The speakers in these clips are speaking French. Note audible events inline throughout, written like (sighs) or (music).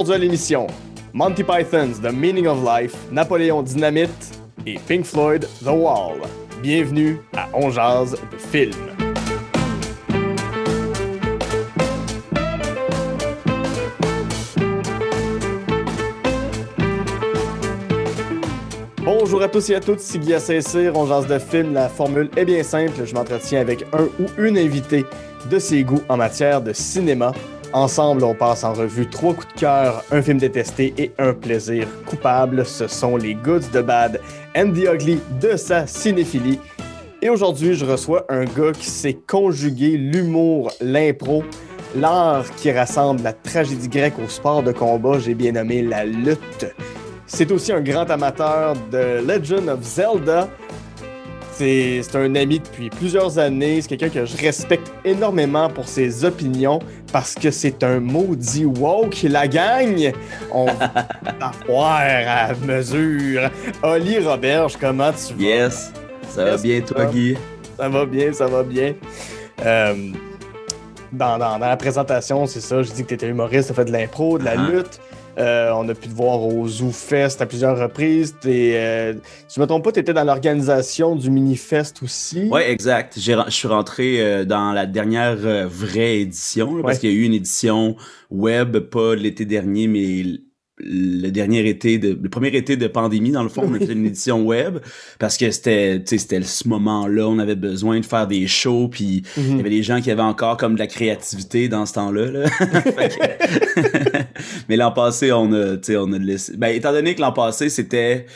Aujourd'hui à l'émission, Monty Python's The Meaning of Life, Napoléon Dynamite et Pink Floyd The Wall. Bienvenue à On Jazz de film. Bonjour à tous et à toutes, c'est Guy Saint-Cyr, on de film. La formule est bien simple, je m'entretiens avec un ou une invitée de ses goûts en matière de cinéma. Ensemble, on passe en revue trois coups de cœur, un film détesté et un plaisir coupable. Ce sont les Goods de Bad and the Ugly de sa cinéphilie. Et aujourd'hui, je reçois un gars qui sait conjuguer l'humour, l'impro, l'art qui rassemble la tragédie grecque au sport de combat, j'ai bien nommé la lutte. C'est aussi un grand amateur de Legend of Zelda. C'est un ami depuis plusieurs années. C'est quelqu'un que je respecte énormément pour ses opinions parce que c'est un maudit woke. La gagne, on va (laughs) voir à mesure. Oli Roberge, comment tu vas? Yes, ça va bien, toi, Guy? Ça va bien, ça va bien. Euh, dans, dans, dans, la présentation, c'est ça, je dis que tu étais humoriste, tu fait de l'impro, de la uh-huh. lutte. Euh, on a pu te voir au Zoo Fest à plusieurs reprises. Euh, si je ne me trompe pas, tu étais dans l'organisation du Mini-Fest aussi. Oui, exact. Je suis rentré euh, dans la dernière vraie édition, parce qu'il y a eu une édition web, pas l'été dernier, mais le dernier été de le premier été de pandémie dans le fond on a fait une édition web parce que c'était c'était ce moment-là on avait besoin de faire des shows puis il y avait des gens qui avaient encore comme de la créativité dans ce temps-là là. (laughs) (laughs) mais l'an passé on a on a laissé ben étant donné que l'an passé c'était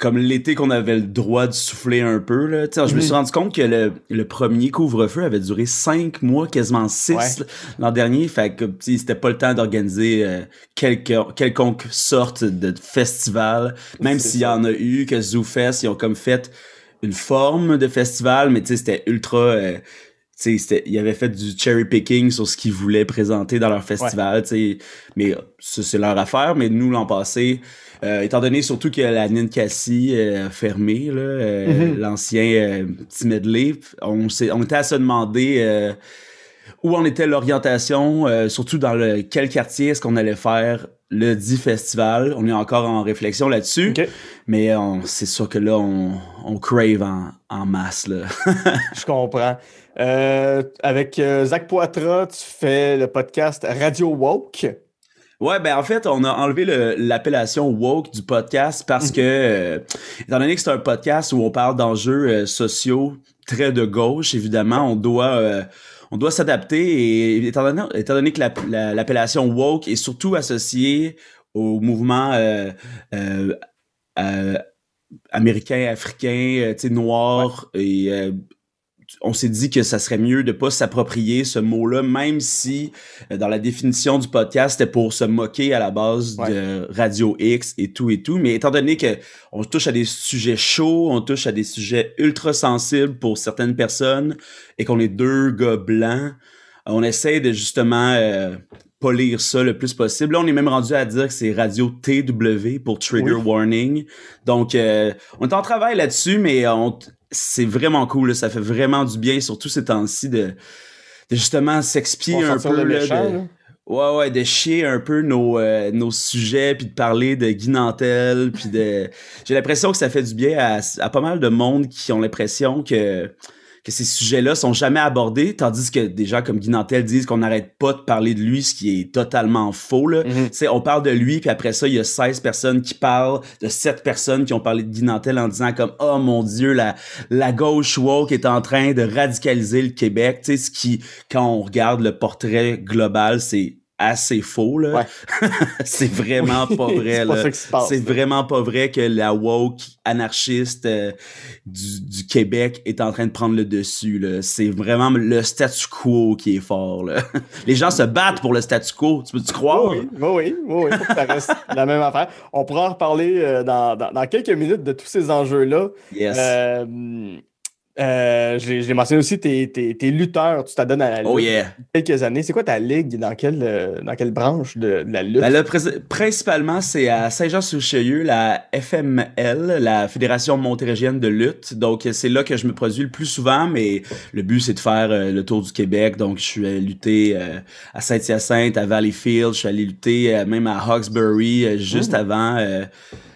comme l'été qu'on avait le droit de souffler un peu. Là. je me suis mhm. rendu compte que le, le premier couvre-feu avait duré cinq mois, quasiment six l'an dernier. Fait que c'était pas le temps d'organiser euh, quelque, quelconque sorte de festival. Même s'il y en a eu, que ZooFest, ils ont comme fait une forme de festival, mais c'était ultra... Euh, ils avaient fait du cherry picking sur ce qu'ils voulaient présenter dans leur festival, mais ça c'est leur affaire. Mais nous l'an passé, euh, étant donné surtout que la Ninkasi euh, a fermé, euh, mhm. l'ancien euh, petit medley, on, on était à se demander où en était l'orientation, surtout dans le quel quartier est-ce qu'on allait faire le dit festival. On est encore en réflexion là-dessus. Mais c'est sûr que là, on, on crave en, en masse. Là. (laughs) Je comprends. avec Zach Poitras, tu fais le podcast Radio Woke. Ouais, ben en fait, on a enlevé l'appellation woke du podcast parce mhm. que, euh, étant donné que c'est un podcast où on parle d'enjeux euh, sociaux très de gauche, évidemment, on doit euh, on doit s'adapter et étant donné, étant donné que l'appellation woke est surtout associée au mouvement américain, africain, tu sais, noir et on s'est dit que ça serait mieux de pas s'approprier ce mot-là, même si euh, dans la définition du podcast, c'était pour se moquer à la base de Radio X et tout et tout. Mais étant donné que on touche à des sujets chauds, on touche à des sujets ultra sensibles pour certaines personnes et qu'on est deux gars blancs, on essaie de justement euh, polir ça le plus possible. Là, on est même rendu à dire que c'est radio TW pour Trigger Warning. Donc, euh, on est en travail là-dessus, mais on, c'est vraiment cool. Ça fait vraiment du bien, surtout ces temps-ci, de, justement s'expier un peu. de, ouais, ouais, de chier un peu nos, euh, nos sujets, puis de parler de Guy Nantel, puis de... (laughs) J'ai l'impression que ça fait du bien à, à pas mal de monde qui ont l'impression que que ces sujets-là sont jamais abordés, tandis que des gens comme Guy Nantel disent qu'on n'arrête pas de parler de lui, ce qui est totalement faux. Là. Mm-hmm. On parle de lui, puis après ça, il y a 16 personnes qui parlent de 7 personnes qui ont parlé de Guy Nantel en disant comme « Oh mon Dieu, la, la gauche woke est en train de radicaliser le Québec. » Ce qui, quand on regarde le portrait global, c'est assez faux là. (laughs) c'est vraiment pas vrai. C'est vraiment pas vrai que la woke anarchiste euh, du, du, Québec est en train de prendre le dessus là. C'est vraiment le statu quo qui est fort là. (laughs) Les gens se battent pour le statu quo, tu peux tu croire? Oui, oui, oui, oui, faut que ça reste (laughs) la même affaire. On pourra en reparler euh, dans, dans, dans, quelques minutes de tous ces enjeux là. Yes. Euh, Euh, J'ai mentionné aussi tes, tes, lutteurs. Tu t'adonnes à la oh, lutte oh yeah. quelques années. C'est quoi ta ligue? Dans quelle, euh, dans quelle branche de, de la lutte? Ben là, principalement, c'est à Saint-Jean-sur-Richelieu, la FML, la Fédération montérégienne de lutte. Donc, c'est là que je me produis le plus souvent, mais le but, c'est de faire euh, le tour du Québec. Donc, je suis allé lutter euh, à Saint-Hyacinthe, à Valleyfield. Je suis allé lutter même à Hawkesbury juste mmh. avant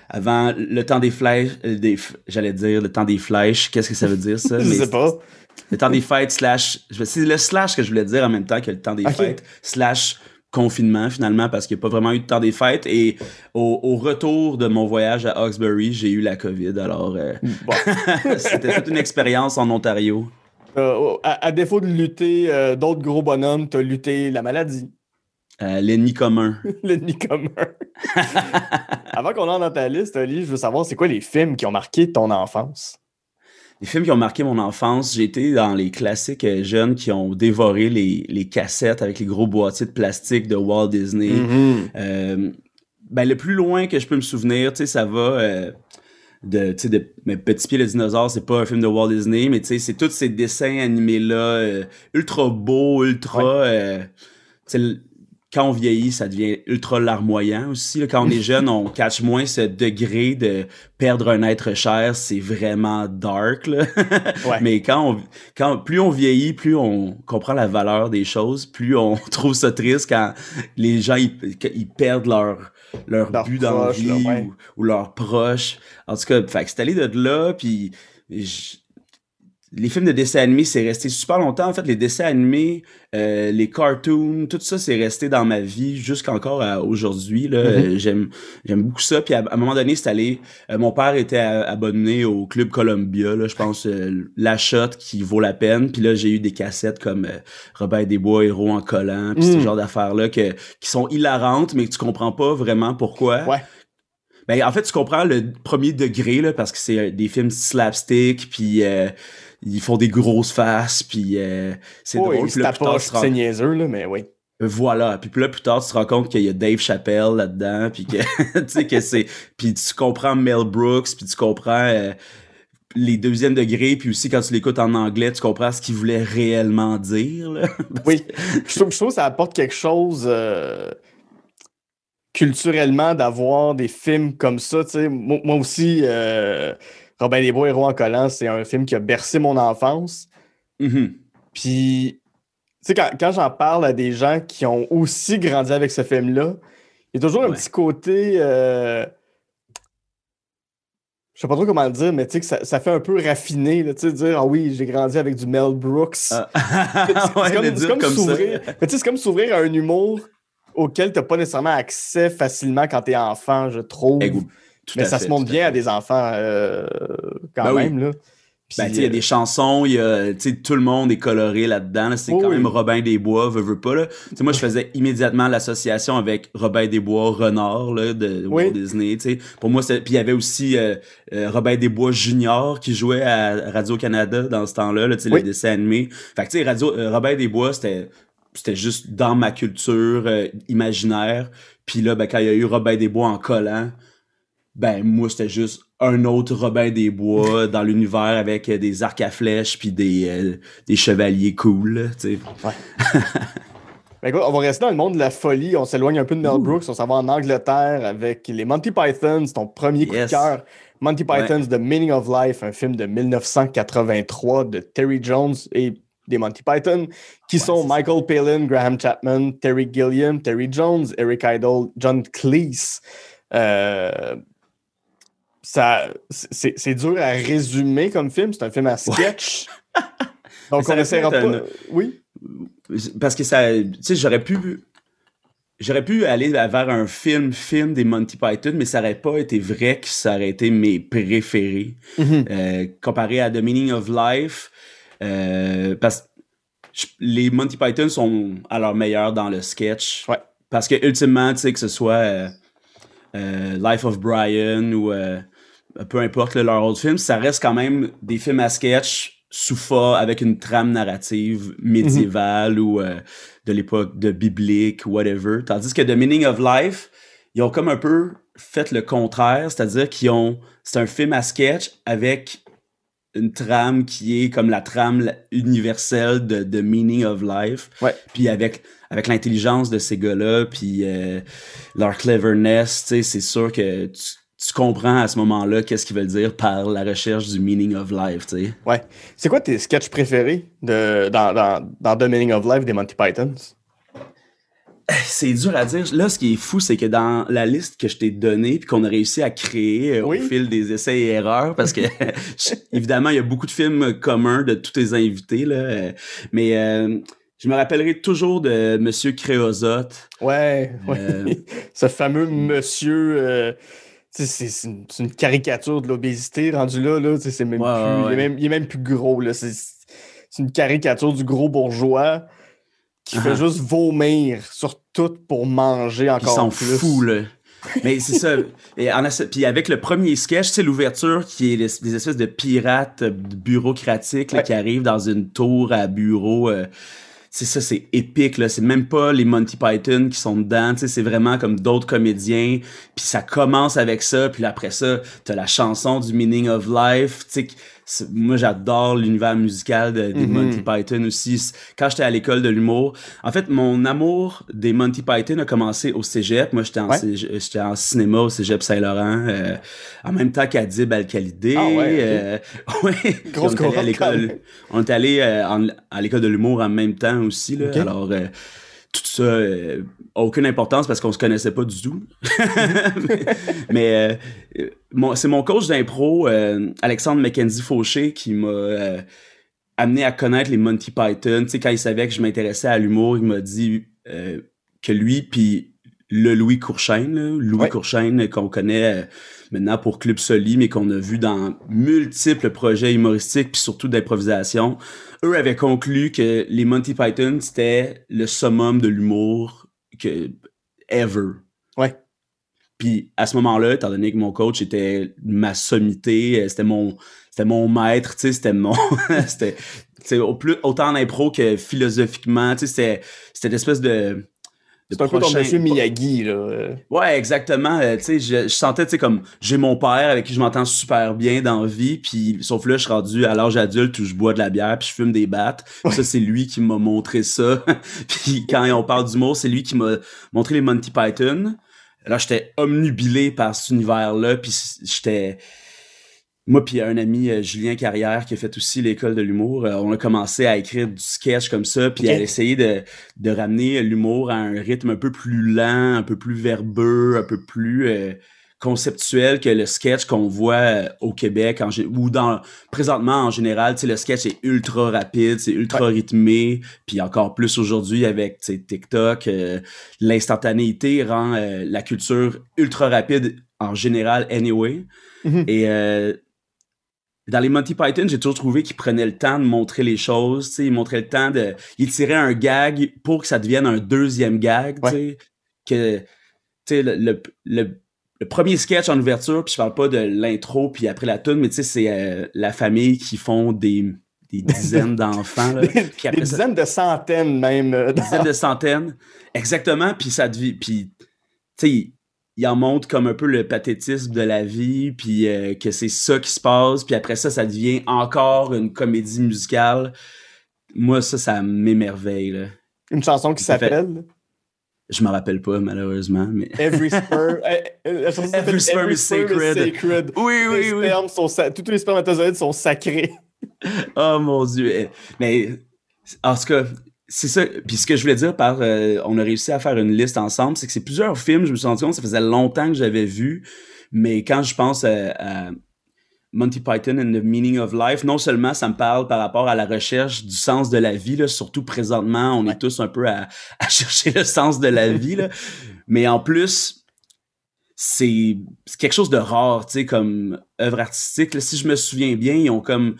avant le temps des flèches, euh, des, j'allais dire le temps des flèches. Qu'est-ce que ça veut dire ça? (laughs) je sais pas. Le temps des fêtes slash, c'est le slash que je voulais dire en même temps que le temps des fêtes slash confinement finalement parce qu'il n'y a pas vraiment eu de temps des fêtes et au, retour de mon voyage à Hawkesbury, j'ai eu la COVID. Alors, euh, (laughs) c'était toute une expérience en Ontario. Euh, à, défaut de lutter d'autres gros bonhommes, tu as lutté la maladie. Euh, l'ennemi commun. (laughs) l'ennemi commun. (laughs) Avant qu'on entre dans ta liste, Oli, je veux savoir, c'est quoi les films qui ont marqué ton enfance? Les films qui ont marqué mon enfance, j'ai été dans les classiques euh, jeunes qui ont dévoré les, cassettes avec les gros boîtiers de plastique de Walt Disney. Mm-hmm. Euh, ben, le plus loin que je peux me souvenir, tu sais, ça va de, tu sais, de mes petits pieds le dinosaure, c'est pas un film de Walt Disney, mais tu sais, c'est tous ces dessins animés-là, ultra beaux, ultra quand on vieillit, ça devient ultra larmoyant aussi. Quand on est (laughs) jeune, on catch moins ce degré de perdre un être cher. C'est vraiment dark. (laughs) Mais quand, on, quand plus on vieillit, plus on comprend la valeur des choses, plus on (laughs) trouve ça triste quand les gens ils, perdent leur leur, but dans la vie ou, leurs proches. En tout cas, c'est allé de là, puis les films de dessins animés, c'est resté super longtemps. En fait, les dessins animés, euh, les cartoons, tout ça, c'est resté dans ma vie jusqu'encore aujourd'hui. Là, mm-hmm. j'aime, j'aime beaucoup ça. Puis à, un moment donné, c'est allé. Euh, mon père était abonné au club Columbia. Là, je pense euh, l'achat qui vaut la peine. Puis là, j'ai eu des cassettes comme Robert Desbois, héros en collant, puis ce mm. genre d'affaires là que qui sont hilarantes, mais que tu comprends pas vraiment pourquoi. Ouais. Ben, en fait, tu comprends le premier degré là, parce que c'est des films slapstick, puis ils font des grosses faces, puis euh, c'est drôle. Puis là, plus tard, c'est niaiseux, là, mais oui. Voilà, puis là plus tard tu te rends compte qu'il y a Dave Chappelle là-dedans, puis que (laughs) tu sais que c'est, puis tu comprends Mel Brooks, puis tu comprends euh, les deuxièmes degrés, puis aussi quand tu l'écoutes en anglais, tu comprends ce qu'il voulait réellement dire. Là, (laughs) oui, je, trouve, que ça apporte quelque chose. Euh, culturellement d'avoir des films comme ça, tu sais, moi, aussi, Robin des Bois, Héros en collant, c'est un film qui a bercé mon enfance. Mm-hmm. Puis, tu sais, quand, j'en parle à des gens qui ont aussi grandi avec ce film-là, il y a toujours un petit côté. Euh, je sais pas trop comment le dire, mais tu sais que ça, fait un peu raffiné, tu sais, dire Ah oui, j'ai grandi avec du Mel Brooks. Ah. (laughs) c'est comme, s'ouvrir. c'est comme s'ouvrir à un humour auquel tu n'as pas nécessairement accès facilement quand tu es enfant, je trouve mais ça se montre bien à, des enfants euh, quand ben même. Là. Ben, il y a des euh, chansons, y a, tout le monde est coloré là-dedans. c'est quand même Robin des Bois, veut, veut pas. Là. moi, je (laughs) faisais immédiatement l'association avec Robin des Bois, Renard là, de Walt Disney. Pour moi, puis il y avait aussi euh, Robin des Bois Junior qui jouait à Radio-Canada dans ce temps-là, là, le dessin animé. Fait que, tu sais, Radio, Robin des Bois, c'était c'était juste dans ma culture imaginaire. Puis là, ben, quand il y a eu Robin des Bois en collant, ben moi c'était juste un autre Robin des Bois (laughs) dans l'univers avec euh, des arcs à flèches puis des, euh, des chevaliers cool, tu sais. Ouais. (laughs) ben écoute, on va rester dans le monde de la folie, on s'éloigne un peu de Mel Brooks, on s'en va en Angleterre avec les Monty Pythons, ton premier coup de cœur. Monty Python's The Meaning of Life, un film de 1983 de Terry Jones et des Monty Python, qui sont Michael Palin, Graham Chapman, Terry Gilliam, Terry Jones, Eric Idle, John Cleese. Euh, ça, c'est dur à résumer comme film. C'est un film à sketch. (laughs) Donc, on essaiera pas. Oui? Parce que ça. Tu sais, j'aurais pu. J'aurais pu aller vers un film, film des Monty Python, mais ça n'aurait pas été vrai que ça aurait été mes préférés. Mm-hmm. Euh, comparé à The Meaning of Life. Euh, parce que les Monty Python sont à leur meilleur dans le sketch. Ouais. Parce que, ultimement, tu sais, que ce soit euh, Life of Brian ou peu importe leur autre film, ça reste quand même des films à sketch sous avec une trame narrative médiévale ou euh, de l'époque de biblique, whatever. Tandis que The Meaning of Life, ils ont comme un peu fait le contraire, c'est-à-dire qu'ils ont. C'est un film à sketch avec une trame qui est comme la trame universelle de, de Meaning of Life. Ouais. Puis avec, avec l'intelligence de ces gars-là, puis euh, leur cleverness, c'est sûr que tu, tu comprends à ce moment-là qu'est-ce qu'ils veulent dire par la recherche du meaning of life, tu sais? Ouais. C'est quoi tes sketchs préférés de, dans, dans, dans The Meaning of Life des Monty Pythons? (sighs) C'est dur à dire. Là, ce qui est fou, c'est que dans la liste que je t'ai donnée, puis qu'on a réussi à créer euh, Oui. au fil des essais et erreurs, parce que (laughs) évidemment, il y a beaucoup de films communs de tous tes invités, là. euh, Mais euh, je me rappellerai toujours de Monsieur Créosote. Ouais, ouais. Euh, (laughs) Ce fameux monsieur. euh, c'est c'est une, caricature de l'obésité rendu là. là tu sais, c'est même Ouais, plus, ouais, Il, est même, il est même plus gros. là. C'est c'est une caricature du gros bourgeois qui fait Uh-huh. juste vomir sur tout pour manger encore s'en plus. fout, là. Mais c'est ça. Et en puis avec le premier sketch, c'est l'ouverture qui est des espèces de pirates bureaucratiques là, Ouais. qui arrivent dans une tour à bureau. euh, c'est ça, c'est épique, là. C'est même pas les Monty Python qui sont dedans, tu c'est vraiment comme d'autres comédiens. Puis ça commence avec ça, puis après ça, t'as la chanson du Meaning of Life, tu sais. Moi, j'adore l'univers musical de- des Mhm. Monty Python aussi. Quand j'étais à l'école de l'humour, en fait, mon amour des Monty Python a commencé au cégep. Moi, j'étais en, Ouais. en cinéma au cégep Saint-Laurent, euh, en même temps qu'Adib Al-Khalidé. Ah ouais, euh, (laughs) ouais. Grosse on est allé à cohorte, quand l'école. même. On est allé euh, en- à l'école de l'humour en même temps aussi. Là. Alors, euh, tout ça euh, aucune importance parce qu'on se connaissait pas du tout. (laughs) mais euh, mon- c'est mon coach d'impro, euh, Alexandre Mackenzie Fauché, qui m'a euh, amené à connaître les Monty Python. Tu sais, quand il savait que je m'intéressais à l'humour, il m'a dit euh, que lui, puis le Louis Courchaine, là, Louis Ouais. Courchaine, qu'on connaît euh, maintenant pour Club Soli, mais qu'on a vu dans multiples projets humoristiques, puis surtout d'improvisation, eux avaient conclu que les Monty Python, c'était le summum de l'humour que ever. Ouais. Puis à ce moment-là, étant donné que mon coach était ma sommité, euh, c'était mon c'était mon maître, tu sais, c'était mon (laughs) c'était au plus autant en impro que philosophiquement, tu sais, c'était c'était une espèce de de C'est un peu ton prochain- monsieur Miyagi. Là. Ouais, exactement. Euh, tu sais, je, je sentais, tu sais, comme j'ai mon père avec qui je m'entends super bien dans la vie, puis sauf là, je suis rendu à l'âge adulte où je bois de la bière, puis je fume des battes. Ça, c'est lui qui m'a montré ça. (laughs) puis quand on parle d'humour, c'est lui qui m'a montré les Monty Python. Là, j'étais omnubilé par cet univers-là, puis j'étais... Moi puis un ami, euh, Julien Carrière, qui a fait aussi l'école de l'humour, euh, on a commencé à écrire du sketch comme ça, puis à essayer de, de ramener l'humour à un rythme un peu plus lent, un peu plus verbeux, un peu plus euh, conceptuel que le sketch qu'on voit euh, au Québec en, ou dans présentement en général. Le sketch est ultra rapide, c'est ultra rythmé, puis encore plus aujourd'hui avec TikTok, l'instantanéité rend la culture ultra rapide en général anyway. Mhm. Et euh, dans les Monty Python, j'ai toujours trouvé qu'ils prenaient le temps de montrer les choses. tu sais, Ils montraient le temps de. Ils tiraient un gag pour que ça devienne un deuxième gag. tu sais, Que, tu sais, le, le, le- le premier sketch en ouverture, puis je parle pas de l'intro, puis après la tune, mais tu sais, c'est euh, la famille qui font des, des dizaines d'enfants. (laughs) Des, Puis des après ça- dizaines de centaines même. des dizaines de centaines. Exactement. Puis ça devient. Puis, tu sais, il, en montre comme un peu le pathétisme de la vie, puis euh, que c'est ça qui se passe. Puis après ça, ça devient encore une comédie musicale. Moi, ça, ça m'émerveille. Une chanson qui s'appelle? Je m'en rappelle pas, malheureusement. Mais... (laughs) Every Sperm. euh, s'appelle Every sperm is sacred. sacred. Oui, les sont sa- Tous les spermatozoïdes sont sacrés. (laughs) Oh mon Dieu. Eh, Mais en tout cas, c'est ça. Puis ce que je voulais dire par euh, on a réussi à faire une liste ensemble, c'est que c'est plusieurs films, je me suis rendu compte, ça faisait longtemps que j'avais vu. Mais quand je pense à, à Monty Python and the Meaning of Life, non seulement ça me parle par rapport à la recherche du sens de la vie, là, surtout présentement, on est tous un peu à, à chercher le sens de la vie, là. (laughs) mais en plus, c'est c'est quelque chose de rare, tu sais, comme œuvre artistique. là. Si je me souviens bien, ils ont comme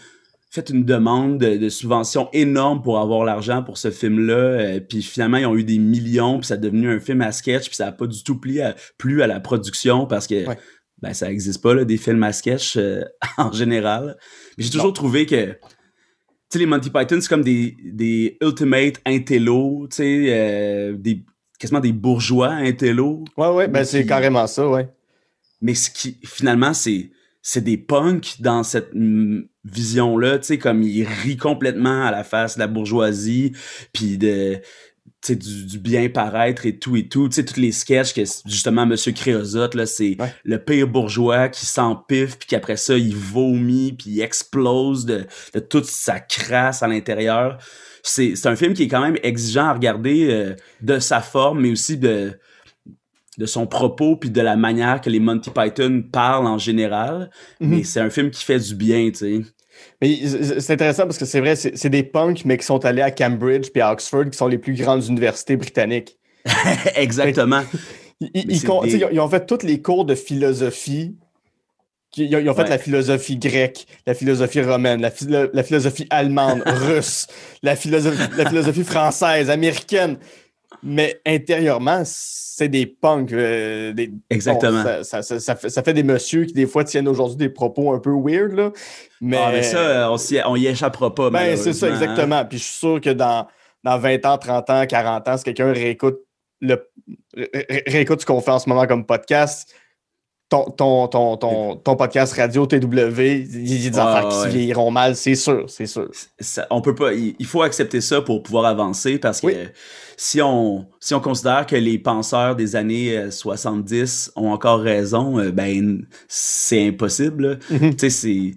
fait une demande de, de subvention énorme pour avoir l'argent pour ce film-là. euh, puis finalement, ils ont eu des millions, puis ça a devenu un film à sketch, puis ça n'a pas du tout plu à, plu à la production parce que Ouais. ben, ça n'existe pas, là, des films à sketch euh, (laughs) en général. Mais j'ai toujours trouvé que tu sais, les Monty Python, c'est comme des, des ultimate intello, tu sais, euh, des, quasiment des bourgeois intello. Ouais, ouais, ben c'est carrément ça, ouais. Mais ce qui, finalement, c'est, c'est des punks dans cette vision-là, tu sais, comme il rit complètement à la face de la bourgeoisie, puis de du, du bien paraître et tout et tout. Tu sais, tous les sketchs que justement Monsieur Créosote, là, c'est le pire bourgeois qui s'empiffe, puis qu'après ça, il vomit, puis il explose de, de toute sa crasse à l'intérieur. C'est un film qui est quand même exigeant à regarder euh, de sa forme, mais aussi de de son propos puis de la manière que les Monty Python parlent en général. Mhm. Mais c'est un film qui fait du bien, tu sais. Mais c'est intéressant parce que c'est vrai, c'est des punks, mais qui sont allés à Cambridge puis à Oxford, qui sont les plus grandes universités britanniques. (laughs) Exactement. Ils, ont fait tous les cours de philosophie. Ils ont, fait la philosophie grecque, la philosophie romaine, la, philosophie allemande, (laughs) russe, la philosophie, la philosophie française, américaine. Mais intérieurement, c'est des punks. Euh, Exactement. ça, fait, des messieurs qui, des fois, tiennent aujourd'hui des propos un peu weird. Là. Mais, ah, mais ça, on, on y échappera pas. Ben, c'est ça, exactement. Puis je suis sûr que dans, dans 20 ans, 30 ans, 40 ans, si quelqu'un réécoute, le, réécoute ce qu'on fait en ce moment comme podcast, ton, ton, ton, ton, podcast radio TW, il y a des affaires qui se vieilliront mal, c'est sûr, c'est sûr. on peut pas, il, faut accepter ça pour pouvoir avancer parce que si on, si on considère que les penseurs des années 70 euh, ont encore raison, euh, ben c'est impossible. Sais, c'est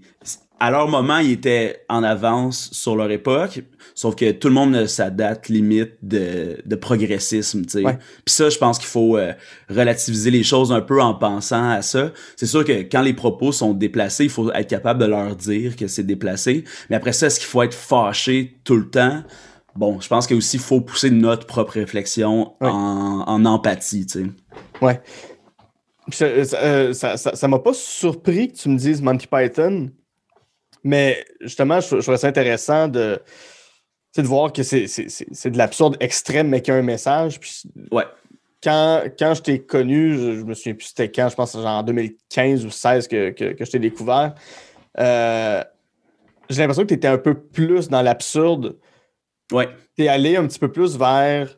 à leur moment, ils étaient en avance sur leur époque, sauf que tout le monde a sa date limite de, de progressisme, tu sais. Puis ça, je pense qu'il faut euh, relativiser les choses un peu en pensant à ça. C'est sûr que quand les propos sont déplacés, il faut être capable de leur dire que c'est déplacé. Mais après ça, est-ce qu'il faut être fâché tout le temps? Bon, je pense qu'il faut pousser notre propre réflexion en, en, empathie, tu sais. Ouais. Euh, ça m'a ça, m'a pas surpris que tu me dises Monty Python, mais justement, je, trouvais ça intéressant de, de voir que c'est de l'absurde extrême, mais qu'il y a un message. Puis, ouais. Quand, quand je t'ai connu, je, me souviens plus c'était quand, je pense que en 2015 ou 2016 que, que, je t'ai découvert. Euh, j'ai l'impression que tu étais un peu plus dans l'absurde. Ouais. Tu es allé un petit peu plus vers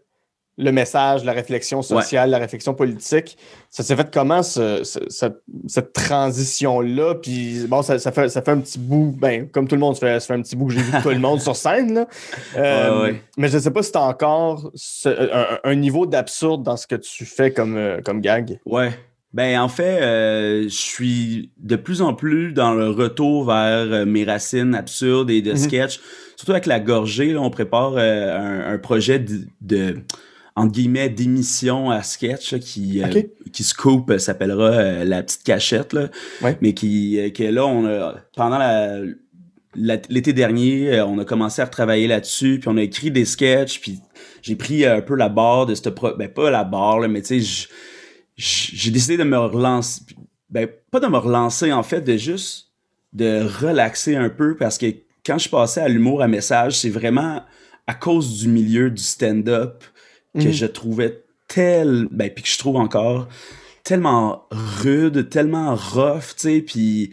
le message, la réflexion sociale, la réflexion politique. Ça s'est fait comment cette transition-là? Puis bon, ça, fait, ça fait un petit bout, ben, comme tout le monde, ça fait, un petit bout que j'ai vu tout le monde sur scène. Là. (laughs) Euh, mais je ne sais pas si tu as encore un, niveau d'absurde dans ce que tu fais comme, euh, comme gag. Ouais. Ben en fait, euh, je suis de plus en plus dans le retour vers mes racines absurdes et de mm-hmm. sketch. Surtout avec la gorgée, on prépare un, projet de entre guillemets d'émission à sketch qui euh, qui scoop euh, s'appellera euh, la petite cachette là. Mais qui que là on a pendant la l'été dernier on a commencé à travailler là-dessus puis on a écrit des sketchs puis j'ai pris un peu la barre de cette pro ben pas la barre là, mais tu sais j'ai décidé de me relancer ben pas de me relancer en fait de juste de relaxer un peu parce que quand je passais à l'humour à message c'est vraiment à cause du milieu du stand-up que mhm. je trouvais tel, ben, puis que je trouve encore tellement rude, tellement rough, tu sais, puis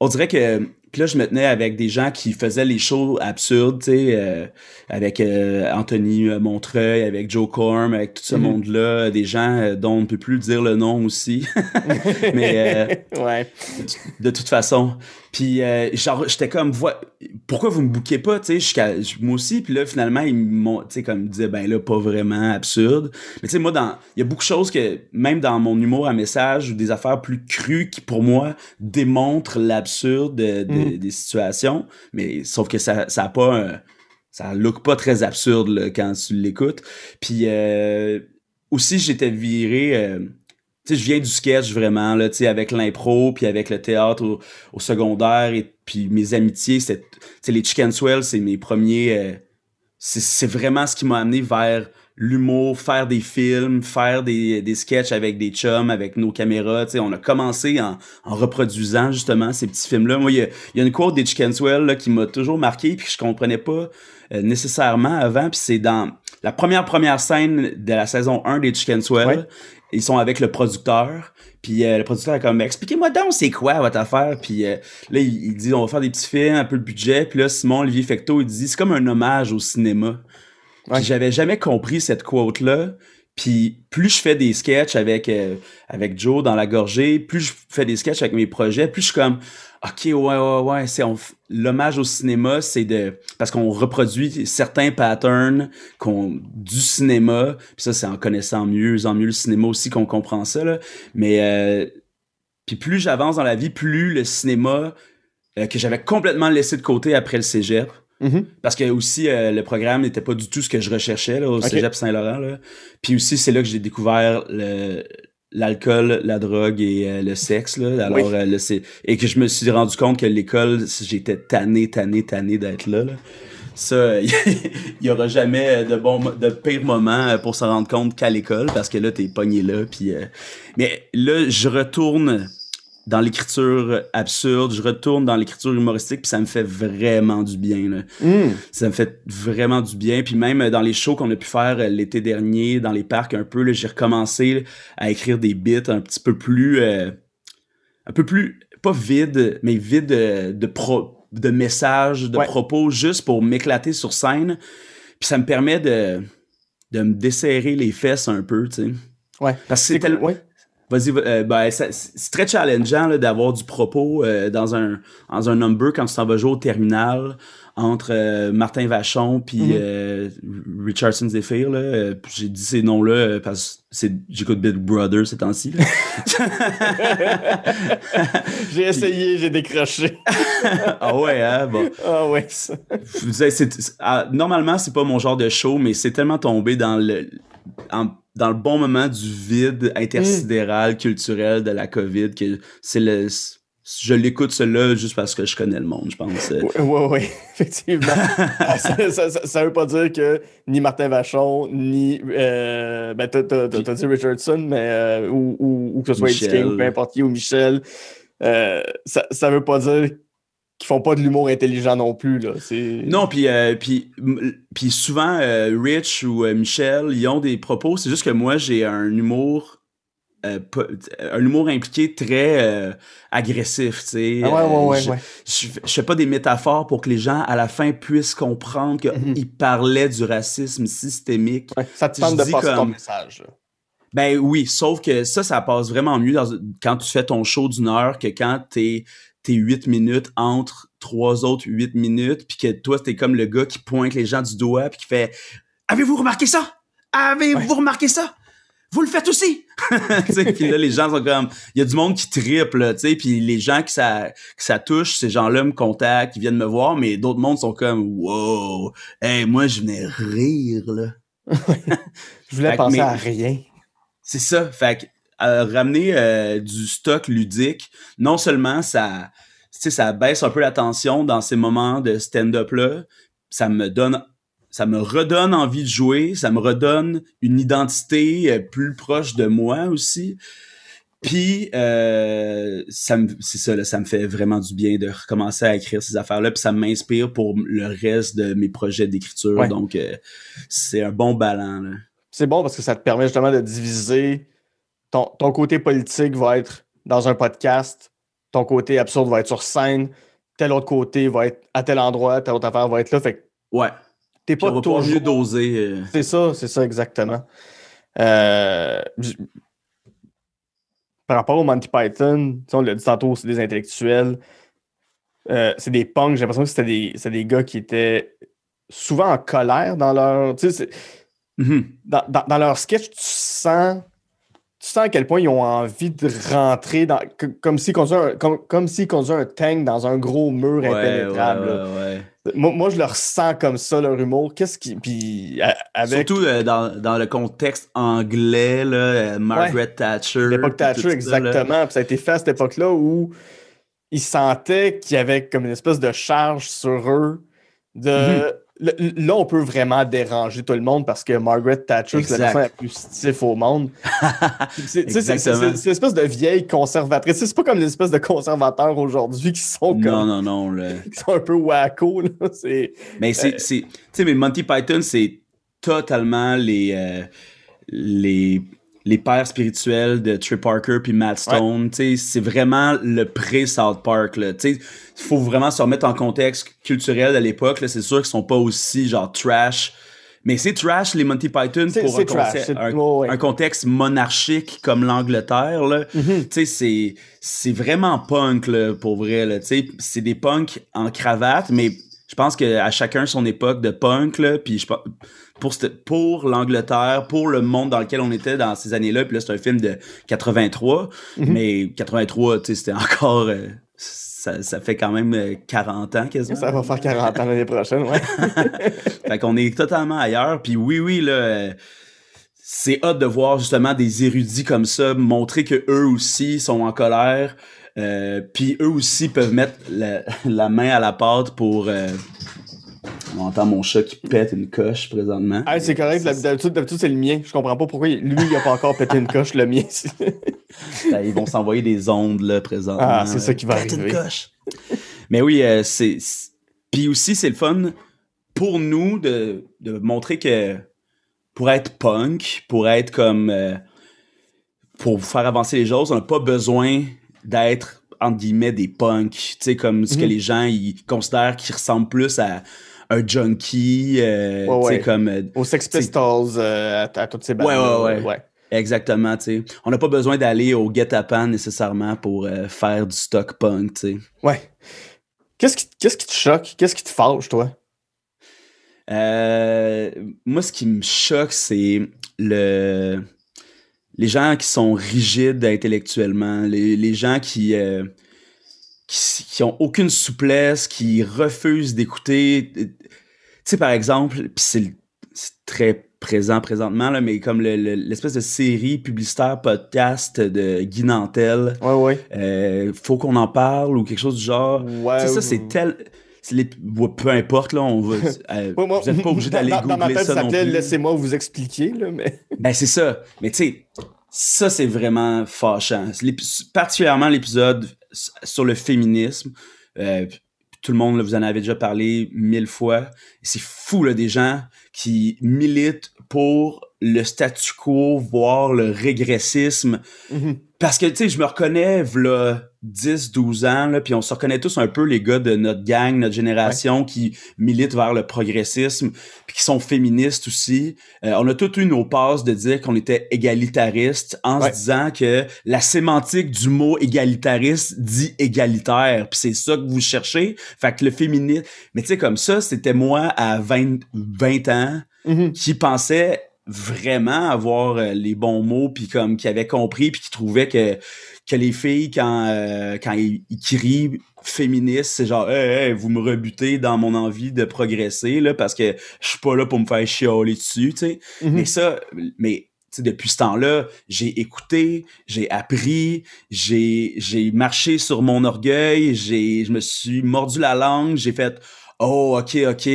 on dirait que puis là, je me tenais avec des gens qui faisaient les shows absurdes, tu sais, euh, avec euh, Anthony Montreuil, avec Joe Corm, avec tout ce mhm. monde-là, des gens euh, dont on ne peut plus dire le nom aussi. (laughs) Mais (laughs) ouais. de, toute façon. Puis genre, j'étais comme, pourquoi vous me bouquez pas, tu sais, moi aussi. Puis là, finalement, ils m'ont, tu sais, comme disaient, ben là, pas vraiment absurde. Mais tu sais, moi, dans, il y a beaucoup de choses que, même dans mon humour à message, ou des affaires plus crues qui, pour moi, démontrent l'absurde de. Mm. des, situations, mais sauf que ça, ça a pas un, ça look pas très absurde quand tu l'écoutes. Puis euh, aussi, j'étais viré. Euh, tu sais, je viens du sketch vraiment, là, tu sais, avec l'impro, puis avec le théâtre au, secondaire, et puis mes amitiés, c'est, les Chicken Swell, c'est mes premiers, euh, c'est vraiment ce qui m'a amené vers l'humour, faire des films, faire des, des sketchs avec des chums, avec nos caméras. sais on a commencé en, en, reproduisant justement ces petits films-là. Moi, il y a, y a, une quote des Chickenswell là, qui m'a toujours marqué puis que je comprenais pas euh, nécessairement avant. Puis c'est dans la première première scène de la saison 1 des Chickenswell. Ils sont avec le producteur. Puis euh, le producteur est comme expliquez-moi donc c'est quoi votre affaire. Puis euh, là il, dit on va faire des petits films, un peu de budget. Puis là Simon Olivier Fecteau il dit c'est comme un hommage au cinéma. J'avais jamais compris cette quote-là. Puis plus je fais des sketchs avec, euh, avec Joe dans la gorgée, plus je fais des sketchs avec mes projets, plus je suis comme OK, ouais, ouais, ouais, c'est l'hommage au cinéma, c'est de parce qu'on reproduit certains patterns qu'on du cinéma, puis ça c'est en connaissant mieux en mieux le cinéma aussi qu'on comprend ça là, mais euh, puis plus j'avance dans la vie, plus le cinéma euh, que j'avais complètement laissé de côté après le cégep, Mhm. parce que aussi euh, le programme n'était pas du tout ce que je recherchais là, au. Cégep Saint-Laurent. là. Puis aussi, c'est là que j'ai découvert le- l'alcool, la drogue et euh, le sexe. Là. Alors, Oui. euh, et que je me suis rendu compte que l'école, j'étais tanné, tanné, tanné d'être là. là. Ça, (laughs) il y aura jamais de bon, de pire moment euh, pour se rendre compte qu'à l'école, parce que là, t'es pogné là. Puis, euh, mais là, je retourne dans l'écriture absurde, je retourne dans l'écriture humoristique, puis ça me fait vraiment du bien. Là. Mm. Ça me fait vraiment du bien. Puis même dans les shows qu'on a pu faire euh, l'été dernier, dans les parcs un peu, j'ai recommencé à écrire des bits un petit peu plus... euh, un peu plus... Pas vide, mais vide de, pro, de messages, de Ouais. propos, juste pour m'éclater sur scène. Puis ça me permet de, de me desserrer les fesses un peu, tu sais. Ouais. Parce que c'est tel- Ouais. Vas-y, euh, ben, c'est très challengeant d'avoir du propos euh, dans, un, dans un number quand tu t'en vas jouer au terminal entre euh, Martin Vachon puis Mhm. euh, Richardson Zephyr. J'ai dit ces noms-là parce que j'écoute Big Brother ces temps-ci. (laughs) J'ai essayé, j'ai décroché. (laughs) ah ouais, hein, bon. Ah ouais. Je vous disais, ah, normalement, c'est pas mon genre de show, mais c'est tellement tombé dans le, en- dans le bon moment du vide intersidéral, culturel de la COVID que c'est le. Je l'écoute celui-là juste parce que je connais le monde, je pense. Ouais, ouais, (laughs) effectivement. (laughs) ça, ça, ça veut pas dire que ni Martin Vachon, ni. Euh, ben, t'as, dit Richardson, mais. euh, ou, ou, ou que ce soit Michel. King, ou peu importe qui, ou Michel. euh, ça, ça veut pas dire qu'ils font pas de l'humour intelligent non plus, là. Non, puis euh, puis souvent euh, Rich ou euh, Michel, ils ont des propos. C'est juste que moi j'ai un humour, euh, un humour impliqué très agressif, tu sais. Ah ouais, ouais, ouais, je, ouais. je, je fais pas des métaphores pour que les gens à la fin puissent comprendre qu'ils Mhm. parlaient du racisme systémique. Ouais, ça te tente de passer ton message. là. Ben oui, sauf que ça, ça passe vraiment mieux dans, quand tu fais ton show d'une heure que quand t'es t'es 8 minutes entre trois autres 8 minutes, puis que toi, t'es comme le gars qui pointe les gens du doigt, puis qui fait « Avez-vous remarqué ça? Avez-vous remarqué ça? Vous le faites aussi! (laughs) » Puis là, les gens sont comme... Il y a du monde qui triple, là, tu sais, puis les gens qui ça, que ça touche, ces gens-là me contactent, ils viennent me voir, mais d'autres mondes sont comme « Wow! Hey, moi, je venais rire, là. (laughs) » Je voulais que, penser mais- à rien. C'est ça. Fait que euh, ramener euh, du stock ludique, non seulement ça, ça baisse un peu la tension dans ces moments de stand-up là, ça me donne, ça me redonne envie de jouer, ça me redonne une identité euh, plus proche de moi aussi. Puis euh, ça me, c'est ça, là, ça me fait vraiment du bien de recommencer à écrire ces affaires-là, puis ça m'inspire pour le reste de mes projets d'écriture. Ouais. Donc euh, c'est un bon ballon. Là. C'est bon parce que ça te permet justement de diviser. Ton, ton côté politique va être dans un podcast, ton côté absurde va être sur scène, tel autre côté va être à tel endroit, telle autre affaire va être là. Fait que Ouais. t'es on pas va toujours... mieux doser. euh, C'est ça, c'est ça exactement. Euh, Par rapport au Monty Python, on l'a dit tantôt, c'est des intellectuels. Euh, c'est des punks, j'ai l'impression que c'était des, des gars qui étaient souvent en colère dans leur. Mhm. dans, dans, dans leur sketch, tu sens, sens à quel point ils ont envie de rentrer dans. comme s'ils conduisaient un, comme, comme un tank dans un gros mur Ouais, impénétrable. ouais, ouais. Moi, moi, je le ressens comme ça, leur humour. Qu'est-ce qui. Puis, avec Surtout euh, dans, dans le contexte anglais, là, euh, Margaret Thatcher. l'époque Thatcher, ça, exactement. Puis ça a été fait à cette époque-là où ils sentaient qu'il y avait comme une espèce de charge sur eux. De... Mhm. Là, là, on peut vraiment déranger tout le monde parce que Margaret Thatcher, c'est la personne la plus stiff au monde. (laughs) C'est tu sais, c'est- c'est Exactement. c'est- c'est une espèce de vieille conservatrice. C'est pas comme les espèces de conservateurs aujourd'hui qui sont comme Non, non, non. là. (laughs) qui sont un peu wacko. là. Mais Euh, c'est. c'est- Tu sais, mais Monty Python, c'est totalement les. euh, les les pères spirituels de Trey Parker puis Matt Stone, c'est vraiment le pré-South Park, il faut vraiment se remettre en contexte culturel à l'époque, c'est sûr qu'ils sont pas aussi, genre, trash, Mais c'est trash, les Monty Python, pour un, contexte monarchique comme l'Angleterre. Mm-hmm. C'est vraiment punk, là, pour vrai. C'est des punks en cravate, mais je pense qu'à chacun son époque de punk, là, puis je pour, pour l'Angleterre, pour le monde dans lequel on était dans ces années-là, puis là, c'est un film de 83, mm-hmm. mais 83, tu sais, c'était encore... Euh, ça, fait quand même 40 euh, ans quasiment. Ça va faire 40 ans l'année prochaine, ouais. (laughs) fait qu'on est totalement ailleurs. Puis oui, oui, là, c'est hot de voir justement des érudits comme ça montrer que eux aussi sont en colère. Euh, puis eux aussi peuvent mettre la, main à la pâte pour on entend mon chat qui pète une coche présentement. Ah, c'est correct. D'habitude, c'est le mien. Je comprends pas pourquoi lui, il a pas encore pété une coche, le mien. (laughs) Ben, ils vont s'envoyer des ondes, là, présentement. Ah, c'est ça qui va arriver. une coche. Mais oui, euh, c'est. Puis aussi, c'est le fun pour nous de, de, montrer que pour être punk, pour être comme. Euh, pour faire avancer les choses, on n'a pas besoin d'être entre guillemets des punks, tu sais comme ce que mhm. les gens ils considèrent qui ressemble plus à un junkie, euh, ouais, comme... Euh, Aux Sex Pistols, euh, à, toutes ces bandes. Ouais, ouais, ouais. Exactement, tu sais. On n'a pas besoin d'aller au guet-apens nécessairement pour faire du stock punk, tu sais. Ouais. Qu'est-ce qui, qu'est-ce qui te choque? Qu'est-ce qui te fâche, toi? moi, ce qui me choque, c'est le les gens qui sont rigides intellectuellement, les, les gens qui, qui, ont aucune souplesse, qui refusent d'écouter. Tu sais, par exemple, puis c'est très présent présentement, là, mais comme l'espèce de série publicitaire podcast de Guy Nantel. Ouais, ouais. Euh, faut qu'on en parle ou quelque chose du genre. Ouais. ça, c'est tel. Les, peu importe, là, on va. (laughs) Euh, vous n'êtes pas obligé d'aller googler dans ma tête, ça. plus. Laissez-moi vous expliquer, là, mais. (laughs) Ben, c'est ça. Mais tu sais, ça, c'est vraiment fâchant. Particulièrement l'épisode sur le féminisme. Euh, tout le monde, vous en avez déjà parlé mille fois. C'est fou, là, des gens qui militent pour le statu quo, voire le régressisme. Mm-hmm. Parce que, tu sais, je me reconnais, là, 10, 12 ans, là, puis on se reconnaît tous un peu, les gars de notre gang, notre génération, qui militent vers le progressisme, puis qui sont féministes aussi. Euh, on a tous eu nos passes de dire qu'on était égalitariste en se disant que la sémantique du mot égalitariste dit égalitaire, puis c'est ça que vous cherchez. Fait que le féminisme... Mais tu sais, comme ça, c'était moi à 20, 20 ans mm-hmm. qui pensait vraiment avoir euh, les bons mots puis comme qui avait compris puis qui trouvait que que les filles quand euh, quand ils, crient féministes c'est genre hey, vous me rebutez dans mon envie de progresser là parce que je suis pas là pour me faire chialer dessus tu sais mm-hmm. mais ça mais depuis ce temps-là, j'ai écouté, j'ai appris, j'ai j'ai marché sur mon orgueil, j'ai je me suis mordu la langue, j'ai fait oh ok ok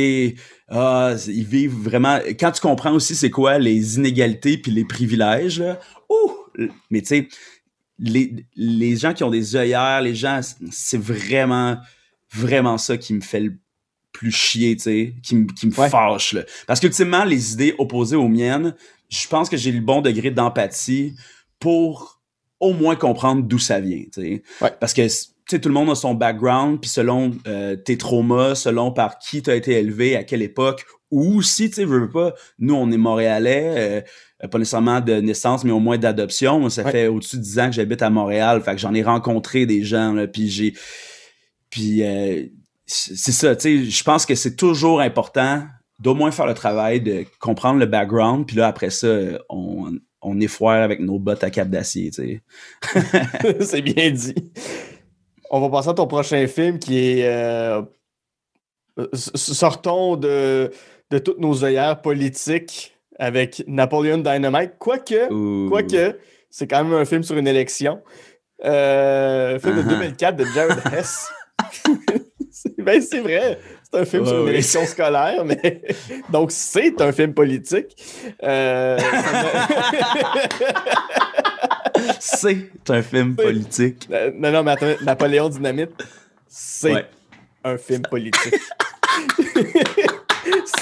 ah, ils vivent vraiment. Quand tu comprends aussi c'est quoi les inégalités puis les privilèges, là, ouh, mais tu sais, les, les gens qui ont des œillères, les gens, c'est vraiment, vraiment ça qui me fait le plus chier, tu sais, qui, me, qui me fâche. Là. Parce qu'ultimement, les idées opposées aux miennes, je pense que j'ai le bon degré d'empathie pour au moins comprendre d'où ça vient, tu sais. Parce que tout le monde a son background, puis selon euh, tes traumas, selon par qui tu as été élevé, à quelle époque, ou si, tu sais, veux pas, nous, on est montréalais, euh, pas nécessairement de naissance, mais au moins d'adoption. ça fait au-dessus de 10 ans que j'habite à Montréal, fait que j'en ai rencontré des gens, là, puis j'ai... Puis euh, c'est ça, tu sais, je pense que c'est toujours important d'au moins faire le travail de comprendre le background, puis là, après ça, on, on effoire avec nos bottes à cap d'acier, tu sais. (laughs) c'est bien dit. On va passer à ton prochain film qui est. Euh, sortons de, de toutes nos œillères politiques avec Napoleon Dynamite. Quoique, quoique c'est quand même un film sur une élection. Euh, un film de 2004 uh-huh. de Jared (laughs) Hess. (laughs) ben, c'est vrai. C'est un film sur une élection scolaire, mais (laughs) donc c'est un film politique. Euh... c'est un film politique. Euh, non, non, mais attends, Napoléon Dynamite, c'est un film politique.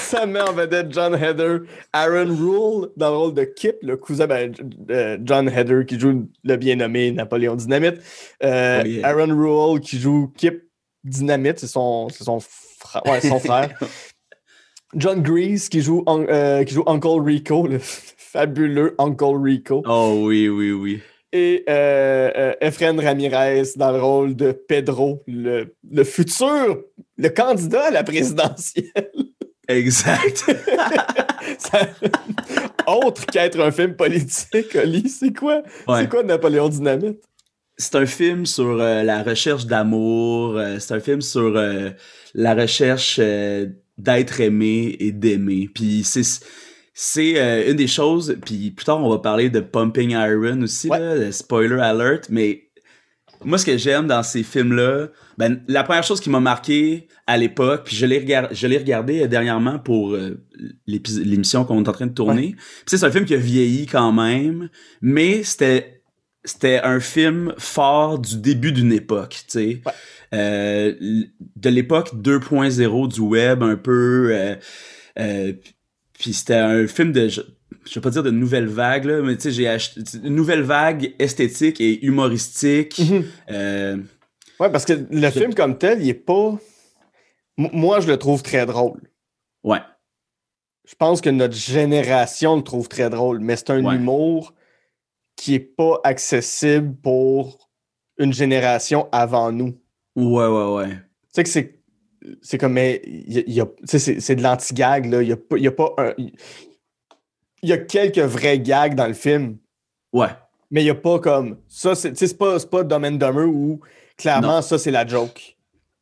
Ça met en vedette John Heder, Aaron Rule dans le rôle de Kip, le cousin ben, John Heder qui joue le bien nommé Napoléon Dynamite. Euh, Aaron Rule qui joue Kip Dynamite, c'est son, son, son frère. (laughs) John Grease qui joue, euh, qui joue Uncle Rico, le (laughs) fabuleux Uncle Rico. Oh oui, oui, oui. Et euh, euh Efren Ramirez dans le rôle de Pedro, le, le futur, le candidat à la présidentielle. (laughs) Exact. (laughs) Autre qu'être un film politique, Oli, c'est quoi? C'est quoi Napoléon Dynamite? C'est un film sur euh, la recherche d'amour, euh, c'est un film sur euh, la recherche d'être aimé et d'aimer. Puis c'est c'est une des choses, puis plus tard on va parler de Pumping Iron aussi, spoiler alert, mais moi ce que j'aime dans ces films-là, ben, la première chose qui m'a marqué à l'époque, puis je l'ai regardé, je l'ai regardé dernièrement pour l'émission qu'on est en train de tourner. c'est un film qui a vieilli quand même, mais c'était c'était un film fort du début d'une époque, tu sais. Euh, de l'époque 2.0 du web, un peu. Euh, euh, puis c'était un film de. Je, vais pas dire de nouvelle vague, là, mais tu sais, j'ai acheté. Une nouvelle vague esthétique et humoristique. Mhm. ouais, parce que le film comme tel, il est pas. moi, je le trouve très drôle. Ouais. Je pense que notre génération le trouve très drôle, mais c'est un humour qui est pas accessible pour une génération avant nous. Ouais, ouais, ouais. Tu sais que c'est. C'est comme, mais y a, c'est de l'anti-gag, là. Il y a, y a pas un. Il y a quelques vrais gags dans le film. Ouais. Mais il n'y a pas comme. Ça, c'est pas, pas Dumb and Dumber où clairement, ça, c'est la joke.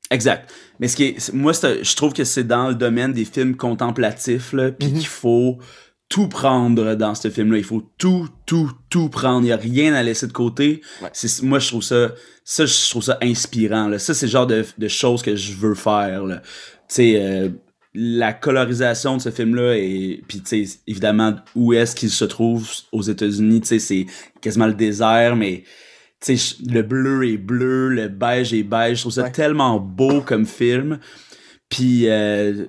Exact. Mais ce qui est. Moi, je trouve que c'est dans le domaine des films contemplatifs, là, puis mm-hmm. qu'il faut tout prendre dans ce film-là. Il faut tout, tout, tout prendre. Il n'y a rien à laisser de côté. C'est, moi, je trouve ça, ça, je trouve ça inspirant. Là. Ça, c'est le genre de, de, choses que je veux faire. Tu sais, euh, la colorisation de ce film-là et puis tu sais, évidemment, où est-ce qu'il se trouve aux États-Unis, tu sais, c'est quasiment le désert, mais tu sais, le bleu est bleu, le beige est beige. Je trouve ça tellement beau comme film. Puis, euh,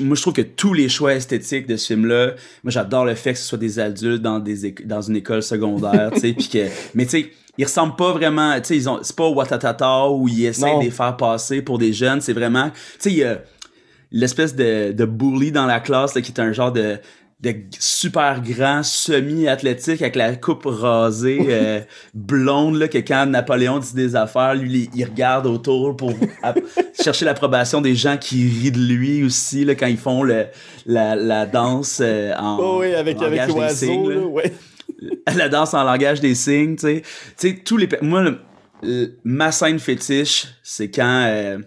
moi je trouve que tous les choix esthétiques de ce film là moi j'adore le fait que ce soit des adultes dans des dans une école secondaire tu sais puis que mais tu sais ils ressemblent pas vraiment tu sais ils ont c'est pas Watatata où ils essaient de les faire passer pour des jeunes c'est vraiment tu sais l'espèce de, de bully dans la classe qui est un genre de de super grand, semi-athlétique avec la coupe rasée euh, blonde là, que quand Napoléon dit des affaires, lui il, regarde autour pour (laughs) chercher l'approbation des gens qui rient de lui aussi là, quand ils font le, la, la danse euh, en, oh oui, avec, avec l'oiseau, (laughs) la danse en langage des signes, tu sais. Tu sais, tous les... Moi, ma scène fétiche, c'est quand... Euh,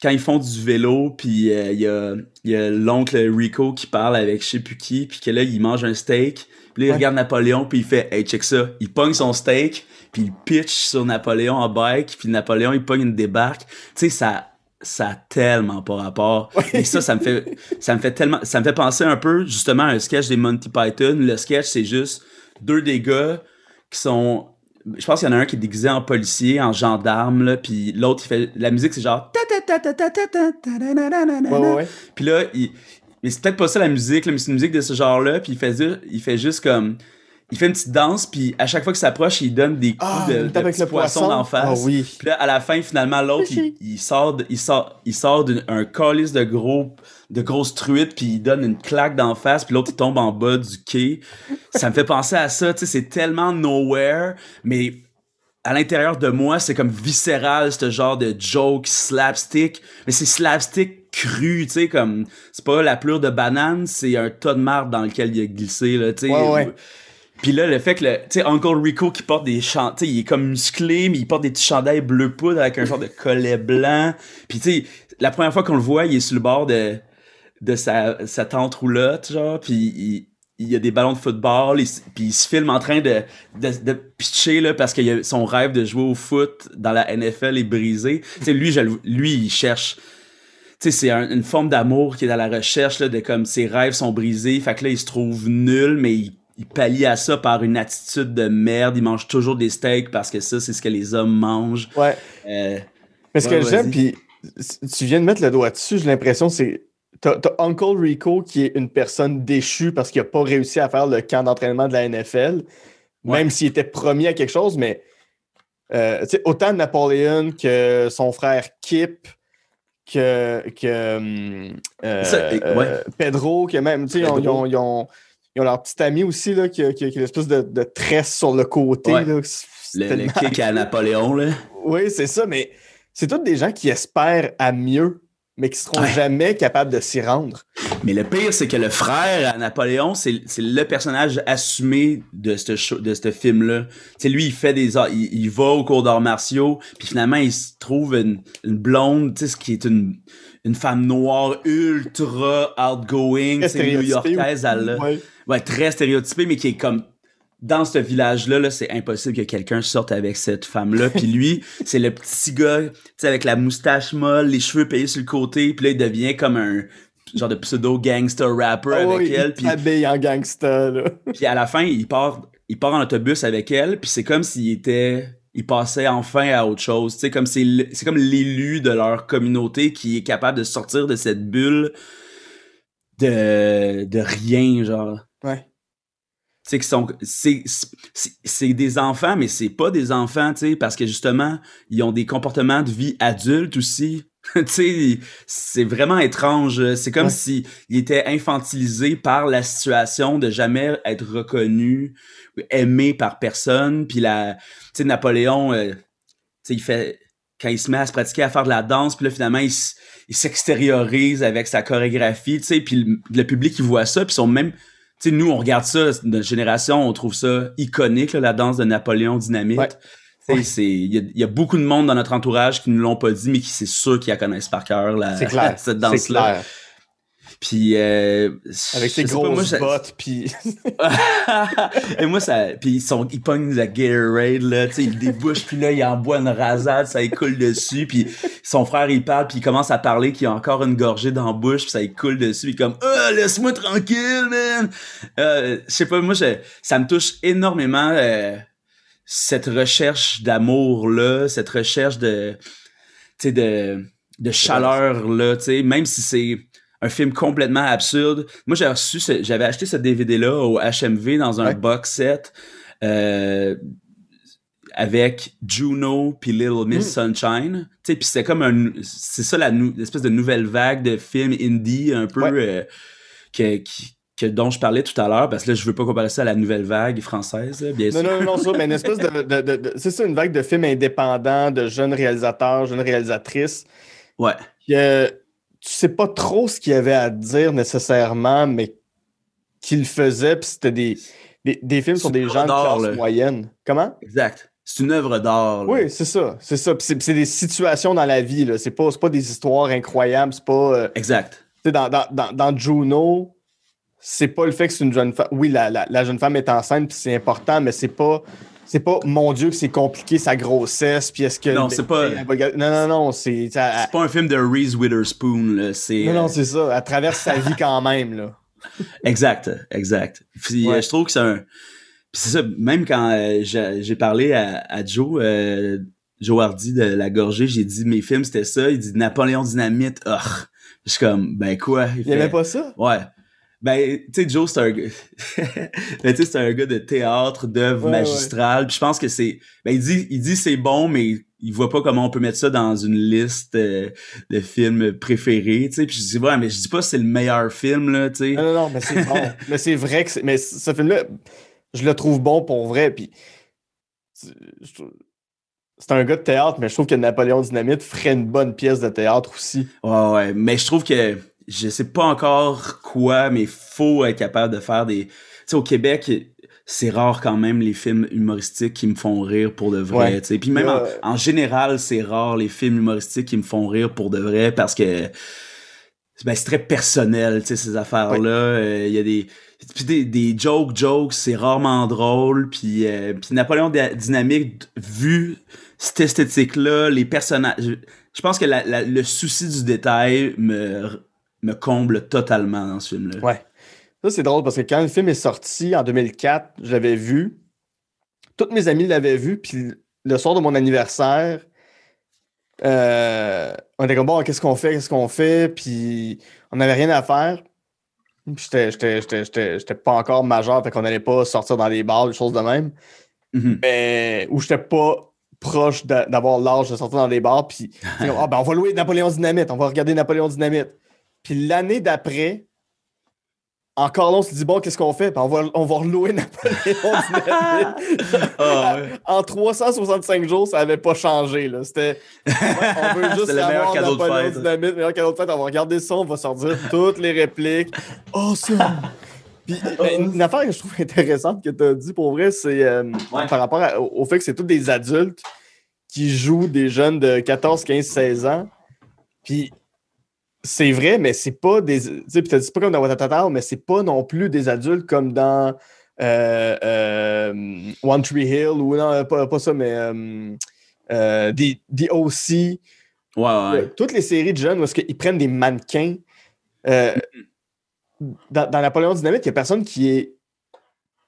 quand ils font du vélo, puis euh, il y a, y a l'oncle Rico qui parle avec je sais plus qui, puis que là, il mange un steak, puis là, il regarde Napoléon, puis il fait « Hey, check ça! » Il pogne son steak, puis il pitch sur Napoléon en bike, puis Napoléon, il pogne une débarque. Tu sais, ça ça a tellement pas rapport. Et ça, ça me fait, ça me fait tellement, ça me fait penser un peu, justement, à un sketch des Monty Python. Le sketch, c'est juste deux des gars qui sont je pense qu'il y en a un qui est déguisé en policier, en gendarme, là, puis l'autre, il fait... La musique, c'est genre... Puis là, il... Mais c'est peut-être pas ça la musique, mais c'est une musique de ce genre-là, puis il fait, il fait juste comme... Il fait une petite danse, puis à chaque fois qu'il s'approche, il donne des coups de, de petits poissons d'en face. oui. Puis là, à la fin, finalement, l'autre, il, sort, il sort, il sort d'un calice de gros de grosses truites puis il donne une claque d'en face puis l'autre il tombe en bas du quai. Ça me fait penser à ça, tu sais, c'est tellement nowhere, mais à l'intérieur de moi, c'est comme viscéral, ce genre de joke slapstick, mais c'est slapstick cru, tu sais, comme, c'est pas la pleure de banane, c'est un tas de marde dans lequel il a glissé, là, tu sais. Puis là, le fait que, tu sais, Uncle Rico qui porte des chants, tu sais, il est comme musclé, mais il porte des petits chandails bleu poudre avec un genre de collet blanc. Puis tu sais, la première fois qu'on le voit, il est sur le bord de, de sa, sa tente roulotte, genre, puis il, y a des ballons de football, puis il se filme en train de, de, de pitcher, là, parce que son rêve de jouer au foot dans la NFL est brisé. Tu sais, lui, lui, il cherche... Tu sais, c'est une forme d'amour qui est dans la recherche, là, de comme ses rêves sont brisés, fait que là, il se trouve nul, mais il, il pallie à ça par une attitude de merde. Il mange toujours des steaks parce que ça, c'est ce que les hommes mangent. Ouais. Euh, mais ce que j'aime, puis tu viens de mettre le doigt dessus, j'ai l'impression, c'est T'as Uncle Rico qui est une personne déchue parce qu'il n'a pas réussi à faire le camp d'entraînement de la NFL, même s'il était promis à quelque chose, mais euh, autant Napoléon que son frère Kip, que, que hum, euh, Pedro, que même, tu sais, ils, ont, ils, ont, leur petit ami aussi, là, qui, a, qui, l'espèce de, de, tresse sur le côté. Là, le, le kick à Napoléon, là. Oui, c'est ça, mais c'est tous des gens qui espèrent à mieux mais qui seront jamais capables de s'y rendre. Mais le pire, c'est que le frère à Napoléon, c'est le personnage assumé de ce de ce film-là. Tu lui, il fait des il, il va au cours d'arts martiaux, puis finalement, il se trouve une, une blonde, tu sais, ce qui est une une femme noire ultra outgoing, c'est new-yorkaise, elle ouais. ouais, très stéréotypée, mais qui est comme dans ce village-là, -là, c'est impossible que quelqu'un sorte avec cette femme-là. Puis (laughs) lui, c'est le petit gars, tu sais, avec la moustache molle, les cheveux payés sur le côté, puis là, il devient comme un genre de pseudo gangster rapper ah avec elle. Puis habillé en gangster. Là. (laughs) Puis à la fin, il part, il part en autobus avec elle, puis c'est comme s'il était, il passait enfin à autre chose. Tu sais, comme c'est, c'est comme l'élu de leur communauté qui est capable de sortir de cette bulle de de rien, genre. Sont c'est des enfants mais c'est pas des enfants tu sais parce que justement ils ont des comportements de vie adultes aussi. (laughs) Tu sais c'est vraiment étrange. C'est comme si ils étaient infantilisés par la situation de jamais être reconnus aimés par personne. Puis la tu sais Napoléon euh, tu sais il fait quand il se met à se pratiquer à faire de la danse puis là finalement il s'extériorise avec sa chorégraphie tu sais puis le, le public il voit ça puis sont même sais, nous, on regarde ça, notre génération, on trouve ça iconique, la danse de Napoléon Dynamite. Il y, a beaucoup de monde dans notre entourage qui ne l'ont pas dit, mais qui c'est sûr qu'ils la connaissent par cœur, (laughs) cette danse-là. Puis euh, avec ses grosses bottes puis (laughs) et moi ça puis ils sont ils pognent la Gatorade là, tu sais ils débouchent puis là il envoie une rasade, ça coule dessus puis son frère il parle puis il commence à parler qu'il a encore une gorgée dans la bouche puis ça coule dessus puis comme "Oh, laisse-moi tranquille, man." Euh, je sais pas moi ça me touche énormément euh, cette recherche d'amour là, cette recherche de tu sais de de chaleur là, tu sais même si c'est un film complètement absurde. Moi, j'ai reçu, j'avais acheté ce DVD-là au HMV dans un box set euh, avec Juno puis Little Miss mm. Sunshine. Tu sais, puis c'est comme un, c'est ça la l'espèce de nouvelle vague de films indie un peu euh, que, que, dont je parlais tout à l'heure, parce que là, je veux pas comparer ça à la nouvelle vague française, bien sûr. Non, non, non, ça, mais une espèce de, de, de, c'est ça, une vague de films indépendants, de jeunes réalisateurs, jeunes réalisatrices. Ouais tu sais pas trop ce qu'il y avait à dire nécessairement, mais qu'il faisait, puis c'était des, des, films sur des gens de classe moyenne. Comment? Exact. C'est une œuvre d'art. Oui, c'est ça. C'est ça. c'est des situations dans la vie. C'est pas, pas des histoires incroyables. C'est pas. Euh, exact. Dans, dans, dans, dans Juno, c'est pas le fait que c'est une jeune femme. Oui, la, la, la, jeune femme est enceinte, puis c'est important, mais c'est pas c'est pas mon Dieu que c'est compliqué sa grossesse puis est-ce que non c'est pas non non non c'est c'est pas un film de Reese Witherspoon là c'est non non euh, c'est ça elle traverse sa vie (laughs) quand même là. Exact exact. Puis euh, je trouve que c'est un c'est ça même quand euh, j'ai parlé à, Joe Joe Hardy de La Gorgée j'ai dit mes films c'était ça il dit Napoléon Dynamite oh. je suis comme ben quoi il, il aimait pas ça? Ouais ben, tu sais, Joe, c'est un, (laughs) ben, c'est un gars de théâtre, d'œuvre magistrale. je pense que c'est, ben, il dit, il dit c'est bon, mais il voit pas comment on peut mettre ça dans une liste euh, de films préférés, tu sais. Puis je dis, ouais, mais je dis pas que c'est le meilleur film, là, tu sais. Non, non, non, mais c'est bon. (laughs) mais c'est vrai que mais ce film-là, je le trouve bon pour vrai. Puis c'est un gars de théâtre, mais je trouve que Napoléon Dynamite ferait une bonne pièce de théâtre aussi. Ouais, ouais. Mais je trouve que je sais pas encore quoi, mais faut être capable de faire des. Tu sais, au Québec, c'est rare quand même les films humoristiques qui me font rire pour de vrai. sais Puis même en, général, c'est rare les films humoristiques qui me font rire pour de vrai parce que ben, c'est très personnel, tu sais, ces affaires-là. Euh, il y a des. Puis des, des jokes, jokes, c'est rarement drôle. Puis, euh, puis Napoléon Dynamique, vu cette esthétique-là, les personnages. Je, pense que le souci du détail me me comble totalement dans ce film-là. Ouais. Ça, c'est drôle parce que quand le film est sorti en 2004, je l'avais vu. Toutes mes amis l'avaient vu, puis le soir de mon anniversaire, euh, on était comme bon, qu'est-ce qu'on fait, qu'est-ce qu'on fait, puis on n'avait rien à faire. J'étais pas encore majeur, fait qu'on n'allait pas sortir dans les bars, des choses de même. Mm-hmm. Mais où j'étais pas proche d'avoir l'âge de sortir dans des bars, puis (laughs) ah, ben, on va louer Napoléon Dynamite, on va regarder Napoléon Dynamite. Puis l'année d'après, encore là, on se dit, bon, qu'est-ce qu'on fait? Ben, on, va, on va relouer Napoléon Dynamite. (laughs) Ah, en 365 jours, ça n'avait pas changé. C'était, on veut (laughs) juste avoir Napoléon Dynamite, meilleur cadeau de fête. On va regarder ça, on va sortir (laughs) toutes les répliques. Oh, ça! Puis, ben, une affaire que je trouve intéressante que tu as dit pour vrai, c'est euh, par rapport au fait que c'est tous des adultes qui jouent des jeunes de 14, 15, 16 ans. Puis c'est vrai, mais c'est pas des. Tu sais, c'est pas comme dans Watatata, mais c'est pas non plus des adultes comme dans euh, euh, One Tree Hill ou non, pas, ça, mais euh, The, OC. Ouais, ouais. Toutes les séries de jeunes où qu'ils prennent des mannequins. Mm-hmm. dans, dans, Napoléon Dynamite, il n'y a personne qui est,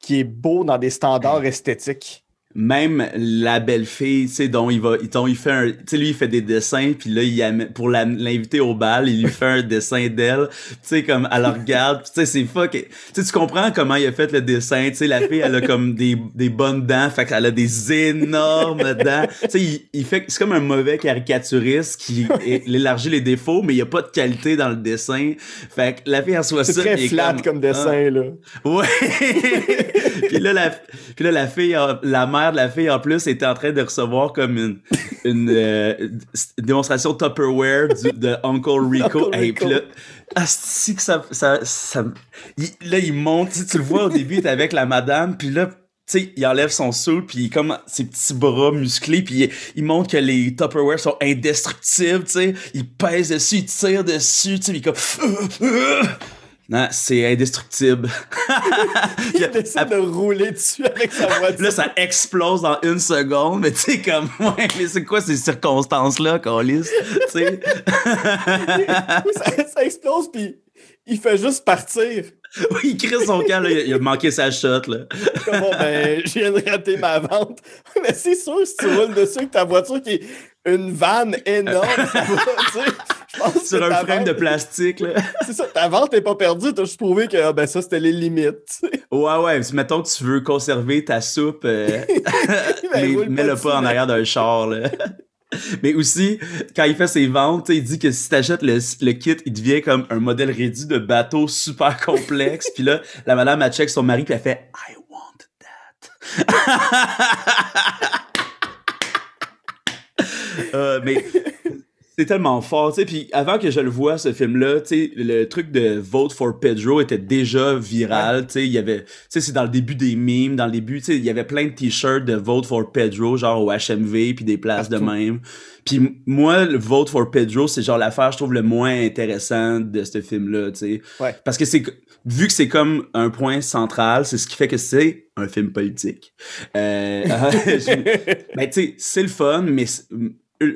qui est beau dans des standards esthétiques même la belle fille, tu sais, dont il va, dont il fait un, tu sais, lui il fait des dessins, puis là il pour l'inviter au bal, il lui fait un dessin d'elle, tu sais, comme elle regarde, tu sais, c'est fuck, tu sais, tu comprends comment il a fait le dessin, tu sais, la fille elle a comme des, des bonnes dents, fait qu'elle a des énormes dents, tu sais, il, fait, c'est comme un mauvais caricaturiste qui élargit les défauts, mais il y a pas de qualité dans le dessin, fait que la fille elle soit ça, c'est très flat comme, dessin hein? là, ouais, (laughs) puis là la, puis là la fille, la mère de la fille, en plus, était en train de recevoir comme une, une, euh, démonstration Tupperware de Uncle Rico. et puis là, que ça, ça, ça là, il monte, tu, le vois au début, il est avec la madame, puis là, tu sais, il enlève son sou, puis il comme ses petits bras musclés, puis il, il, montre que les Tupperware sont indestructibles, tu sais. Il pèse dessus, il tire dessus, tu sais, il comme... Non, c'est indestructible. (laughs) il décide de rouler dessus avec sa voiture. Là, ça explose dans une seconde, mais tu sais, comme, (laughs) ouais, mais c'est quoi ces circonstances-là, tu sais? (laughs) ça, ça explose, puis il fait juste partir. Oui, il crie son camp, là, il a manqué sa shot. Là. Comment, ben, je viens de rater ma vente. Mais c'est sûr, si tu roules dessus avec ta voiture qui est une vanne énorme, ça va, Sur un frame de plastique, là. (laughs) c'est ça, ta vente n'est pas perdue, t'as juste prouvé que ah, ben, ça, c'était les limites. Ouais, ouais, mettons que tu veux conserver ta soupe, euh, (laughs) ben, (laughs) mets-le pas, en arrière d'un char, là. Mais aussi, quand il fait ses ventes, il dit que si t'achètes le, le kit, il devient comme un modèle réduit de bateau super complexe. puis là, la madame, a check son mari, puis elle fait « I want that euh, ». mais c'est tellement fort, tu sais. Puis avant que je le vois, ce film-là, tu sais, le truc de Vote for Pedro était déjà viral, tu sais. Il y avait, tu sais, c'est dans le début des memes, dans le début, tu sais, il y avait plein de t-shirts de Vote for Pedro, genre au HMV, puis des places de même. Puis moi, le Vote for Pedro, c'est genre l'affaire, je trouve, le moins intéressant de ce film-là, tu sais. Ouais. Parce que c'est, vu que c'est comme un point central, c'est ce qui fait que c'est un film politique. Euh, (laughs) ben, tu sais, c'est le fun, mais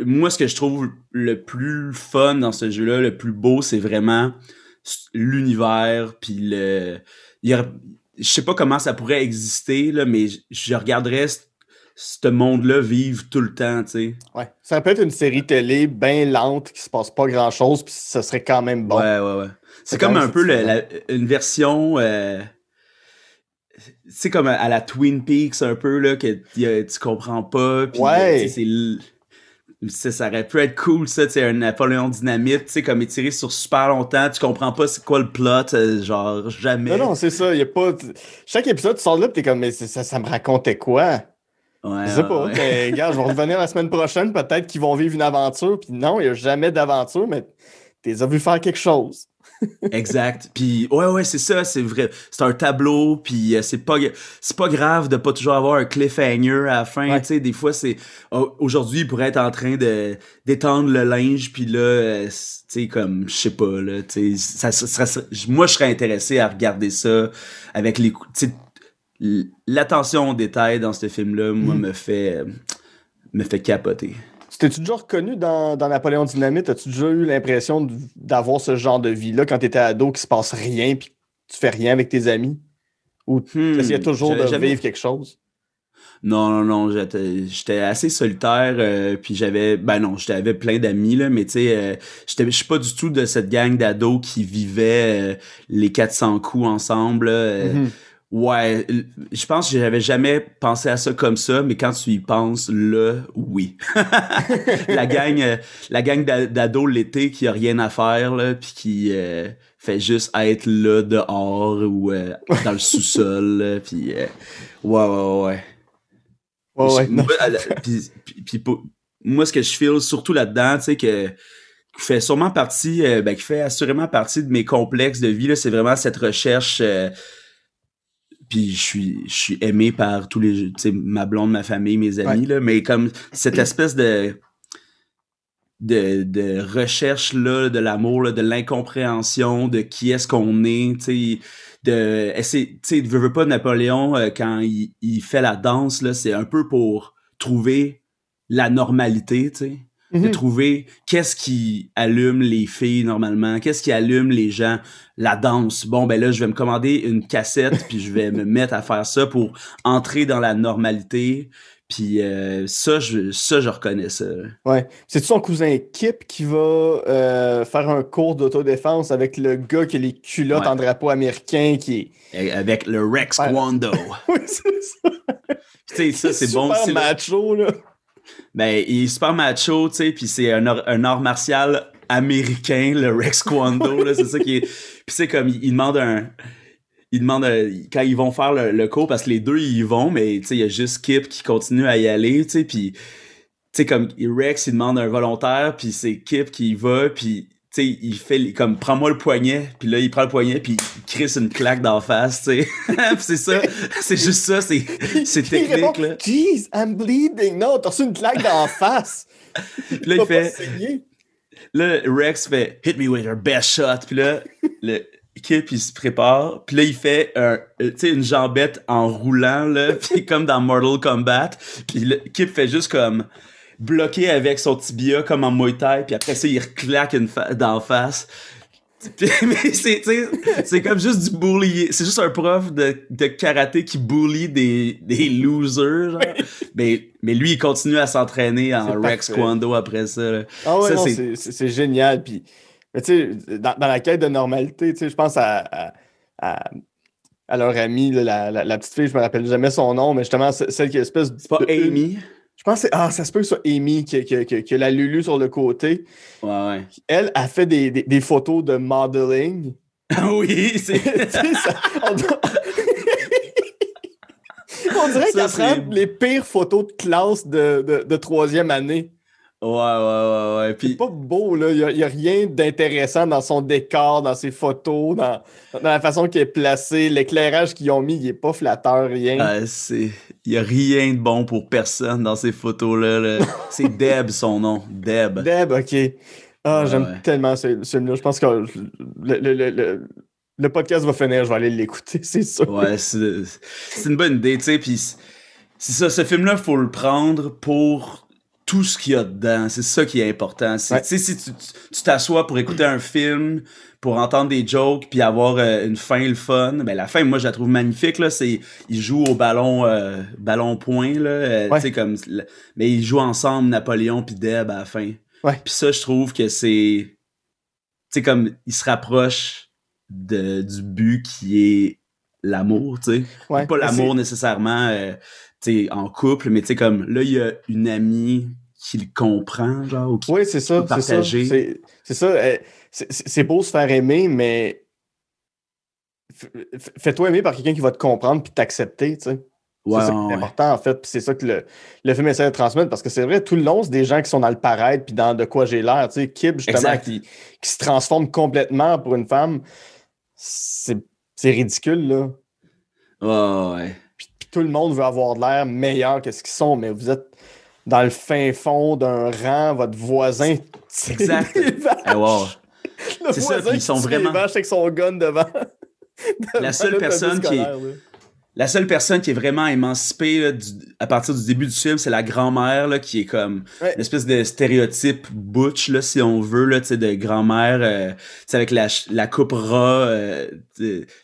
moi, ce que je trouve le plus fun dans ce jeu-là, le plus beau, c'est vraiment l'univers, puis le... je sais pas comment ça pourrait exister, là, mais je regarderais ce monde-là vivre tout le temps, tu sais. Ouais. Ça peut être une série télé bien lente, qui se passe pas grand-chose, puis ça serait quand même bon. Ouais, ouais, ouais. C'est comme un peu une version... Euh, c'est comme à la Twin Peaks un peu là que tu comprends pas puis ouais. c'est ça, aurait pu être cool, ça, tu un Napoléon Dynamite, tu sais, comme étiré sur super longtemps, tu comprends pas c'est quoi le plot, euh, genre, jamais. Non, non, c'est ça, y a pas... Chaque épisode, tu sors là, t'es comme, mais ça, ça me racontait quoi? Ouais, je sais pas, mais gars, je vais revenir la semaine prochaine, peut-être qu'ils vont vivre une aventure, puis non, il y a jamais d'aventure, mais t'es as vu faire quelque chose exact. Puis ouais ouais, c'est ça, c'est vrai. C'est un tableau puis euh, c'est pas c'est pas grave de pas toujours avoir un cliffhanger à la fin, tu sais, des fois c'est oh, aujourd'hui il pourrait être en train de d'étendre le linge puis là euh, tu sais comme je sais pas là, tu sais ça, moi je serais intéressé à regarder ça avec les l'attention aux détails dans ce film là, moi mm. me fait me fait capoter. T'es-tu déjà reconnu dans, dans Napoléon Dynamite? As-tu déjà eu l'impression d'avoir ce genre de vie-là quand tu étais ado, qu'il se passe rien puis tu fais rien avec tes amis? Ou tu hmm, essayais toujours de vivre quelque chose? Non, non, non, j'étais assez solitaire, euh, puis j'avais, ben non, j'avais plein d'amis, là, mais tu sais, euh, je suis pas du tout de cette gang d'ados qui vivaient euh, les 400 coups ensemble, mm-hmm. Ouais, je pense que j'avais jamais pensé à ça comme ça, mais quand tu y penses, là, oui. (laughs) la gang, euh, la gang d'ados l'été qui a rien à faire, là, puis qui euh, fait juste être là dehors ou euh, dans le sous-sol, puis ouais, ouais, ouais. Ouais, ouais. Moi, puis, moi, ce que je feel surtout là-dedans, tu sais, que qui fait sûrement partie, ben, qui fait assurément partie de mes complexes de vie, c'est vraiment cette recherche puis je suis je suis aimé par tous les tu sais ma blonde ma famille mes amis là. Mais comme cette espèce de de, de recherche là de l'amour de l'incompréhension de qui est-ce qu'on est tu sais de tu sais veux, veux pas Napoléon euh, quand il, il fait la danse là c'est un peu pour trouver la normalité tu sais de mhm. trouver qu'est-ce qui allume les filles normalement, qu'est-ce qui allume les gens, la danse. Bon ben là, je vais me commander une cassette puis je vais me (laughs) mettre à faire ça pour entrer dans la normalité. Puis euh, ça, je, ça, je reconnais ça. Ouais. C'est son cousin Kip qui va euh, faire un cours d'autodéfense avec le gars qui a les culottes en drapeau américain qui est. Avec le Rex Kwando. (laughs) oui, c'est ça. Tu sais, ça, c'est bon. C'est macho, là ben, il est super macho, tu sais, puis c'est un, un art martial américain, le Rex Kwando, c'est ça qui est... Puis c'est comme, il, demande un... Il demande quand ils vont faire le, cours, parce que les deux, ils y vont, mais tu sais, il y a juste Kip qui continue à y aller, tu sais, puis... Tu sais, comme Rex, il demande un volontaire, puis c'est Kip qui y va, puis sais, il fait comme prends-moi le poignet, puis là il prend le poignet puis il crisse une claque d'en face, tu sais. (laughs) c'est ça, c'est juste ça, c'est c'est technique là. Jeez, I'm bleeding. Non, t'as reçu une claque d'en face. (laughs) puis là il fait Là Rex fait hit me with your best shot, puis là le Kip il se prépare, puis là il fait un tu sais une jambette en roulant là, (laughs) puis comme dans Mortal Kombat, puis Kip fait juste comme bloqué avec son tibia comme en Muay Thai, puis après ça, il reclaque une d'en face. (laughs) mais c'est, comme juste du bully. C'est juste un prof de, de karaté qui bully des, des losers, genre. mais, mais lui, il continue à s'entraîner en Rex Kwando après ça. Ah ouais, c'est génial. Puis, tu sais, dans, dans, la quête de normalité, je pense à, à, à, leur amie, la, la, petite fille, je me rappelle jamais son nom, mais justement, celle qui est espèce de. C'est pas Amy? Je pense que ah, ça se peut que ce soit Amy qui, qui, qui, a la Lulu sur le côté. Ouais, ouais. Elle a fait des, des, des photos de modeling. (laughs) oui, c'est. (laughs) on, (laughs) on dirait qu'elle prend les pires photos de classe de, de, de troisième année. Ouais, ouais, ouais, ouais. Puis... C'est pas beau, là. Il n'y a, rien d'intéressant dans son décor, dans ses photos, dans, dans la façon qu'il est placé. L'éclairage qu'ils ont mis, il est pas flatteur, rien. C'est... Il n'y a rien de bon pour personne dans ces photos-là. c'est (laughs) Deb, son nom. Deb. Deb, OK. Ah, j'aime tellement celui-là. Je pense que le, le, le, le, podcast va finir. Je vais aller l'écouter, (laughs) c'est sûr. Ouais, c'est, c'est une bonne idée, tu sais. Puis c'est ça, ce film-là, il faut le prendre pour tout ce qu'il y a dedans. C'est ça qui est important. Si tu t'assois pour écouter un film, pour entendre des jokes, puis avoir euh, une fin le fun, ben la fin, moi, je la trouve magnifique. Là, c'est, ils jouent au ballon, euh, ballon point, là, euh, comme, mais ils jouent ensemble, Napoléon puis Deb à la fin. Ouais. Puis ça, je trouve que c'est, tu comme, ils se rapprochent de, du but qui est l'amour, tu sais. Ouais, pas l'amour nécessairement en couple, mais tu sais, comme là, il y a une amie qui le comprend, genre, ou qui Oui, c'est ça, c'est ça. C'est ça. Euh, c'est beau se faire aimer, mais fais-toi aimer par quelqu'un qui va te comprendre puis t'accepter, tu sais. C'est important, en fait. Puis c'est ça que le, le film essaie de transmettre, parce que c'est vrai, tout le long, c'est des gens qui sont dans le paraître puis dans de quoi j'ai l'air. Tu sais, Kib, justement, qui, qui, se transforme complètement pour une femme, c'est ridicule, là. Ouais, ouais tout le monde veut avoir de l'air meilleur que ce qu'ils sont, mais vous êtes dans le fin fond d'un rang, votre voisin. Exact. (laughs) C'est ça, puis ils sont vraiment. avec son gun devant. la seule personne qui est. La seule personne qui est vraiment émancipée à partir du début du film, c'est la grand-mère qui est comme une espèce de stéréotype butch, là, si on veut, là, de grand-mère euh, avec la, la coupe ras, euh,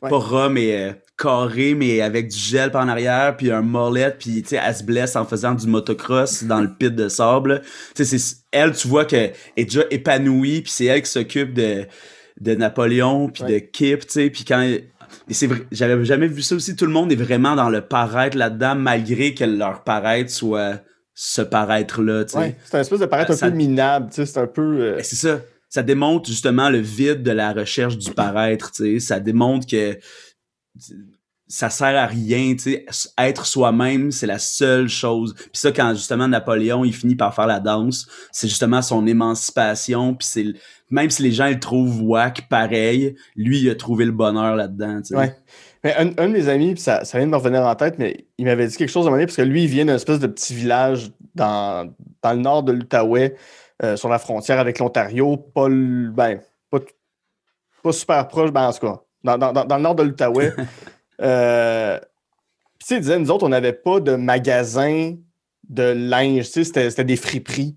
pas ras, mais euh, carré, mais avec du gel par en arrière, puis un mollet, puis tu sais, elle se blesse en faisant du motocross dans le pit de sable. Tu sais, c'est elle, tu vois qu'elle est déjà épanouie, puis c'est elle qui s'occupe de, de Napoléon, puis de Kip, tu sais, puis quand et c'est vrai, j'avais jamais vu ça aussi. Tout le monde est vraiment dans le paraître là-dedans, malgré que leur paraître soit ce paraître-là. Ouais, c'est un espèce de paraître un Ça- peu minable, tu sais, c'est un peu. euh, Ben, C'est ça. Ça démontre justement le vide de la recherche du paraître, tu sais. Ça démontre que ça sert à rien, tu sais. Être soi-même, c'est la seule chose. Puis ça, quand justement Napoléon, il finit par faire la danse, c'est justement son émancipation. Puis c'est même si les gens le trouvent whack, pareil, lui, il a trouvé le bonheur là-dedans, tu sais. Ouais. Mais un, un de mes amis, puis ça, ça vient de me revenir en tête, mais il m'avait dit quelque chose à un moment donné, parce que lui, il vient d'un espèce de petit village dans, dans le nord de l'Outaouais, euh, sur la frontière avec l'Ontario, pas, le- ben, pas, super proche, ben en tout cas, dans, dans- dans- dans le nord de l'Outaouais. (laughs) euh, puis tu sais, il disait, nous autres, on n'avait pas de magasin de linge, tu sais, c'était des friperies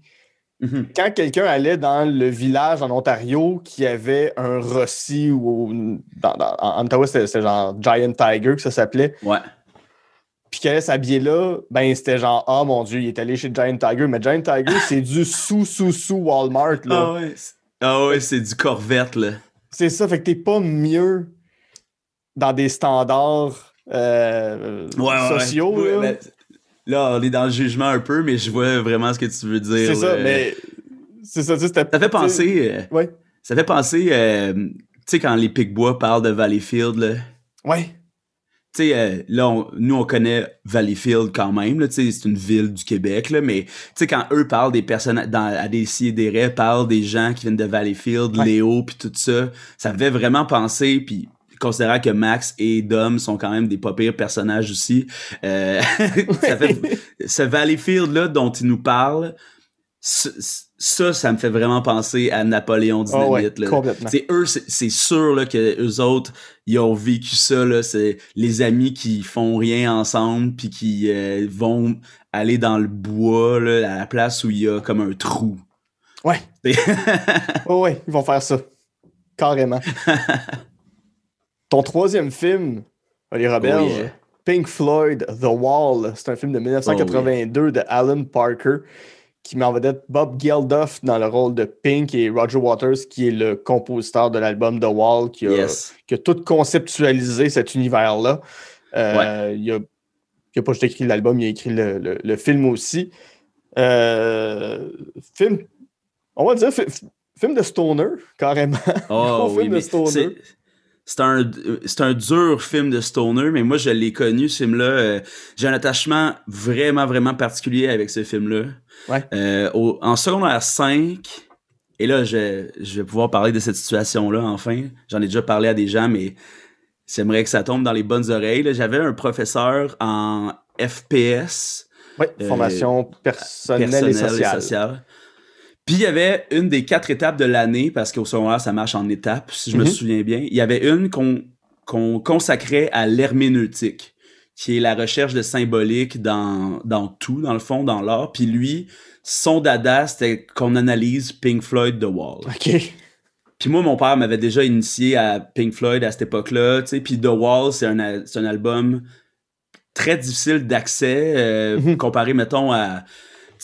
Mhm. quand quelqu'un allait dans le village en Ontario qui avait un Rossi ou dans, dans- en Ottawa, c'était genre Giant Tiger que ça s'appelait, Ouais. puis qu'elle allait s'habiller là, ben c'était genre Ah mon Dieu, il est allé chez Giant Tiger. Mais Giant Tiger, c'est du sous-sous-sous Walmart. Là. Ah ouais. Ah ouais, c'est du Corvette, là. C'est ça, fait que t'es pas mieux dans des standards euh, Ouais, sociaux. ouais. là. Ouais, ben, là, on est dans le jugement un peu, mais je vois vraiment ce que tu veux dire. c'est ça, là. mais c'est ça, tu sais, c'était. Ça fait penser. euh. Ça fait penser. euh, tu sais, quand les Picbois parlent de Valleyfield, là. Ouais. Tu sais, euh, là, on- nous, on connaît Valleyfield quand même, là. Tu sais, c'est une ville du Québec, là. Mais, tu sais, quand eux parlent des personnes, dans, à des parlent des gens qui viennent de Valleyfield. Léo, puis tout ça, ça me fait vraiment penser, puis considérant que Max et Dom sont quand même des pas pires personnages aussi, euh, (laughs) ça fait, (laughs) ce Valleyfield-là dont ils nous parlent, ça, ça, me fait vraiment penser à Napoléon Ah Dynamite. là. complètement. C'est eux, c'est sûr là, que eux autres, ils ont vécu ça. là. C'est les amis qui font rien ensemble puis qui euh, vont aller dans le bois là, à la place où il y a comme un trou. Ouais. (laughs) Oh ouais, ils vont faire ça. Carrément. Ton troisième film, Oh yeah. Pink Floyd, The Wall. C'est un film de 1982 de Alan Parker qui met en vedette Bob Geldof dans le rôle de Pink et Roger Waters qui est le compositeur de l'album The Wall qui a, Yes. qui a tout conceptualisé cet univers-là. Euh, Il a, il a pas juste écrit l'album, il a écrit le, le- le film aussi. Euh, film, on va dire fi- fi- film de stoner, carrément. Oh, (laughs) oui, film de mais stoner. C'est- un, c'est un dur film de stoner, mais moi je l'ai connu ce film-là. euh, J'ai un attachement vraiment vraiment particulier avec ce film-là. Ouais. Euh, au- en secondaire 5, et là je, je vais pouvoir parler de cette situation-là enfin. J'en ai déjà parlé à des gens, mais j'aimerais que ça tombe dans les bonnes oreilles. J'avais un professeur en FPS, Oui, Euh, formation personnelle, personnel et sociale. sociale. Puis il y avait une des quatre étapes de l'année, parce qu'au secondaire, ça marche en étapes, si je me Mhm. souviens bien. Il y avait une qu'on qu'on consacrait à l'herméneutique, qui est la recherche de symbolique dans, dans tout, dans le fond, dans l'art. Puis lui, son dada, c'était qu'on analyse Pink Floyd The Wall. OK. Puis moi, mon père m'avait déjà initié à Pink Floyd à cette époque-là, tu sais. Puis The Wall, c'est un, un album très difficile d'accès, euh, Mhm. comparé, mettons, à,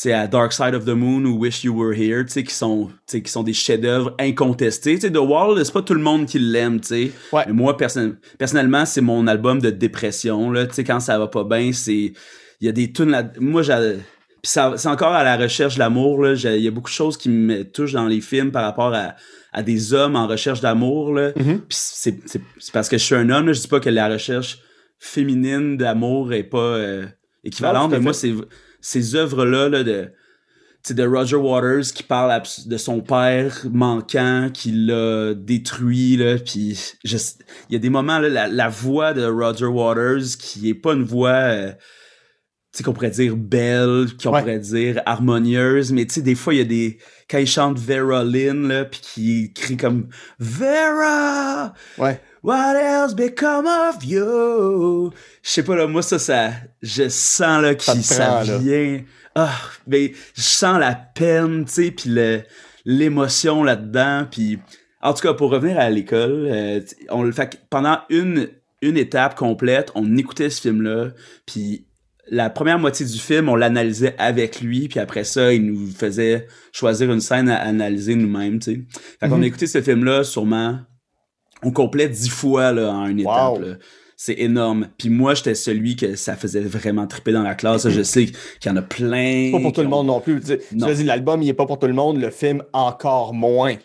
sais, à Dark Side of the Moon ou Wish You Were Here, tu sais, qui sont, qui sont des chefs-d'œuvre incontestés. Tu sais, The Wall, c'est pas tout le monde qui l'aime, tu sais. Ouais. Mais moi, perso- personnellement, c'est mon album de dépression, là. Tu sais, quand ça va pas bien, c'est... Il y a des tunes là... Moi, j'ai... Puis c'est encore à la recherche de l'amour, là. Il y a beaucoup de choses qui me touchent dans les films par rapport à, à des hommes en recherche d'amour, là. Mhm. Puis c'est, parce que je suis un homme, là, je dis pas que la recherche féminine d'amour est pas euh, équivalente, Non, mais moi, c'est, ces œuvres-là là, de, de Roger Waters qui parle de son père manquant, qui l'a détruit, là, puis il y a des moments, là, la, la voix de Roger Waters qui est pas une voix... euh, tu sais, qu'on pourrait dire belle, qu'on Ouais. pourrait dire harmonieuse, mais tu sais, des fois, il y a des... Quand il chante Vera Lynn, là, puis qu'il crie comme « Vera! Ouais. What else become of you? Je sais pas, là, moi, ça, ça, je sens, là, Ça te ça prend, vient. Ah, mais je sens la peine, tu sais, puis l'émotion là-dedans, puis en tout cas, pour revenir à l'école, euh, on le fait que pendant une, une étape complète, on écoutait ce film-là, puis la première moitié du film, on l'analysait avec lui, puis après ça, il nous faisait choisir une scène à analyser nous-mêmes, tu sais. Fait qu'on Mhm. a écouté ce film-là sûrement au complet dix fois là, en une Wow. étape. là. C'est énorme. Puis moi, j'étais celui que ça faisait vraiment triper dans la classe. Je sais qu'il y en a plein. Pas pour tout le ont- monde non plus. Tu, sais, l'album, il est pas pour tout le monde, le film encore moins.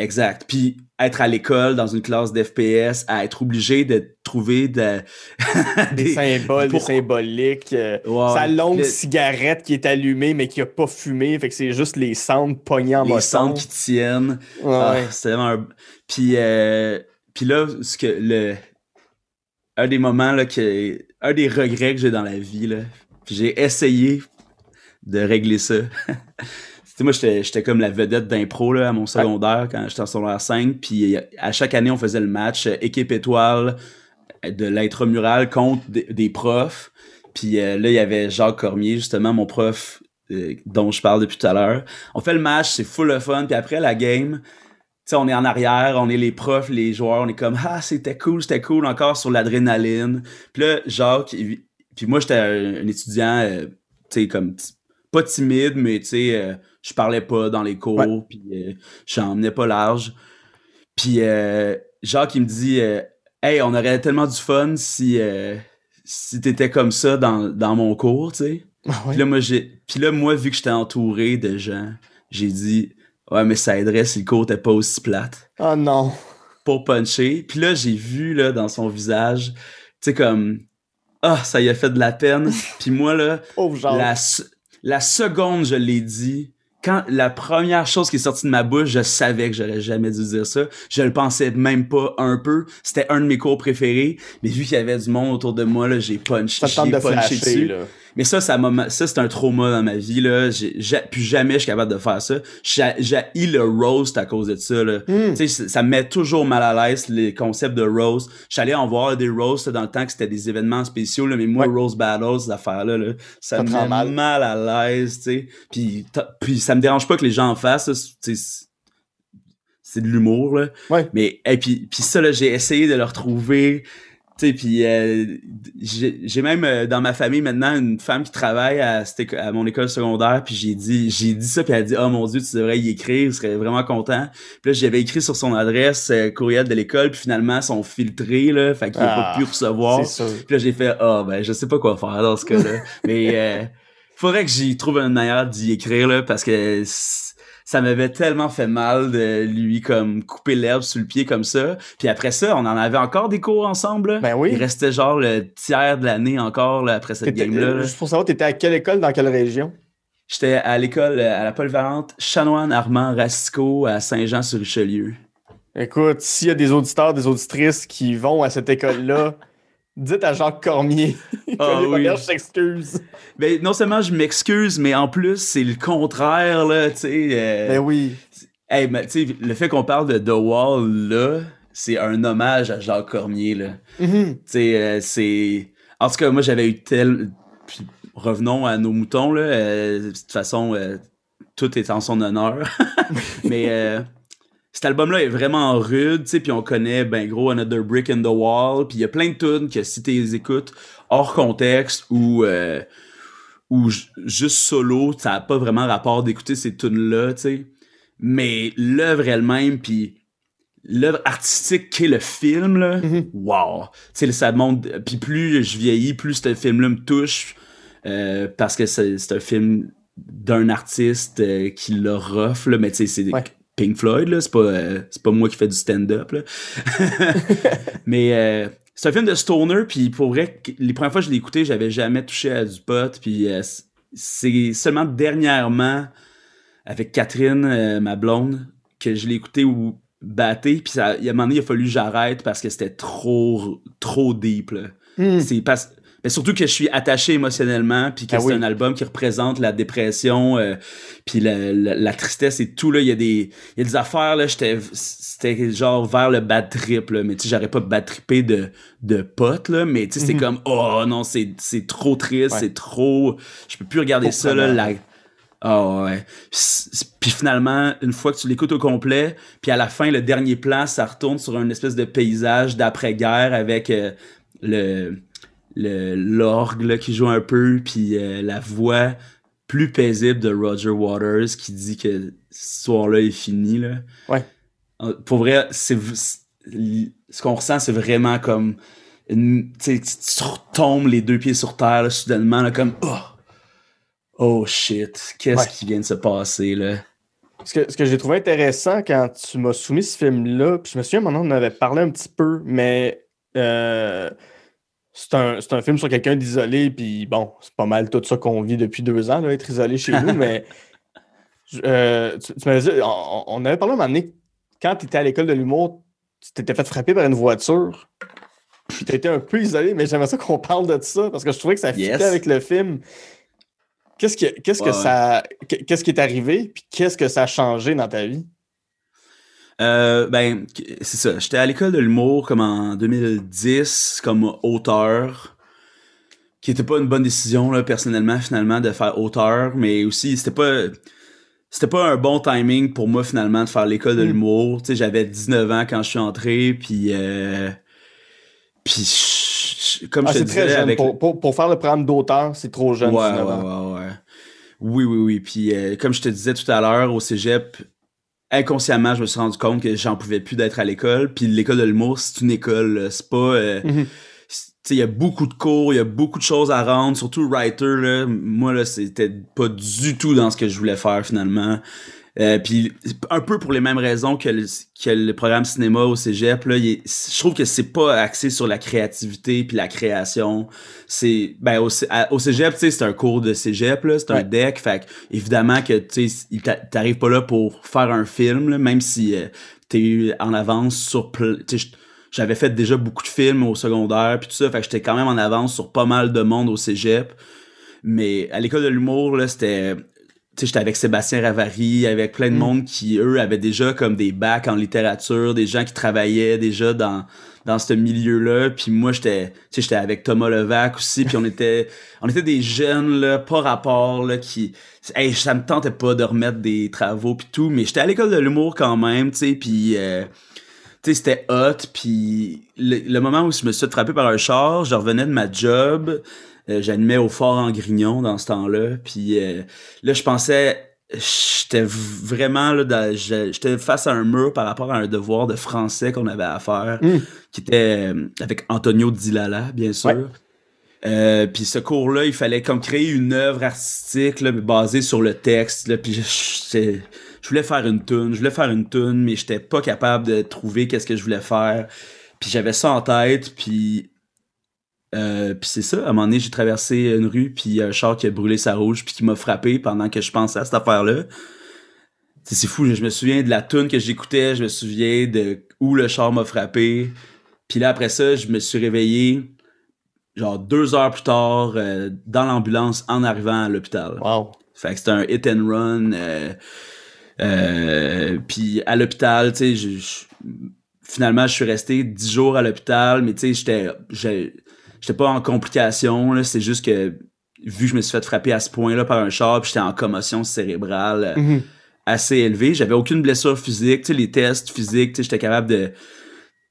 Exact. Puis être à l'école dans une classe d'FPS, à être obligé de trouver de... (laughs) Des symboles, pour- des symboliques. euh, sa longue Le- cigarette qui est allumée mais qui a pas fumé. Fait que c'est juste les cendres pognés en les moton. centres qui tiennent. Ouais, Ah, vraiment un... Puis, euh, puis là, ce que le... Un des moments, là, que... Un des regrets que j'ai dans la vie, là, puis j'ai essayé de régler ça. (laughs) Sais, moi, j'étais j'étais comme la vedette d'impro là, à mon secondaire quand j'étais en secondaire 5. Puis à chaque année, on faisait le match euh, équipe étoile euh, de l'intramural contre des, des profs. Puis euh, là, il y avait Jacques Cormier, justement, mon prof euh, dont je parle depuis tout à l'heure. On fait le match, c'est full de fun. Puis après la game, tu sais, on est en arrière, on est les profs, les joueurs, on est comme ah c'était cool, c'était cool, encore sur l'adrénaline. Puis là, Jacques, puis moi j'étais un, un étudiant, euh, tu sais comme pas timide, mais tu sais, euh, je parlais pas dans les cours, puis euh, j'en emmenais pas large. Puis euh, Jacques il me dit euh, hey on aurait tellement du fun si euh, si t'étais comme ça dans, dans mon cours, tu sais. Ah ouais. Puis là, moi, j'ai. Puis là, moi, vu que j'étais entouré de gens, j'ai dit Ouais, mais ça aiderait si le cours était pas aussi plate. Oh non. Pour puncher. Puis là, j'ai vu là, dans son visage, tu sais, comme Ah, ça y a fait de la peine. Puis moi, là, (laughs) la, la seconde je l'ai dit, quand la première chose qui est sortie de ma bouche, je savais que j'aurais jamais dû dire ça. Je le pensais même pas un peu. C'était un de mes cours préférés. Mais vu qu'il y avait du monde autour de moi, là, j'ai punché, j'ai de punché dessus. là. Mais ça, ça, m'a- ça c'est un trauma dans ma vie. Là. Plus jamais je suis capable de faire ça. J'ai, le roast à cause de ça. Là. Sais, ça- ça me met toujours mal à l'aise, les concepts de roast. Allé en voir des roasts dans le temps que c'était des événements spéciaux, là, mais moi, Ouais. roast battles, ces affaires-là, là, ça, Ça me met mal. mal. à l'aise. tu sais. Puis, puis ça me dérange pas que les gens en fassent. c'est- de l'humour. Là. Ouais. Mais et puis, puis ça, là, j'ai essayé de le retrouver. Sais, puis euh, j'ai même euh, dans ma famille maintenant une femme qui travaille à, à mon école secondaire, puis j'ai dit j'ai dit ça, puis elle a dit oh mon dieu tu devrais y écrire, je serais vraiment content. Puis là j'avais écrit sur son adresse euh, courriel de l'école, puis finalement ils sont filtrés là, fait qu'il a Ah, pas pu recevoir. Puis là j'ai fait ah ben je sais pas quoi faire dans ce cas-là, (laughs) mais euh, faudrait que j'y trouve une manière d'y écrire là parce que ça m'avait tellement fait mal de lui comme couper l'herbe sous le pied comme ça. Puis après ça, on en avait encore des cours ensemble. Ben oui. Il restait genre le tiers de l'année encore là, après cette game-là. euh. Juste pour savoir, t'étais à quelle école, dans quelle région? J'étais à l'école euh, à la polyvalente Chanoine Armand Racicot à Saint-Jean-sur-Richelieu. Écoute, s'il y a des auditeurs, des auditrices qui vont à cette école-là, (laughs) dites à Jacques Cormier. (laughs) Ah oui. Bagage s'excuse. Ben, non seulement je m'excuse, mais en plus, c'est le contraire, là, tu sais. euh, Ben oui. Hey, mais tu sais, le fait qu'on parle de The Wall, là, c'est un hommage à Jacques Cormier, là. Mhm. Tu sais, euh, c'est... En tout cas, moi, j'avais eu tel... Puis, revenons à nos moutons, là. euh, de toute façon, tout est en son honneur. (laughs) Mais euh, cet album-là est vraiment rude, tu sais, puis on connaît, ben gros, Another Brick in the Wall, puis il y a plein de tunes que si tu les écoutes hors contexte ou... euh, ou ju- juste solo, ça n'a pas vraiment rapport d'écouter ces tunes-là, tu sais. Mais l'œuvre elle-même, puis l'œuvre artistique qu'est le film, là, Mhm. wow! Tu sais, ça monte... Puis plus je vieillis, plus ce film-là me touche, euh, parce que c'est un film d'un artiste euh, qui rough, là, mais tu sais, c'est Ouais. Pink Floyd, là, c'est pas, euh, c'est pas moi qui fais du stand-up, là. (laughs) mais... euh, c'est un film de stoner, puis pour vrai, que- les premières fois que je l'ai écouté, j'avais jamais touché à du pot, puis euh, c'est seulement dernièrement, avec Catherine, euh, ma blonde, que je l'ai écouté ou batté, puis ça- il y a un moment donné, il a fallu que j'arrête parce que c'était trop, trop deep, là. Hmm. C'est parce mais surtout que je suis attaché émotionnellement puis que Ah c'est oui. un album qui représente la dépression euh, puis la, la- la tristesse et tout là il y a des il y a des affaires là j'étais c'était genre vers le bad trip là mais tu sais j'aurais pas bad trippé de de potes là mais tu sais c'est Mhm. comme oh non c'est c'est trop triste Ouais. c'est trop je peux plus regarder Trop ça là la ah ouais. Puis finalement, une fois que tu l'écoutes au complet, puis à la fin, le dernier plan, ça retourne sur une espèce de paysage d'après-guerre avec euh, le l'orgue qui joue un peu, puis euh, la voix plus paisible de Roger Waters qui dit que ce soir-là est fini. Là. Ouais. Pour vrai, c'est ce qu'on ressent, c'est vraiment comme une, tu retombes les deux pieds sur terre, soudainement, là, comme, oh, oh shit, qu'est-ce qui vient de se passer, là? Ce que, ce que j'ai trouvé intéressant quand tu m'as soumis ce film-là, puis je me souviens, maintenant, on avait parlé un petit peu, mais euh, c'est un, un, film sur quelqu'un d'isolé, puis bon, c'est pas mal tout ça qu'on vit depuis deux ans, là, être isolé chez nous, mais (laughs) euh, tu, m'avais dit, on, avait parlé un moment donné, quand tu étais à l'école de l'humour, tu t'étais fait frapper par une voiture, puis tu étais un peu isolé, mais j'aimerais ça qu'on parle de ça, parce que je trouvais que ça fitait avec le film. Qu'est-ce que, qu'est-ce que ça. Qu'est-ce qui est arrivé, puis qu'est-ce que ça a changé dans ta vie? Euh, ben, c'est ça. J'étais à l'école de l'humour comme en 2010, comme auteur, qui était pas une bonne décision, là, personnellement, finalement, de faire auteur, mais aussi, c'était pas. C'était pas un bon timing pour moi, finalement, de faire l'école de hmm. l'humour. Tu sais, j'avais 19 ans quand je suis entré, puis. Euh, puis, comme ah, je te disais, très jeune. Pour, pour, faire le programme d'auteur, c'est trop jeune. Ouais, ouais, ouais, ouais. Oui, oui, oui. Puis, euh, comme je te disais tout à l'heure, au cégep, inconsciemment, je me suis rendu compte que j'en pouvais plus d'être à l'école. Puis l'école de l'humour, c'est une école, c'est pas... Euh, mhm. il y a beaucoup de cours, il y a beaucoup de choses à rendre, surtout writer, là. Moi, là, c'était pas du tout dans ce que je voulais faire, finalement. Euh, puis un peu pour les mêmes raisons que le, que le programme cinéma au cégep, là, je trouve que c'est pas axé sur la créativité puis la création. C'est ben au, au cégep, tu sais, c'est un cours de cégep là, c'est un deck, fait évidemment que tu sais, t'arrives pas là pour faire un film, même si euh, t'es en avance sur j'avais fait déjà beaucoup de films au secondaire puis tout ça, fait que j'étais quand même en avance sur pas mal de monde au cégep. Mais à l'école de l'humour, là, c'était j'étais avec Sébastien Ravary, avec plein de mm. monde qui, eux, avaient déjà comme des bacs en littérature, des gens qui travaillaient déjà dans dans ce milieu-là. Puis moi, j'étais j'étais avec Thomas Levac aussi, puis on était on était des jeunes, là, pas rapport, là, qui... Hey, ça me tentait pas de remettre des travaux puis tout, mais j'étais à l'école de l'humour quand même, tu sais, puis... Euh, tu sais, c'était hot, puis le, moment où je me suis frappé par un char, je revenais de ma job, euh, j'animais au Fort en Grignon dans ce temps-là. Puis euh, là, je pensais j'étais vraiment là j'étais face à un mur par rapport à un devoir de français qu'on avait à faire hmm. qui était euh, avec Antonio Dilala bien sûr puis ce cours là il fallait comme créer une œuvre artistique là, basée sur le texte là, puis je, je, voulais faire une tune je voulais faire une tune mais j'étais pas capable de trouver qu'est-ce que je voulais faire puis j'avais ça en tête puis euh, puis c'est ça, à un moment donné, j'ai traversé une rue, puis il y a un char qui a brûlé sa rouge, puis qui m'a frappé pendant que je pensais à cette affaire-là. C'est fou, je me souviens de la tune que j'écoutais, je me souviens de où le char m'a frappé. Puis là, après ça, je me suis réveillé, genre deux heures plus tard, euh, dans l'ambulance en arrivant à l'hôpital. Wow. Fait que c'était un hit and run. Euh, puis à l'hôpital, tu sais, finalement, je suis resté dix jours à l'hôpital, mais tu sais, j'étais j'étais pas en complication, là, c'est juste que vu que je me suis fait frapper à ce point-là par un char, j'étais en commotion cérébrale euh, mhm. assez élevée, j'avais aucune blessure physique, tu sais, les tests physiques, j'étais capable de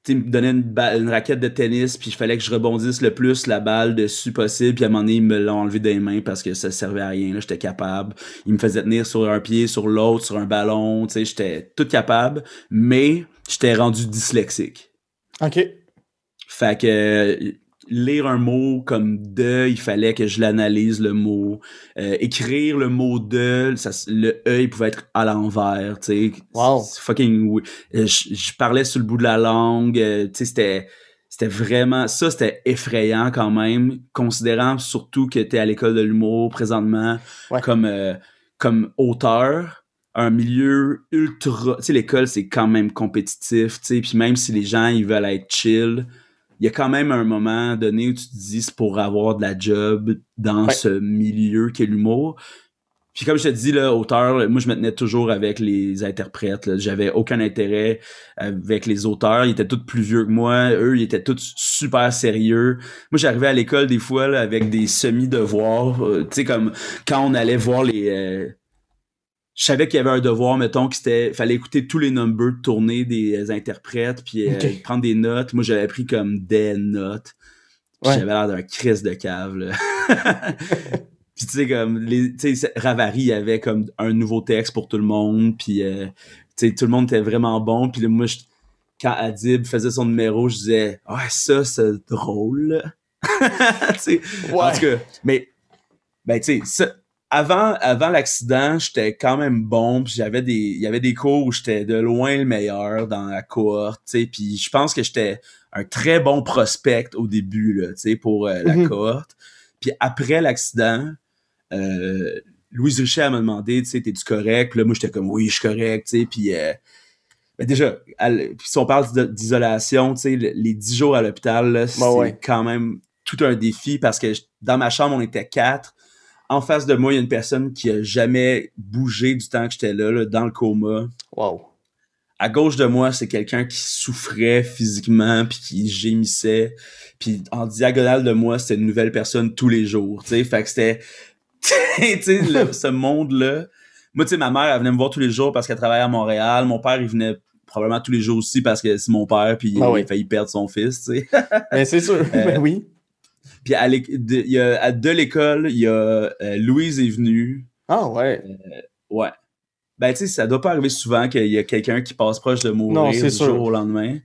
me donner une, une, raquette de tennis, puis il fallait que je rebondisse le plus la balle dessus possible, puis à un moment donné, ils me l'ont enlevé des mains parce que ça servait à rien, j'étais capable. Ils me faisaient tenir sur un pied, sur l'autre, sur un ballon, tu sais, j'étais tout capable, mais j'étais rendu dyslexique. OK. Fait que lire un mot comme de, il fallait que je l'analyse le mot. Euh, écrire le mot de, ça, le e il pouvait être à l'envers, tu sais. Wow. Fucking, euh, je, parlais sur le bout de la langue, euh, tu sais, c'était c'était vraiment ça c'était effrayant quand même considérant surtout que tu es à l'école de l'humour présentement comme comme auteur un milieu ultra tu sais l'école c'est quand même compétitif tu sais puis même si les gens ils veulent être chill il y a quand même un moment donné où tu te dis c'est pour avoir de la job dans ce milieu qu'est l'humour. Puis comme je te dis, là, auteur, moi je me tenais toujours avec les interprètes. J'avais aucun intérêt avec les auteurs. Ils étaient tous plus vieux que moi. Eux, ils étaient tous super sérieux. Moi, j'arrivais à l'école des fois là, avec des semi-devoirs. Euh, tu sais, comme quand on allait voir les, euh, je savais qu'il y avait un devoir, mettons, qu'il c'était, fallait écouter tous les numbers de tournée des interprètes, puis euh, prendre des notes. Moi, j'avais pris comme des notes. J'avais l'air d'un crise de cave, là. (laughs) puis tu sais, comme, les, tu sais, Ravary avait comme un nouveau texte pour tout le monde, puis euh, tu sais, tout le monde était vraiment bon, puis moi, quand Adib faisait son numéro, je disais, ouais, ça, c'est drôle. (laughs) ouais. En tout cas, mais, ben, tu sais, avant, avant l'accident, j'étais quand même bon, puis j'avais des, il y avait des cours où j'étais de loin le meilleur dans la cohorte, tu sais, puis je pense que j'étais un très bon prospect au début, là, tu sais, pour euh, la mm-hmm. cohorte. Puis après l'accident, euh, Louise Richet m'a demandé, tu sais, t'es-tu correct? Puis là, moi, j'étais comme, oui, je suis correct, tu sais, puis... Euh, ben déjà, si on parle d'isolation, tu sais, les dix jours à l'hôpital, bah c'est quand même tout un défi parce que dans ma chambre, on était quatre. En face de moi, il y a une personne qui a jamais bougé du temps que j'étais là, dans le coma. Wow. À gauche de moi, c'est quelqu'un qui souffrait physiquement puis qui gémissait. Puis en diagonale de moi, c'était une nouvelle personne tous les jours. Tu sais, fait que c'était, (laughs) ce monde-là. Moi, tu sais, ma mère, elle venait me voir tous les jours parce qu'elle travaillait à Montréal. Mon père, il venait probablement tous les jours aussi parce que c'est mon père puis il, ah a failli perdre son fils, tu sais. Mais c'est sûr, ben oui. Puis à, de, l'école, il y a euh, Louise est venue. Ah ouais. Euh, ouais. Ben tu sais, ça doit pas arriver souvent qu'il y a quelqu'un qui passe proche de mourir du jour au lendemain.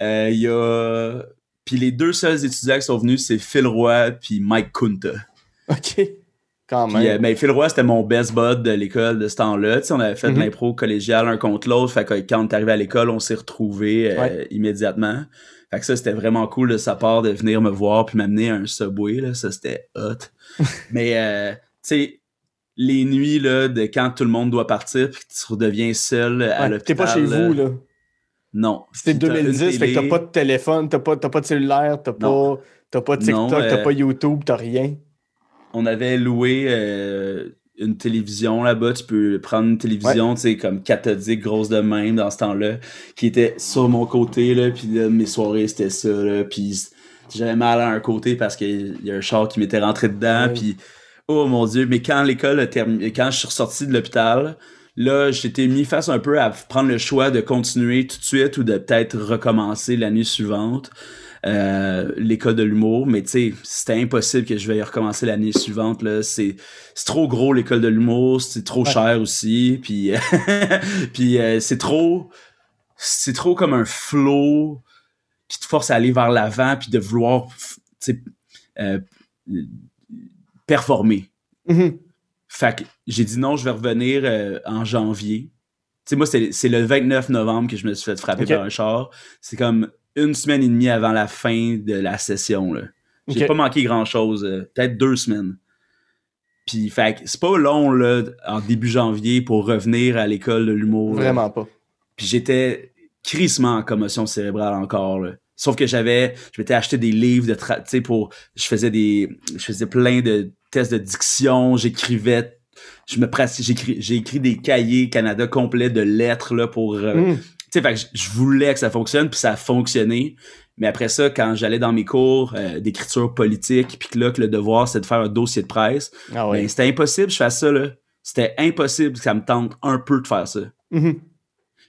Euh, il y a puis les deux seuls étudiants qui sont venus, c'est Phil Roy puis Mike Kunta. OK. Quand même. mais ben, Phil Roy, c'était mon best bud de l'école de ce temps-là. on avait fait de mhm. l'impro collégial un contre l'autre. Fait que quand on est arrivé à l'école, on s'est retrouvés immédiatement. Fait que ça, c'était vraiment cool de sa part de venir me voir puis m'amener à un subway, là. Ça, c'était hot. (laughs) Mais, euh, tu sais, les nuits, là, de quand tout le monde doit partir puis que tu redeviens seul à l'hôpital. T'es pas chez vous, là. Non. C'était 2010, fait que t'as pas de téléphone, t'as pas, pas de cellulaire, t'as pas, pas de TikTok, t'as euh, pas YouTube, t'as rien. On avait loué euh, une télévision là-bas, tu peux prendre une télévision, tu sais, comme cathodique, grosse de même dans ce temps-là, qui était sur mon côté, là, puis mes soirées, c'était ça, là, puis j'avais mal à un côté parce qu'il y a un char qui m'était rentré dedans, puis oh mon dieu, mais quand l'école a terminé, quand je suis ressorti de l'hôpital, là, j'étais mis face un peu à prendre le choix de continuer tout de suite ou de peut-être recommencer l'année suivante. Euh, l'école de l'humour, mais tu sais, c'était impossible que je vais y recommencer l'année suivante. Là. C'est, c'est trop gros l'école de l'humour, c'est trop cher aussi, puis, (laughs) puis euh, c'est trop c'est trop comme un flow qui te force à aller vers l'avant puis de vouloir euh, performer. Mm-hmm. Fait que j'ai dit non, je vais revenir en janvier. Tu sais, moi, c'est, c'est le 29 novembre que je me suis fait frapper par un char. C'est comme une semaine et demie avant la fin de la session. Là. J'ai pas manqué grand chose, euh, peut-être deux semaines. Puis, fait c'est pas long, là, en début janvier pour revenir à l'école de l'humour. Vraiment pas. Puis j'étais crissement en commotion cérébrale encore, là. Sauf que j'avais, je m'étais acheté des livres de, tu sais, pour, je faisais des, je faisais plein de tests de diction, j'écrivais, je me j'ai écrit des cahiers Canada complets de lettres, là, pour, euh, hmm sais, fait je voulais que ça fonctionne, puis ça a fonctionné. Mais après ça, quand j'allais dans mes cours euh, d'écriture politique, puis que là, que le devoir, c'est de faire un dossier de presse, ah ben, c'était impossible que je fasse ça, là. C'était impossible que ça me tente un peu de faire ça. Mm-hmm.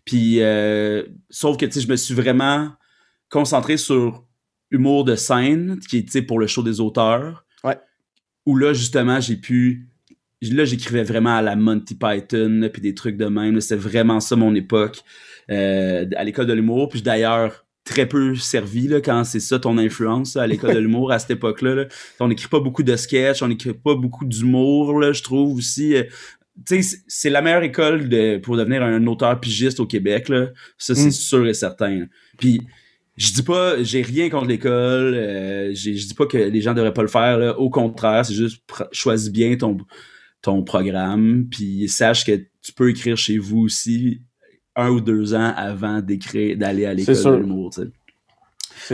Puis, euh, sauf que, tu sais, je me suis vraiment concentré sur humour de scène, qui est, tu sais, pour le show des auteurs. Ouais. Où là, justement, j'ai pu là j'écrivais vraiment à la Monty Python puis des trucs de même c'était vraiment ça mon époque euh, à l'école de l'humour. Puis d'ailleurs très peu servi là, quand c'est ça ton influence à l'école de (laughs) l'humour à cette époque-là. On n'écrit pas beaucoup de sketchs, on n'écrit pas beaucoup d'humour, là, je trouve aussi. Euh, tu sais, c'est la meilleure école de, pour devenir un auteur pigiste au Québec, là. Ça, c'est mm. sûr et certain. Puis, je dis pas, j'ai rien contre l'école, euh, je dis pas que les gens devraient pas le faire, là. Au contraire, c'est juste choisis bien ton, ton programme, puis sache que tu peux écrire chez vous aussi un ou deux ans avant d'écrire, d'aller à l'école de l'humour.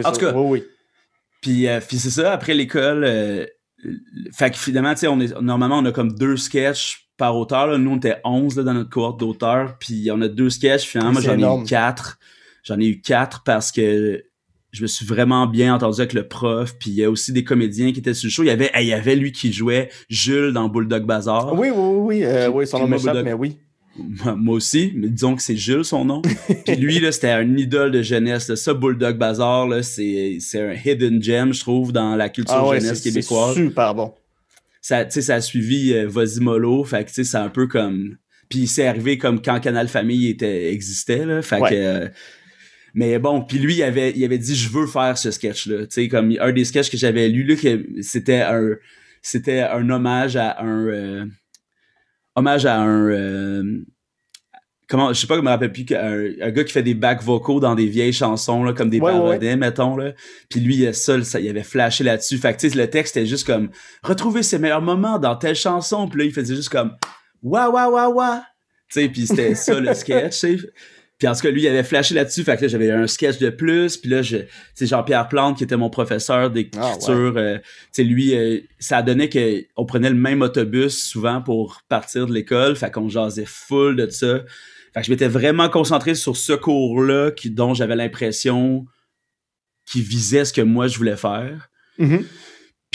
En tout cas, oui, Puis, euh, puis c'est ça, après l'école, euh, fait que finalement, tu sais, on est, normalement, on a comme deux sketchs par auteur. Nous, on était 11 là, dans notre cohorte d'auteurs, puis on a deux sketchs. Finalement, moi, j'en ai eu quatre. J'en ai eu quatre parce que je me suis vraiment bien entendu avec le prof. Puis il y a aussi des comédiens qui étaient sur le show. Il y avait, il y avait lui qui jouait Jules dans Bulldog Bazaar. Oui, oui, oui. Euh, oui, son nom m'échappe, mais oui moi aussi, mais disons que c'est Jules son nom. (laughs) Puis lui, là, c'était un idole de jeunesse. Ça, Bulldog Bazaar, là, c'est, c'est un hidden gem, je trouve, dans la culture ah jeunesse québécoise. C'est super bon. Ça, ça a suivi euh, Vosimolo, fait que c'est un peu comme... Puis c'est arrivé comme quand Canal Famille était, existait, là, fait que... Euh, Mais bon, puis lui, il avait, il avait dit, je veux faire ce sketch-là. Tu sais, comme un des sketchs que j'avais lu, là, que c'était un, c'était un hommage à un, euh, hommage à un, euh, comment, je sais pas, je me rappelle plus, un, un gars qui fait des back vocaux dans des vieilles chansons, là, comme des Ouais, mettons, là. Puis lui, il a ça, il avait flashé là-dessus. Fait que, le texte était juste comme, retrouver ses meilleurs moments dans telle chanson. Puis là, il faisait juste comme, wa wa wa wa. Tu sais, puis c'était ça le sketch. Puis en tout cas, lui, il avait flashé là-dessus. Fait que là, j'avais un sketch de plus. Puis là, je, sais, Jean-Pierre Plante, qui était mon professeur d'écriture, euh, tu sais, lui, euh, ça donnait que on prenait le même autobus souvent pour partir de l'école. Fait qu'on jasait full de ça. Fait que je m'étais vraiment concentré sur ce cours-là qui, dont j'avais l'impression qui visait ce que moi, je voulais faire. Mhm.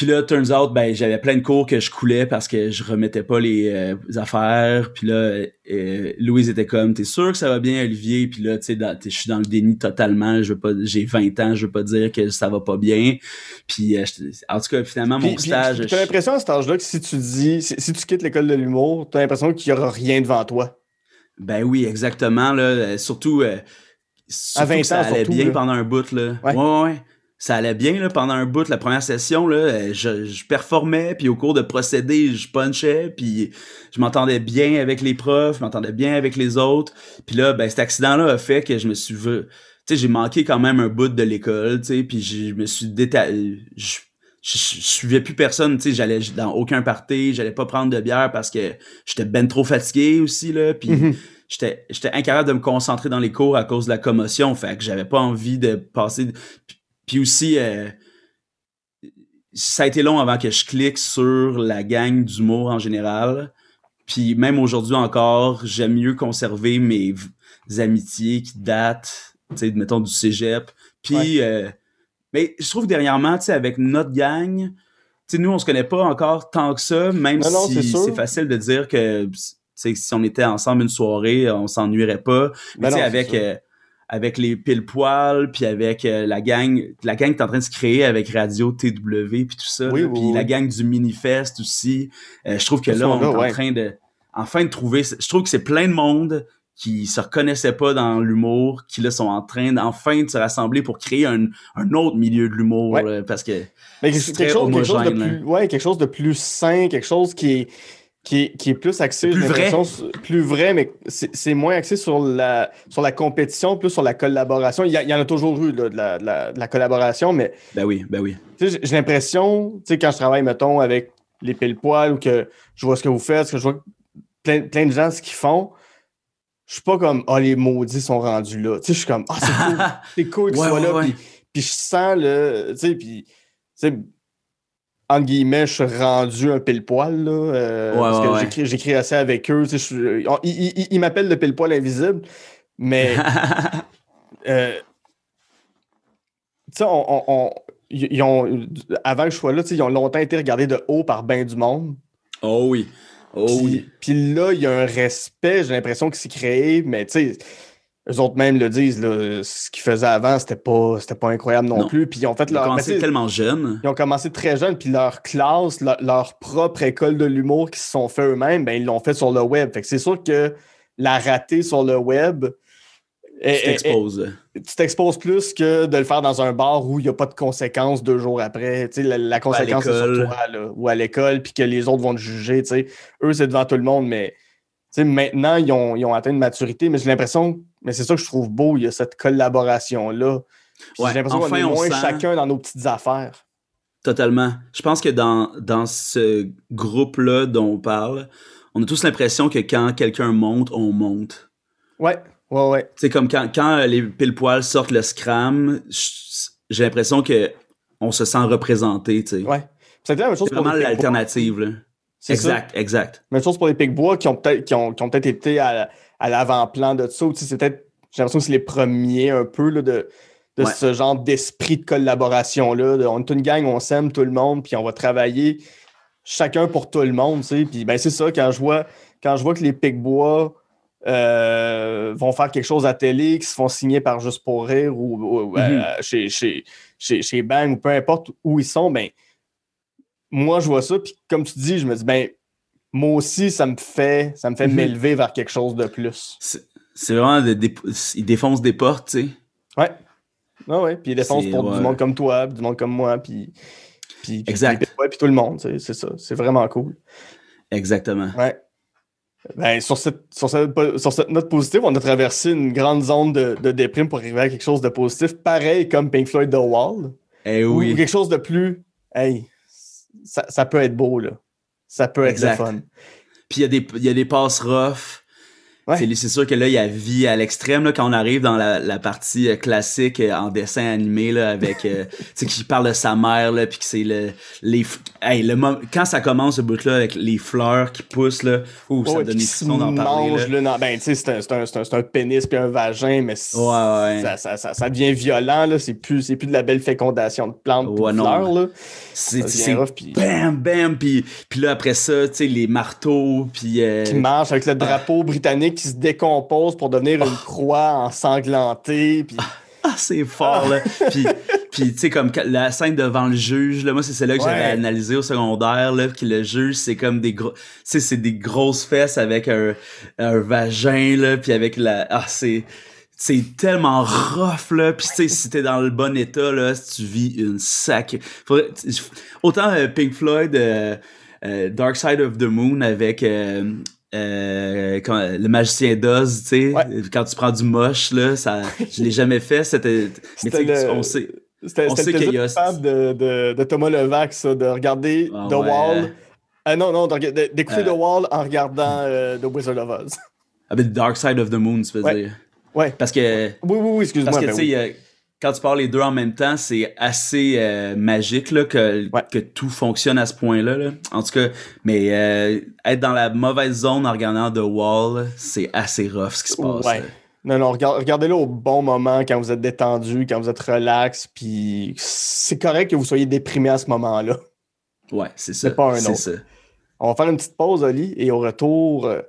Puis là, turns out, ben, j'avais plein de cours que je coulais parce que je remettais pas les euh, affaires. Puis là, euh, Louise était comme, t'es sûr que ça va bien, Olivier? Puis là, tu sais, je suis dans le déni totalement. Je veux pas, j'ai 20 ans, je veux pas dire que ça va pas bien. Puis, euh, en tout cas, finalement, mon Puis, stage... t'as l'impression à cet âge-là que si tu dis, si, si tu quittes l'école de l'humour, t'as l'impression qu'il y aura rien devant toi. Ben oui, exactement. Là, surtout, surtout 20 que ça allait surtout, bien là. pendant un bout. Là. Ouais. Ouais. ouais, Ça allait bien là, pendant un bout. La première session, là, euh, je, je performais, puis au cours de procédés, je punchais, puis je m'entendais bien avec les profs, je m'entendais bien avec les autres. Puis là, ben, cet accident-là a fait que je me suis... Tu sais, j'ai manqué quand même un bout de l'école, tu sais, puis je me suis détaillé... Je, je, je suivais plus personne, tu sais, j'allais dans aucun party, j'allais pas prendre de bière parce que j'étais ben trop fatigué aussi, là, puis Mhm. j'étais j'étais incapable de me concentrer dans les cours à cause de la commotion fait que j'avais pas envie de passer puis- puis aussi euh, ça a été long avant que je clique sur la gang d'humour en général. Puis même aujourd'hui encore j'aime mieux conserver mes amitiés qui datent tu sais mettons du cégep. Puis euh, mais je trouve que dernièrement tu sais avec notre gang tu sais nous on se connaît pas encore tant que ça même Non, non, c'est si c'est facile de dire que tu sais, si on était ensemble une soirée, on s'ennuierait pas. Mais tu sais, non, avec, euh, avec les pile poils puis avec euh, la gang, la gang qui est en train de se créer avec Radio TW, puis tout ça. Oui, là, oui, puis oui. la gang du Minifest aussi. Euh, je trouve que là, on là, est en train de, enfin de trouver. Je trouve que c'est plein de monde qui se reconnaissaient pas dans l'humour, qui là sont en train d'enfin de se rassembler pour créer un, un autre milieu de l'humour, Ouais. parce que Mais C'est quelque, chose, quelque chose de plus, ouais, quelque chose de plus sain, quelque chose qui est, qui est, qui est plus axé, Plus j'ai vrai. plus vrai, mais c'est moins axé sur la, sur la compétition, plus sur la collaboration. Il y, a- il y en a toujours eu là, de, la, de la- de la collaboration, mais ben oui, ben oui. tu sais, j'ai l'impression, tu sais, quand je travaille, mettons, avec les pile poils ou que je vois ce que vous faites, que je vois plein, plein de gens ce qu'ils font, je suis pas comme, ah, les maudits sont rendus là. Tu sais, je suis comme, ah, c'est cool, (laughs) c'est cool qu'ils Ouais, soient ouais, là. puis je sens le. Tu sais, puis. Entre guillemets, je suis rendu un pile-poil, là. euh, Ouais, parce ouais, que ouais. j'écris- j'écris assez avec eux. Tu sais, je suis- on- ils ils- ils m'appellent le pile-poil invisible, mais. (laughs) euh, tu sais, on, on- on- ils ont, avant que je sois là, ils ont longtemps été regardés de haut par ben du monde. oh oui. Oh Puis, oui. puis là, il y a un respect, j'ai l'impression que c'est créé, mais tu sais, eux autres même le disent, là, ce qu'ils faisaient avant, c'était pas, c'était pas incroyable non, Non. plus. Puis ils ont fait Ils ont mais commencé tellement jeune. ils ont commencé très jeunes, puis leur classe, leur, leur propre école de l'humour qu'ils se sont fait eux-mêmes, ben, ils l'ont fait sur le web. Fait que c'est sûr que la rater sur le web, Tu t'exposes. tu t'exposes plus que de le faire dans un bar où il n'y a pas de conséquences deux jours après. Tu sais, la, la conséquence c'est sur toi, là, ou à l'école, puis que les autres vont te juger. tu sais. Eux, c'est devant tout le monde, mais maintenant, ils ont, ils ont atteint une maturité. Mais j'ai l'impression, mais c'est ça que je trouve beau, il y a cette collaboration-là. Ouais, j'ai l'impression qu'on enfin, est on moins sent- chacun dans nos petites affaires. Totalement. Je pense que dans, dans ce groupe-là dont on parle, on a tous l'impression que quand quelqu'un monte, on monte. Ouais, ouais, ouais. C'est comme quand, quand euh, les pile-poils sortent le scram, j'ai l'impression que on se sent représenté, tu sais. ouais. C'est vraiment l'alternative, ça? Exact, exact. Même chose pour les Picbois qui ont peut-être qui ont, qui ont peut-être été à, à l'avant-plan de ça. C'est peut-être, j'ai l'impression que c'est les premiers un peu là, de, de Ouais. ce genre d'esprit de collaboration-là. de- on est une gang, on s'aime tout le monde, puis on va travailler chacun pour tout le monde. tu sais. Puis ben, c'est ça, quand je vois, quand je vois que les Picbois euh, vont faire quelque chose à télé, qui se font signer par Juste pour rire ou, ou, euh, Mhm. chez, chez, chez, chez Bang ou peu importe où ils sont, ben moi je vois ça, puis comme tu dis, je me dis ben moi aussi, ça me fait, ça me fait Mhm. m'élever vers quelque chose de plus. C'est vraiment, des, des- ils défoncent des portes, tu sais. Ouais. Ah ouais, puis il défonce pour ouais. du monde comme toi, du monde comme moi, puis. Puis, Exact. puis- ouais, puis tout le monde, c'est ça. C'est vraiment cool. Exactement. Ouais. Ben, sur, cette, sur, cette, sur cette note positive, on a traversé une grande zone de, de déprime pour arriver à quelque chose de positif, pareil comme Pink Floyd The Wall. Eh Ou oui. quelque chose de plus. Hey, ça, ça peut être beau, là. Ça peut être le fun. Puis il y, a des- il y a des passes rough. Ouais. C'est sûr que là, il y a vie à l'extrême là, quand on arrive dans la, la partie euh, classique euh, en dessin animé là, avec euh, (laughs) sais qui parle de sa mère là puis que c'est le les hey, le quand ça commence ce bout là avec les fleurs qui poussent là, ouh, ça Ouais, donne des frissons d'en parler. mange, là. là, ben, tu sais, c'est un, un, un, pénis puis un vagin, mais Ouais. Ça, ça, ça, ça devient violent, là. C'est plus, c'est plus de la belle fécondation de plantes Ouais, de non. fleurs, là. C'est puis bam bam puis puis là après ça, tu sais les marteaux puis euh, qui marche avec le drapeau britannique qui se décompose pour devenir une croix ensanglantée, puis... (laughs) Ah, c'est fort, là. puis, puis tu sais, comme la scène devant le juge, là, moi, c'est celle-là que j'avais Ouais. analysé au secondaire, là, que le juge, c'est comme des gros... Tu sais, c'est des grosses fesses avec un, un vagin, là, puis avec la... Ah, c'est... C'est tellement rough, là. Puis, tu sais, si t'es dans le bon état, là, si tu vis une sac... Faudrait- Autant euh, Pink Floyd, euh, euh, Dark Side of the Moon avec... euh, quand- le magicien d'Oz, tu sais, Ouais. quand tu prends du moche, là, ça, (laughs) je l'ai jamais fait, c'était, mais tu C'était sais, le- on sait, C'était On sait le qu'il y a- de, de, de Thomas Levac, ça, de regarder Ah The ouais. Wall. Ah non, non, d'écouter Euh. The Wall en regardant euh, The Wizard of Oz. ah, ben, Dark Side of the Moon, tu veux Ouais. dire. Ouais. Parce que, Oui, oui, oui, excuse-moi. parce que, ben tu sais, oui. Quand tu parles les deux en même temps, c'est assez euh, magique, là, que, Ouais. que tout fonctionne à ce point-là, là. En tout cas, mais, euh, être dans la mauvaise zone en regardant The Wall, c'est assez rough ce qui se passe. Ouais. Non, non, regard- regardez-le au bon moment, quand vous êtes détendu, quand vous êtes relax, puis c'est correct que vous soyez déprimé à ce moment-là. Ouais, c'est ça. C'est pas un autre. ça. On va faire une petite pause, Oli, et au retour, euh,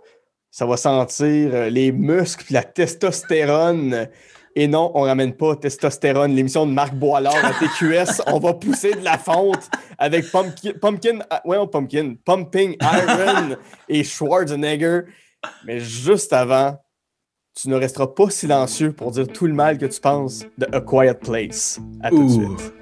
ça va sentir les muscles puis la testostérone. Et non, on ramène pas testostérone, l'émission de Marc Boilard à TQS. on va pousser de la fonte avec Pumpkin, Pumpkin, ah, ouais, Pumpkin, Pumping Iron et Schwarzenegger. Mais juste avant, tu ne resteras pas silencieux pour dire tout le mal que tu penses de A Quiet Place. À tout de suite.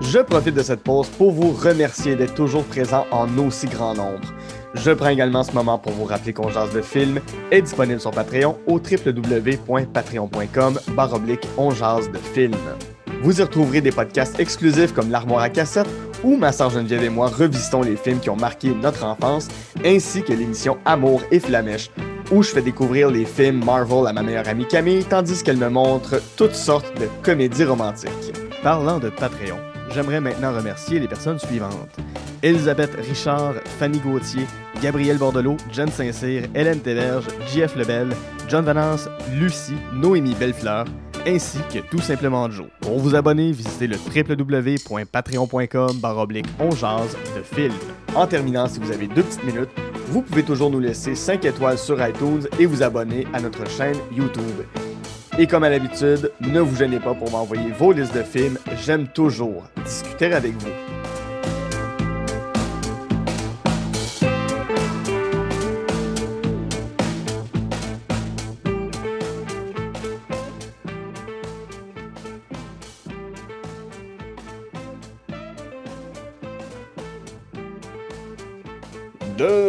Je profite de cette pause pour vous remercier d'être toujours présent en aussi grand nombre. Je prends également ce moment pour vous rappeler qu'on jase de film est disponible sur Patreon au www.patreon.com baroblique de film. Vous y retrouverez des podcasts exclusifs comme l'armoire à cassette où ma sœur Geneviève et moi revisitons les films qui ont marqué notre enfance, ainsi que l'émission Amour et Flamèche où je fais découvrir les films Marvel à ma meilleure amie Camille, tandis qu'elle me montre toutes sortes de comédies romantiques. Parlant de Patreon, j'aimerais maintenant remercier les personnes suivantes. Elisabeth Richard, Fanny Gauthier, Gabriel Bordelot, Jen Saint-Cyr, Hélène Téverge, JF Lebel, John Valence, Lucie, Noémie Bellefleur, ainsi que tout simplement Joe. Pour vous abonner, visitez le www.patreon.com baroblique on de film. En terminant, si vous avez deux petites minutes, vous pouvez toujours nous laisser 5 étoiles sur iTunes et vous abonner à notre chaîne YouTube. Et comme à l'habitude, ne vous gênez pas pour m'envoyer vos listes de films, j'aime toujours discuter avec vous.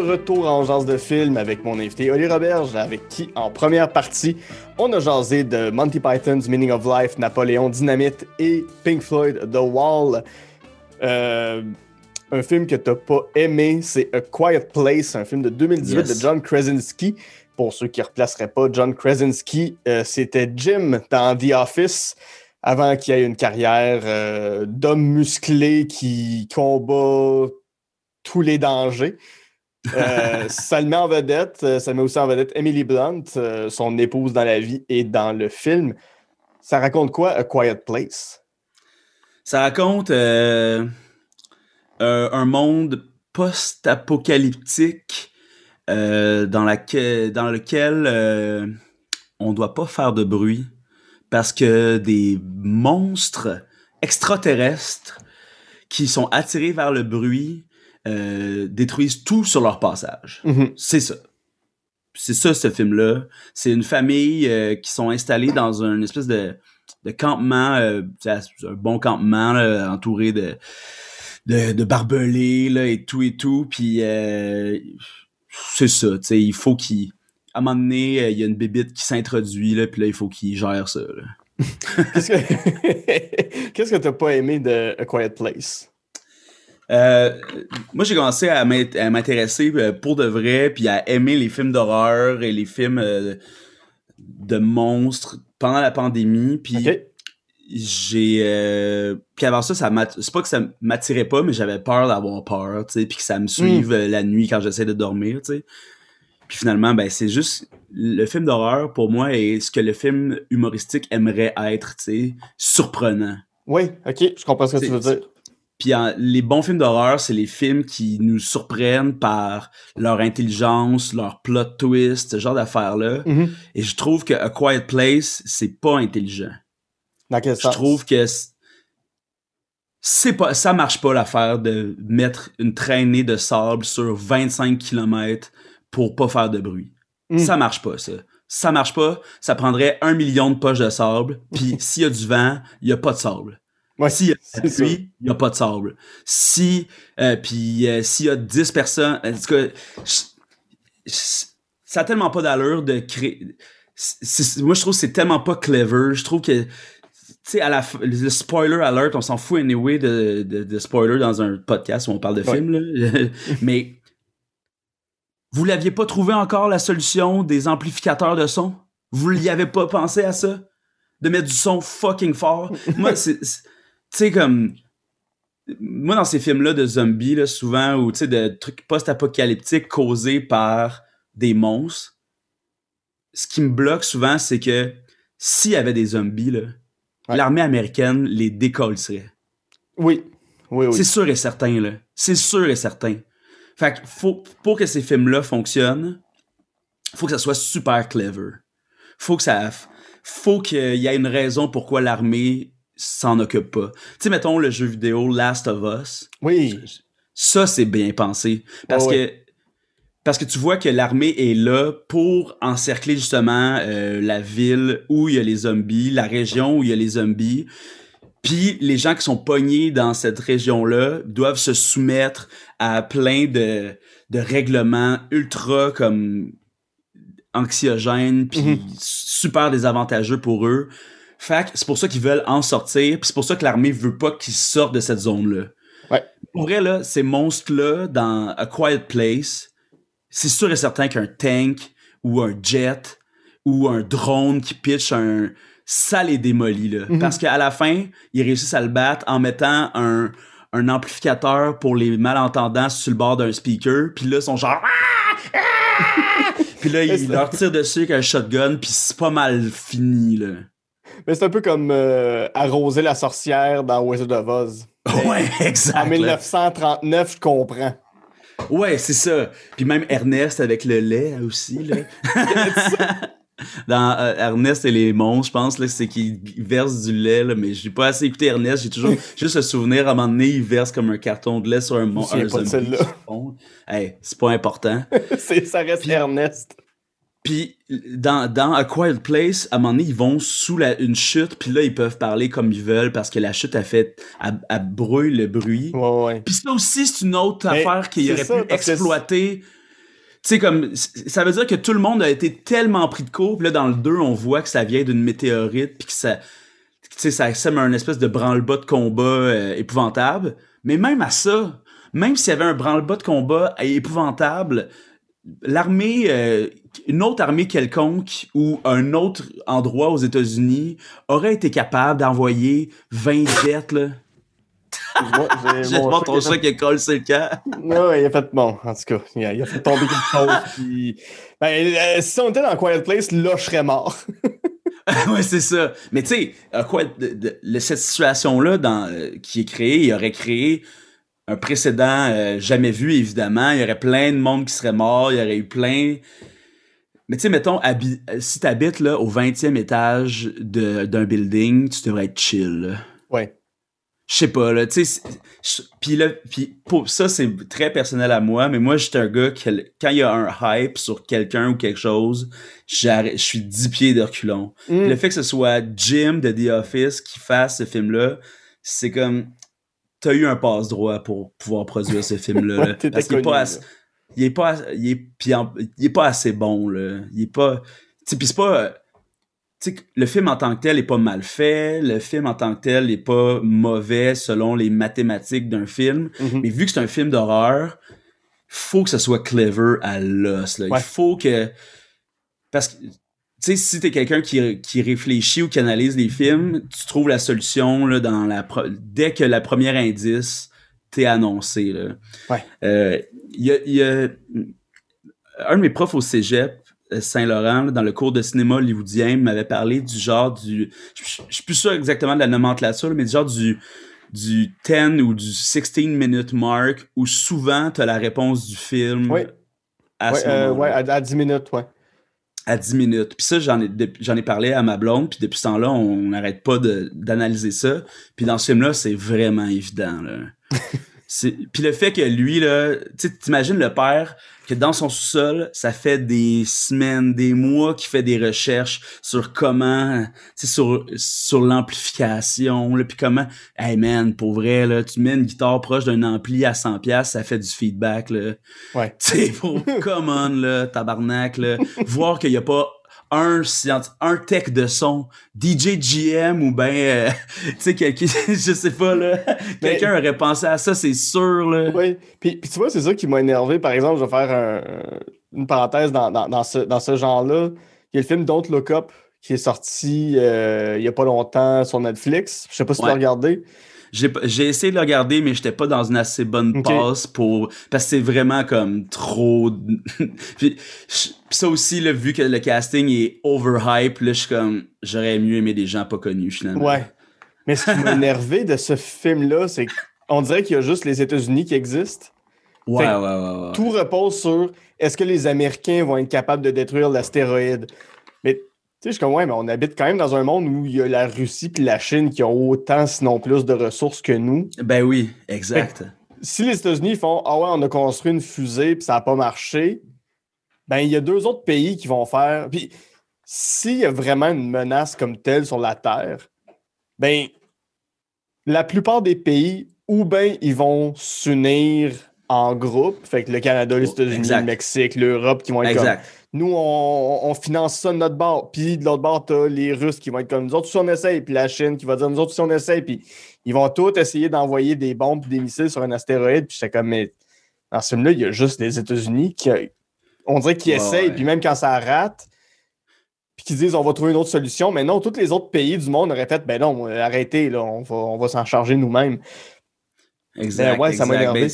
Retour en genre de film avec mon invité Oli Roberge, avec qui, en première partie, on a jasé de Monty Python's Meaning of Life, Napoléon Dynamite et Pink Floyd The Wall. Euh, un film que t'as pas aimé, c'est A Quiet Place, un film de 2018 Yes. de John Krasinski. Pour ceux qui ne replaceraient pas, John Krasinski, euh, c'était Jim dans The Office avant qu'il ait une carrière euh, d'homme musclé qui combat tous les dangers. Ça le met en vedette. euh, Ça met aussi en vedette Emily Blunt, euh, son épouse dans la vie et dans le film. Ça raconte quoi, A Quiet Place? Ça raconte euh, un, monde post-apocalyptique dans, lequel on doit pas faire de bruit parce que des monstres extraterrestres qui sont attirés vers le bruit euh, détruisent tout sur leur passage. Mhm. C'est ça. C'est ça, ce film-là. C'est une famille euh, qui sont installés dans un espèce de, de campement, euh, un bon campement, là, entouré de, de, de barbelés, là, et tout et tout. Puis, euh, c'est ça, tu sais, il faut qu'il... À un moment donné, il y a une bébite qui s'introduit, là, puis là, il faut qu'il gère ça. (laughs) Qu'est-ce que (laughs) qu'est-ce que t'as pas aimé de A Quiet Place? Euh, moi, j'ai commencé à m'int- à m'intéresser euh, pour de vrai, puis à aimer les films d'horreur et les films euh, de monstres pendant la pandémie. Puis j'ai, euh, puis avant ça, ça c'est pas que ça m'attirait pas, mais j'avais peur d'avoir peur, tu sais, puis que ça me suive euh, la nuit quand j'essaie de dormir, tu sais. Puis finalement, ben c'est juste le film d'horreur pour moi est ce que le film humoristique aimerait être, tu sais, surprenant. Oui, ok, je comprends ce que tu veux dire. Puis en- les bons films d'horreur, c'est les films qui nous surprennent par leur intelligence, leur plot twist, ce genre d'affaires-là. Mhm. Et je trouve que A Quiet Place, c'est pas intelligent. Dans quel Je sens? trouve que c'est pas, ça marche pas l'affaire de mettre une traînée de sable sur 25 km pour pas faire de bruit. Mm. Ça marche pas, ça. Ça marche pas. Ça prendrait un million de poches de sable. Puis (laughs) s'il y a du vent, il y a pas de sable. S'il y a sûr. pluie, il n'y a pas de sable. Si, euh, puis euh, s'il y a 10 personnes, en tout cas, je- je- ça a tellement pas d'allure de créer. moi, je trouve que c'est tellement pas clever. Je trouve que, tu sais, à la le spoiler alert, on s'en fout anyway de, de, de spoiler dans un podcast où on parle de Ouais. film, là. (laughs) Mais, vous l'aviez pas trouvé encore la solution des amplificateurs de son? Vous n'y avez pas pensé à ça? De mettre du son fucking fort? (laughs) Moi, c'est. Tu sais, comme. Moi, dans ces films-là de zombies, là, souvent, ou de trucs post-apocalyptiques causés par des monstres, ce qui me bloque souvent, c'est que s'il y avait des zombies, Ouais. l'armée américaine les décollerait. Oui, oui, oui. C'est sûr et certain, là. C'est sûr et certain. Fait que faut, pour que ces films-là fonctionnent, faut que ça soit super clever. Faut que ça, faut qu'il y ait une raison pourquoi l'armée s'en occupe pas. Tu sais, mettons le jeu vidéo Last of Us. Oui, Ça, c'est bien pensé. Parce que parce que tu vois que l'armée est là pour encercler justement euh, la ville où il y a les zombies, la région où il y a les zombies. Puis les gens qui sont pognés dans cette région-là doivent se soumettre à plein de, de règlements ultra comme anxiogènes puis Mhm. super désavantageux pour eux. Fait c'est pour ça qu'ils veulent en sortir, puis c'est pour ça que l'armée veut pas qu'ils sortent de cette zone-là. Ouais. Pour vrai, là, ces monstres-là, dans A Quiet Place, c'est sûr et certain qu'un tank ou un jet ou un drone qui pitch un... Ça les démolit, là. Mhm. Parce qu'à la fin, ils réussissent à le battre en mettant un, un amplificateur pour les malentendants sur le bord d'un speaker, puis là, ils sont genre... Ah! Ah! (laughs) puis là, ils leur tirent dessus avec un shotgun, puis c'est pas mal fini, là. Mais c'est un peu comme euh, arroser la sorcière dans Wizard of Oz. Ouais, exact. En là. 1939, je comprends. Ouais, c'est ça. Puis même Ernest avec le lait aussi, là. (laughs) Dans euh, Ernest et les monstres, je pense, là, c'est qu'il verse du lait, là, mais j'ai pas assez écouté Ernest, j'ai toujours (laughs) juste le souvenir, à un moment donné, il verse comme un carton de lait sur un, Je me mon- souviens un pas de zombie celle-là. qui fond. Hey, c'est pas important. (laughs) C'est- ça reste Puis- Ernest. Puis dans, dans A Quiet Place, à un moment donné, ils vont sous la, une chute, puis là, ils peuvent parler comme ils veulent parce que la chute a fait, elle brouille le bruit. Ouais, ouais. Puis ça aussi, c'est une autre Mais affaire qu'il c'est aurait ça, pu exploiter. Tu sais, comme, ça veut dire que tout le monde a été tellement pris de court, puis là, dans le 2, on voit que ça vient d'une météorite, puis que ça, tu sais, ça sème un espèce de branle-bas de combat euh, épouvantable. Mais même à ça, même s'il y avait un branle-bas de combat épouvantable, l'armée, euh, une autre armée quelconque ou un autre endroit aux États-Unis aurait été capable d'envoyer 20 jets, là? J'ai (laughs) mon ton chat qui collé sur le camp. Ouais, il a fait bon, en tout cas, il a, il a fait tomber quelque chose. (laughs) Puis... Ben, euh, si on était dans Quiet Place, là, je serais mort. (laughs) ouais, c'est ça. Mais tu sais, le- cette situation-là euh, qui est créée, il aurait créé un précédent euh, jamais vu, évidemment. Il y aurait plein de monde qui serait mort, il y aurait eu plein. Mais tu sais, mettons, euh, si t'habites là, au 20e étage de- d'un building, tu devrais être chill. là. Ouais. je sais pas là tu sais puis là puis pour ça c'est très personnel à moi mais moi j'étais un gars qui quand il y a un hype sur quelqu'un ou quelque chose je suis dix pieds de reculons Mm. le fait que ce soit Jim de The Office qui fasse ce film là c'est comme t'as eu un passe droit pour pouvoir produire ce film (laughs) là, Ouais, t'étais parce qu'il est pas assez, il est pas il est en- il est pas assez bon là il est pas tu c'est pas euh, le film en tant que tel est pas mal fait, le film en tant que tel est pas mauvais selon les mathématiques d'un film, Mhm. mais vu que c'est un film d'horreur, faut que ça soit clever à l'os. là. Ouais. Il faut que... Parce que, sais, si t'es quelqu'un qui, qui réfléchit ou qui analyse les films, tu trouves la solution là, dans la pro- dès que la première indice t'est annoncé. Là. Ouais. Euh, Il y, a, il y a un de mes profs au cégep, euh, Saint-Laurent, dans le cours de cinéma hollywoodien, m'avait parlé du genre du... Je suis plus sûr exactement de la nomenclature, là, mais du genre du du 10 ou du 16 minute mark où souvent t'as la réponse du film Oui. à Ouais, ce euh, moment ouais, à, à 10 minutes, ouais. À 10 minutes. Puis ça, j'en ai, j'en ai parlé à ma blonde, puis depuis ce temps-là, on n'arrête pas d'analyser ça. Puis dans ce film-là, c'est vraiment évident. Là. (laughs) C'est- Puis le fait que lui, là, tu t'imagines le père, que dans son sous-sol, ça fait des semaines, des mois qu'il fait des recherches sur comment, tu sais, sur, sur l'amplification, là, puis comment, hey man, pour vrai, là, tu mets une guitare proche d'un ampli à 100 pièces, ça fait du feedback, là. Ouais. Tu sais, pour, (laughs) come on, là, tabarnak, là. Voir qu'il y a pas un, un tech de son, DJ GM ou ben, euh, (laughs) tu sais, quelqu'un, (laughs) je sais pas, là, (laughs) quelqu'un aurait pensé à ça, c'est sûr, là. Oui, puis, puis tu vois, c'est ça qui m'a énervé. Par exemple, je vais faire un- une parenthèse dans, dans, dans ce, dans ce genre-là. Il y a le film Don't Look Up qui est sorti euh, il y a pas longtemps sur Netflix. Je sais pas si tu l'as regardé. J'ai essayé de le regarder, mais j'étais pas dans une assez bonne passe pour. Parce que c'est vraiment comme trop. (laughs) puis, ça aussi, là, vu que le casting est overhype, là, je suis comme. J'aurais mieux aimé des gens pas connus, finalement. Ouais. Mais ce qui m'a (laughs) énervé de ce film-là, c'est qu'on dirait qu'il y a juste les États-Unis qui existent. Ouais, ouais, ouais, ouais. Tout repose sur est-ce que les Américains vont être capables de détruire l'astéroïde? Sais, je suis comme, ouais, mais on habite quand même dans un monde où il y a la Russie puis la Chine qui ont autant, sinon plus, de ressources que nous. Ben oui, exact. si les États-Unis font Ah ouais, on a construit une fusée puis ça n'a pas marché, ben il y a deux autres pays qui vont faire. Puis s'il y a vraiment une menace comme telle sur la Terre, ben la plupart des pays, ou ben ils vont s'unir en groupe, fait que le Canada, les États-Unis, Exact. le Mexique, l'Europe qui vont être comme Exact. Nous, on, on finance ça de notre bord. Puis de l'autre bord, t'as les Russes qui vont être comme nous autres, si on essaye. Puis la Chine qui va dire nous autres, si on essaye. Puis ils vont tous essayer d'envoyer des bombes et des missiles sur un astéroïde. Puis j'étais comme, mais dans ce film-là, il y a juste les États-Unis qui, on dirait qu'ils Ouais, essayent. ouais. Puis même quand ça rate, puis qu'ils disent on va trouver une autre solution. Mais non, tous les autres pays du monde auraient fait, ben non, arrêtez, là, on va, on va s'en charger nous-mêmes. Exact. Ben ouais, ça m'a exact. énervé.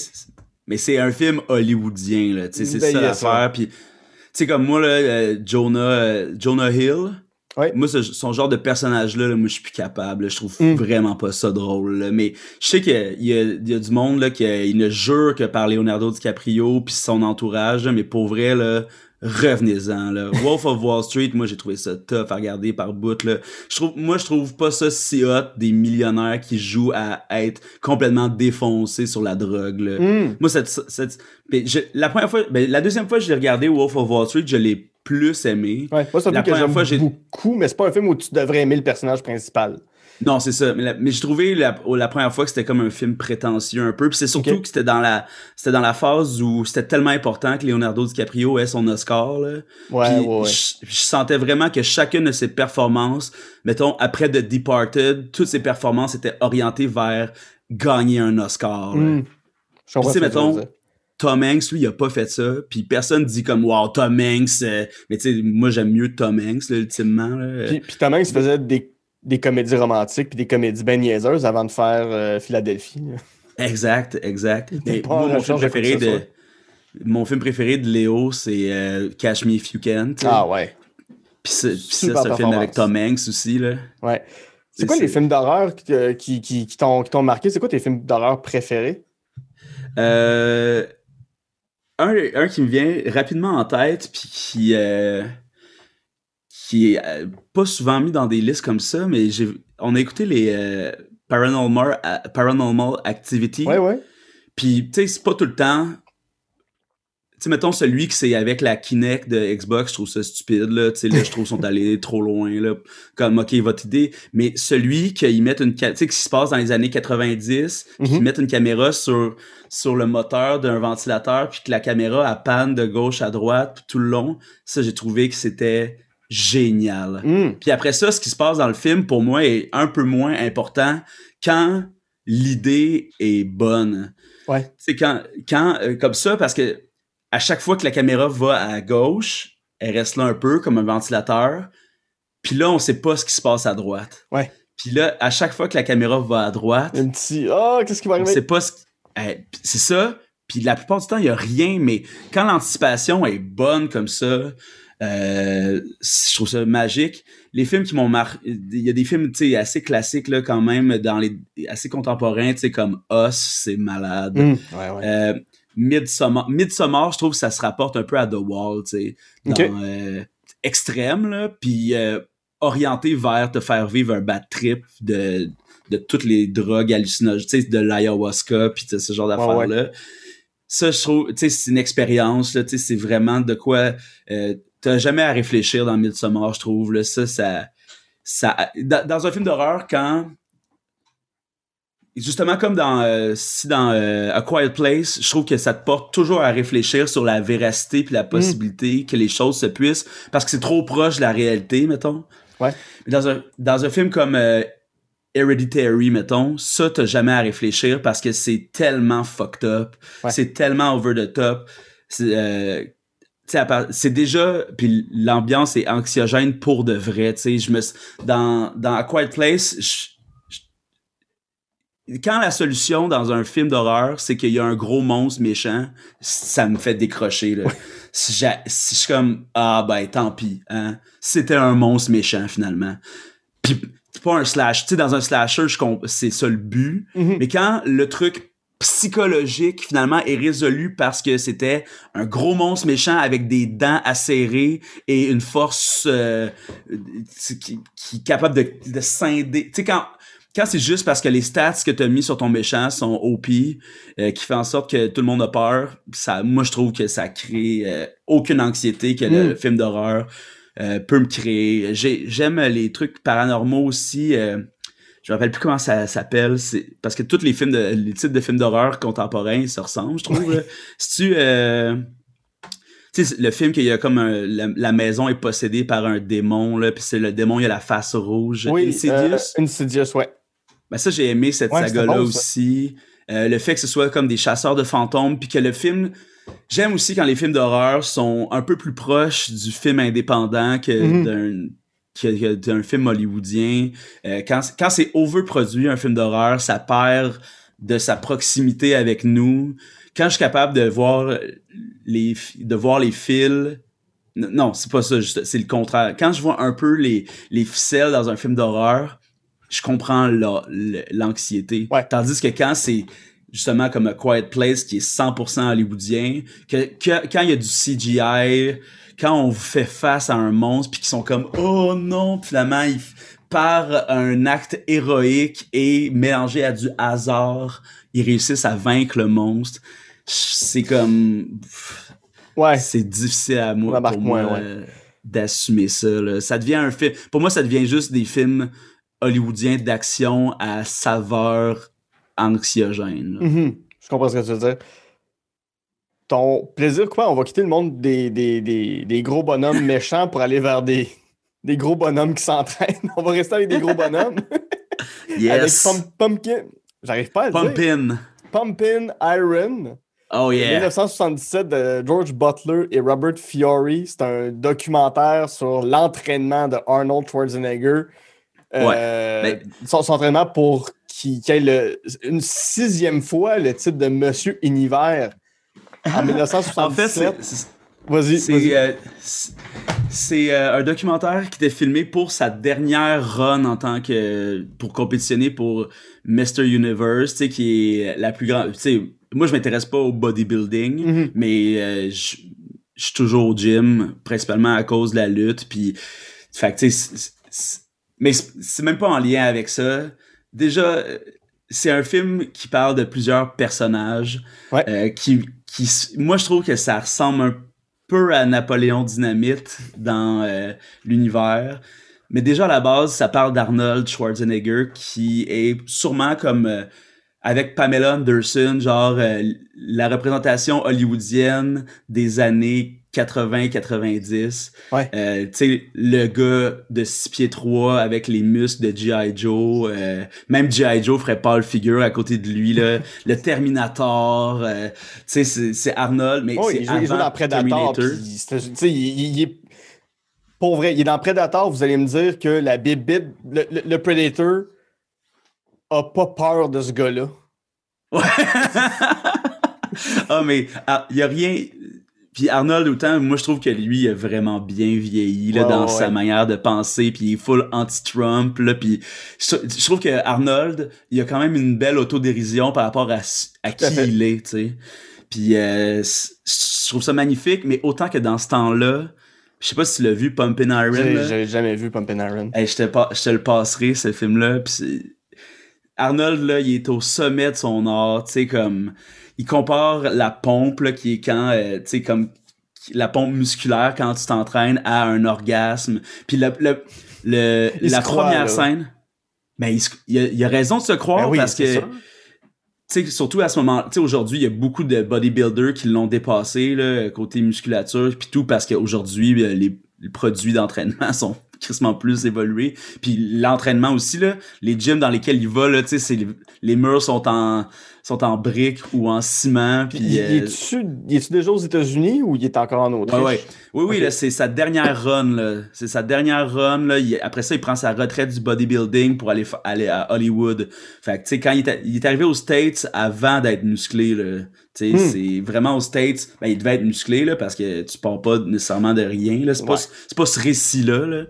Mais c'est- un film hollywoodien, là. Tu sais, c'est Ben, ça l'affaire. Puis, tu sais, comme moi, là, euh, Jonah, euh, Jonah Hill. Ouais. Moi, ce- son genre de personnage-là, là, moi, je suis plus capable. là. Je trouve Mm. vraiment pas ça drôle. là. Mais je sais qu'il y y a- du monde là, qui ne jure que par Leonardo DiCaprio puis son entourage. là, mais pour vrai, là, revenez-en. Là. (laughs) Wolf of Wall Street, moi, j'ai trouvé ça tough à regarder par bout. Là. Je trouve, moi, je trouve pas ça si hot des millionnaires qui jouent à être complètement défoncés sur la drogue. Là. Hum. Moi, cette, cette- mais je- la première fois, ben, la deuxième fois que je l'ai regardé, Wolf of Wall Street, je l'ai plus aimé. Ouais, moi, c'est un La que j'aime fois, j'ai- beaucoup, mais c'est pas un film où tu devrais aimer le personnage principal. Non, c'est ça. Mais, la- mais j'ai trouvé la, la première fois que c'était comme un film prétentieux un peu. Puis c'est surtout que c'était dans la c'était dans la phase où c'était tellement important que Leonardo DiCaprio ait son Oscar. Là. Ouais, Puis ouais, ouais. Je, je sentais vraiment que chacune de ses performances, mettons, après The Departed, toutes ses performances étaient orientées vers gagner un Oscar. Hum. Je Puis, mettons. Tom Hanks, lui, il a pas fait ça. Puis personne dit comme, wow, Tom Hanks. euh, Mais tu sais, moi, j'aime mieux Tom Hanks, là, ultimement. Là. Puis, puis Tom Hanks faisait des, des comédies romantiques puis des comédies ben niaiseuses avant de faire euh, Philadelphie. là. Exact, exact. Mais moi, mon film de préféré ce de. Mon film préféré de Léo, c'est euh, Catch Me If You Can. tu sais. Ah ouais. Puis ça, un film avec. Tom Hanks aussi. Là. ouais. C'est quoi les films d'horreur qui, qui, qui, qui t'ont marqué? C'est quoi tes films d'horreur préférés? Euh, un, un qui me vient rapidement en tête, puis qui, euh, qui est euh, pas souvent mis dans des listes comme ça, mais j'ai, on a écouté les, euh, Paranormal, Paranormal Activity. Ouais, ouais. Puis, tu sais, c'est pas tout le temps. Tu sais, mettons celui qui c'est avec la Kinect de Xbox, je trouve ça stupide, là. Tu sais, là, je trouve qu'ils sont allés (laughs) trop loin, là. Comme, OK, votre idée. Mais celui qu'ils mettent une... Tu sais, qui se passe dans les années 90, puis qu'ils Mhm. mettent une caméra sur, sur le moteur d'un ventilateur, puis que la caméra, elle panne de gauche à droite tout le long. Ça, j'ai trouvé que c'était génial. Hmm. Puis après ça, ce qui se passe dans le film, pour moi, est un peu moins important quand l'idée est bonne. Ouais. C'est quand, quand euh, comme ça, parce que à chaque fois que la caméra va à gauche, elle reste là un peu comme un ventilateur. Puis là, on sait pas ce qui se passe à droite. Ouais. Puis là, à chaque fois que la caméra va à droite, Un petit. Oh, qu'est-ce qui va arriver? sait pas ce eh, c'est ça. Puis la plupart du temps, il y a rien, mais quand l'anticipation est bonne comme ça, euh, je trouve ça magique. Les films qui m'ont marqué, il y a des films tu sais assez classiques là quand même dans les assez contemporains, tu sais comme Us, c'est malade. Hmm. Ouais, ouais. Euh, Midsommar, Midsommar, je trouve que ça se rapporte un peu à The Wall, tu sais, dans Ok. euh, extrême là, puis euh, orienté vers te faire vivre un bad trip de de toutes les drogues hallucinogènes, tu sais, de l'ayahuasca puis ce genre d'affaires Ouais. Ça, je trouve, tu sais, c'est une expérience là, tu sais, c'est vraiment de quoi euh, t'as jamais à réfléchir dans Midsommar, je trouve là, ça, ça, ça, dans, dans un film d'horreur quand justement comme dans euh, si dans euh, A Quiet Place, je trouve que ça te porte toujours à réfléchir sur la véracité puis la Mm. possibilité que les choses se puissent parce que c'est trop proche de la réalité, mettons. Ouais. Mais dans un dans un film comme euh, Hereditary, mettons, ça t'as jamais à réfléchir parce que c'est tellement fucked up, Ouais. c'est tellement over the top. Euh, c'est déjà puis l'ambiance est anxiogène pour de vrai tu sais. Je me dans dans A Quiet Place je- je- quand la solution dans un film d'horreur c'est qu'il y a un gros monstre méchant ça me fait décrocher là. Si, je suis comme ah ben tant pis hein. C'était un monstre méchant finalement. Puis c'est pas un slash tu sais dans un slasher je c'est ça le but. Mhm. mais quand le truc psychologique finalement est résolu parce que c'était un gros monstre méchant avec des dents acérées et une force euh, qui, qui est capable de, de scinder. Tu sais, quand, quand c'est juste parce que les stats que tu as mis sur ton méchant sont OP, euh, qui fait en sorte que tout le monde a peur, ça, moi je trouve que ça crée euh, aucune anxiété que le Mm. film d'horreur euh, peut me créer. J'ai- J'aime les trucs paranormaux aussi. Euh, je me rappelle plus comment ça s'appelle. C'est parce que tous les films de les titres de films d'horreur contemporains se ressemblent, je trouve. Si tu euh, tu sais, le film qu'il y a comme un- la, la maison est possédée par un démon là, puis c'est le démon il a la face rouge. Oui, Insidious? euh, Insidious, ouais. Ben ça j'ai aimé cette Ouais, c'était saga là bon, ça. aussi. Euh, le fait que ce soit comme des chasseurs de fantômes puis que le film j'aime aussi quand les films d'horreur sont un peu plus proches du film indépendant que Mhm. d'un d'un film hollywoodien. Euh, quand quand c'est overproduit un film d'horreur, ça perd de sa proximité avec nous. Quand je suis capable de voir les de voir les fils non, c'est pas ça, c'est le contraire. Quand je vois un peu les, les ficelles dans un film d'horreur, je comprends la- l'anxiété. Ouais. Tandis que quand c'est justement comme A Quiet Place qui est 100% hollywoodien, que, que- quand il y a du CGI, quand on fait face à un monstre puis qu'ils sont comme oh non, puis finalement il par un acte héroïque et mélangé à du hasard, ils réussissent à vaincre le monstre. C'est comme Ouais. c'est difficile à moi, pour moi ouais. euh, d'assumer ça. là. Ça devient un film. Pour moi, ça devient juste des films hollywoodiens d'action à saveur anxiogène. Mhm. Je comprends ce que tu veux dire. Ton plaisir, quoi? On va quitter le monde des, des, des, des gros bonhommes (laughs) méchants pour aller vers des, des gros bonhommes qui s'entraînent. (laughs) On va rester avec des gros bonhommes. (laughs) Yes. Avec Pump- Pumpkin. J'arrive pas à le dire. Pumpin. Pumpin Iron. Oh yeah. 1977 de George Butler et Robert Fiore. C'est un documentaire sur l'entraînement de Arnold Schwarzenegger. Euh, Ouais, son, son entraînement pour qu'il ait le- une sixième fois le titre de Monsieur Univers en 1977. En fait, c'est- vas-y, c'est euh, euh, un documentaire qui était filmé pour sa dernière run en tant que pour compétitionner pour Mr Universe, tu sais qui est la plus grande. Tu sais, moi je m'intéresse pas au bodybuilding. Mhm. mais euh, je suis toujours au gym, principalement à cause de la lutte. Puis, fait tu sais, mais c'est même pas en lien avec ça. déjà, c'est un film qui parle de plusieurs personnages. Ouais. qui, qui, moi, je trouve que ça ressemble un peu à Napoléon Dynamite dans l'univers. Mais déjà à la base, ça parle d'Arnold Schwarzenegger qui est sûrement comme avec Pamela Anderson, genre euh, la représentation hollywoodienne des années 80-90. Ouais. Euh, tu sais, le gars de 6 pieds 3 avec les muscles de G.I. Joe. Euh, même G.I. Joe ferait pas le figure à côté de lui. Là. (laughs) le Terminator. Euh, tu sais, c'est Arnold, mais oh, c'est il, joue dans Predator. Tu sais, il, il, est... Pour vrai, il est dans Predator, vous allez me dire que la bibite, le, le, le Predator a pas peur de ce gars-là. Ouais. (laughs) ah, mais il ah, y a rien. Puis Arnold, autant, moi, je trouve que lui, il a vraiment bien vieilli là, dans sa manière de penser, puis il est full anti-Trump, là, puis je, trouve que Arnold, il a quand même une belle autodérision par rapport à, à qui il est, tu sais. Puis euh, je trouve ça magnifique, mais autant que dans ce temps-là, je sais pas si tu l'as vu, Pumpin' Iron. J'ai jamais vu Pumpin' Iron. Hey, je, te, je te le passerai, ce film-là, puis Arnold, là, il est au sommet de son art, tu sais, comme, il compare la pompe, là, qui est quand, euh, tu sais, comme, la pompe musculaire quand tu t'entraînes à un orgasme. Puis le, le, le la première scène, ben, il, il, a, raison de se croire ben parce que, tu sais, surtout à ce moment, tu aujourd'hui, il y a beaucoup de bodybuilders qui l'ont dépassé, là, côté musculature, puis tout, parce qu'aujourd'hui, euh, les, les produits d'entraînement (laughs) sont crissement plus évolué. Puis l'entraînement aussi, là, les gyms dans lesquels il va, là, tu sais, les murs sont en sont en briques ou en ciment. Puis, il, euh... est-tu déjà aux États-Unis ou il est encore en Autriche? Ouais, Oui, oui, là, c'est sa dernière (laughs) run. Là. C'est sa dernière run. Là. après ça, il prend sa retraite du bodybuilding pour aller, aller à Hollywood. Fait que, tu sais, quand il est, il est, arrivé aux States avant d'être musclé, là, hmm. c'est vraiment aux States, ben, il devait être musclé, là, parce que tu pars pas nécessairement de rien, là. C'est pas, pas ce récit-là, là.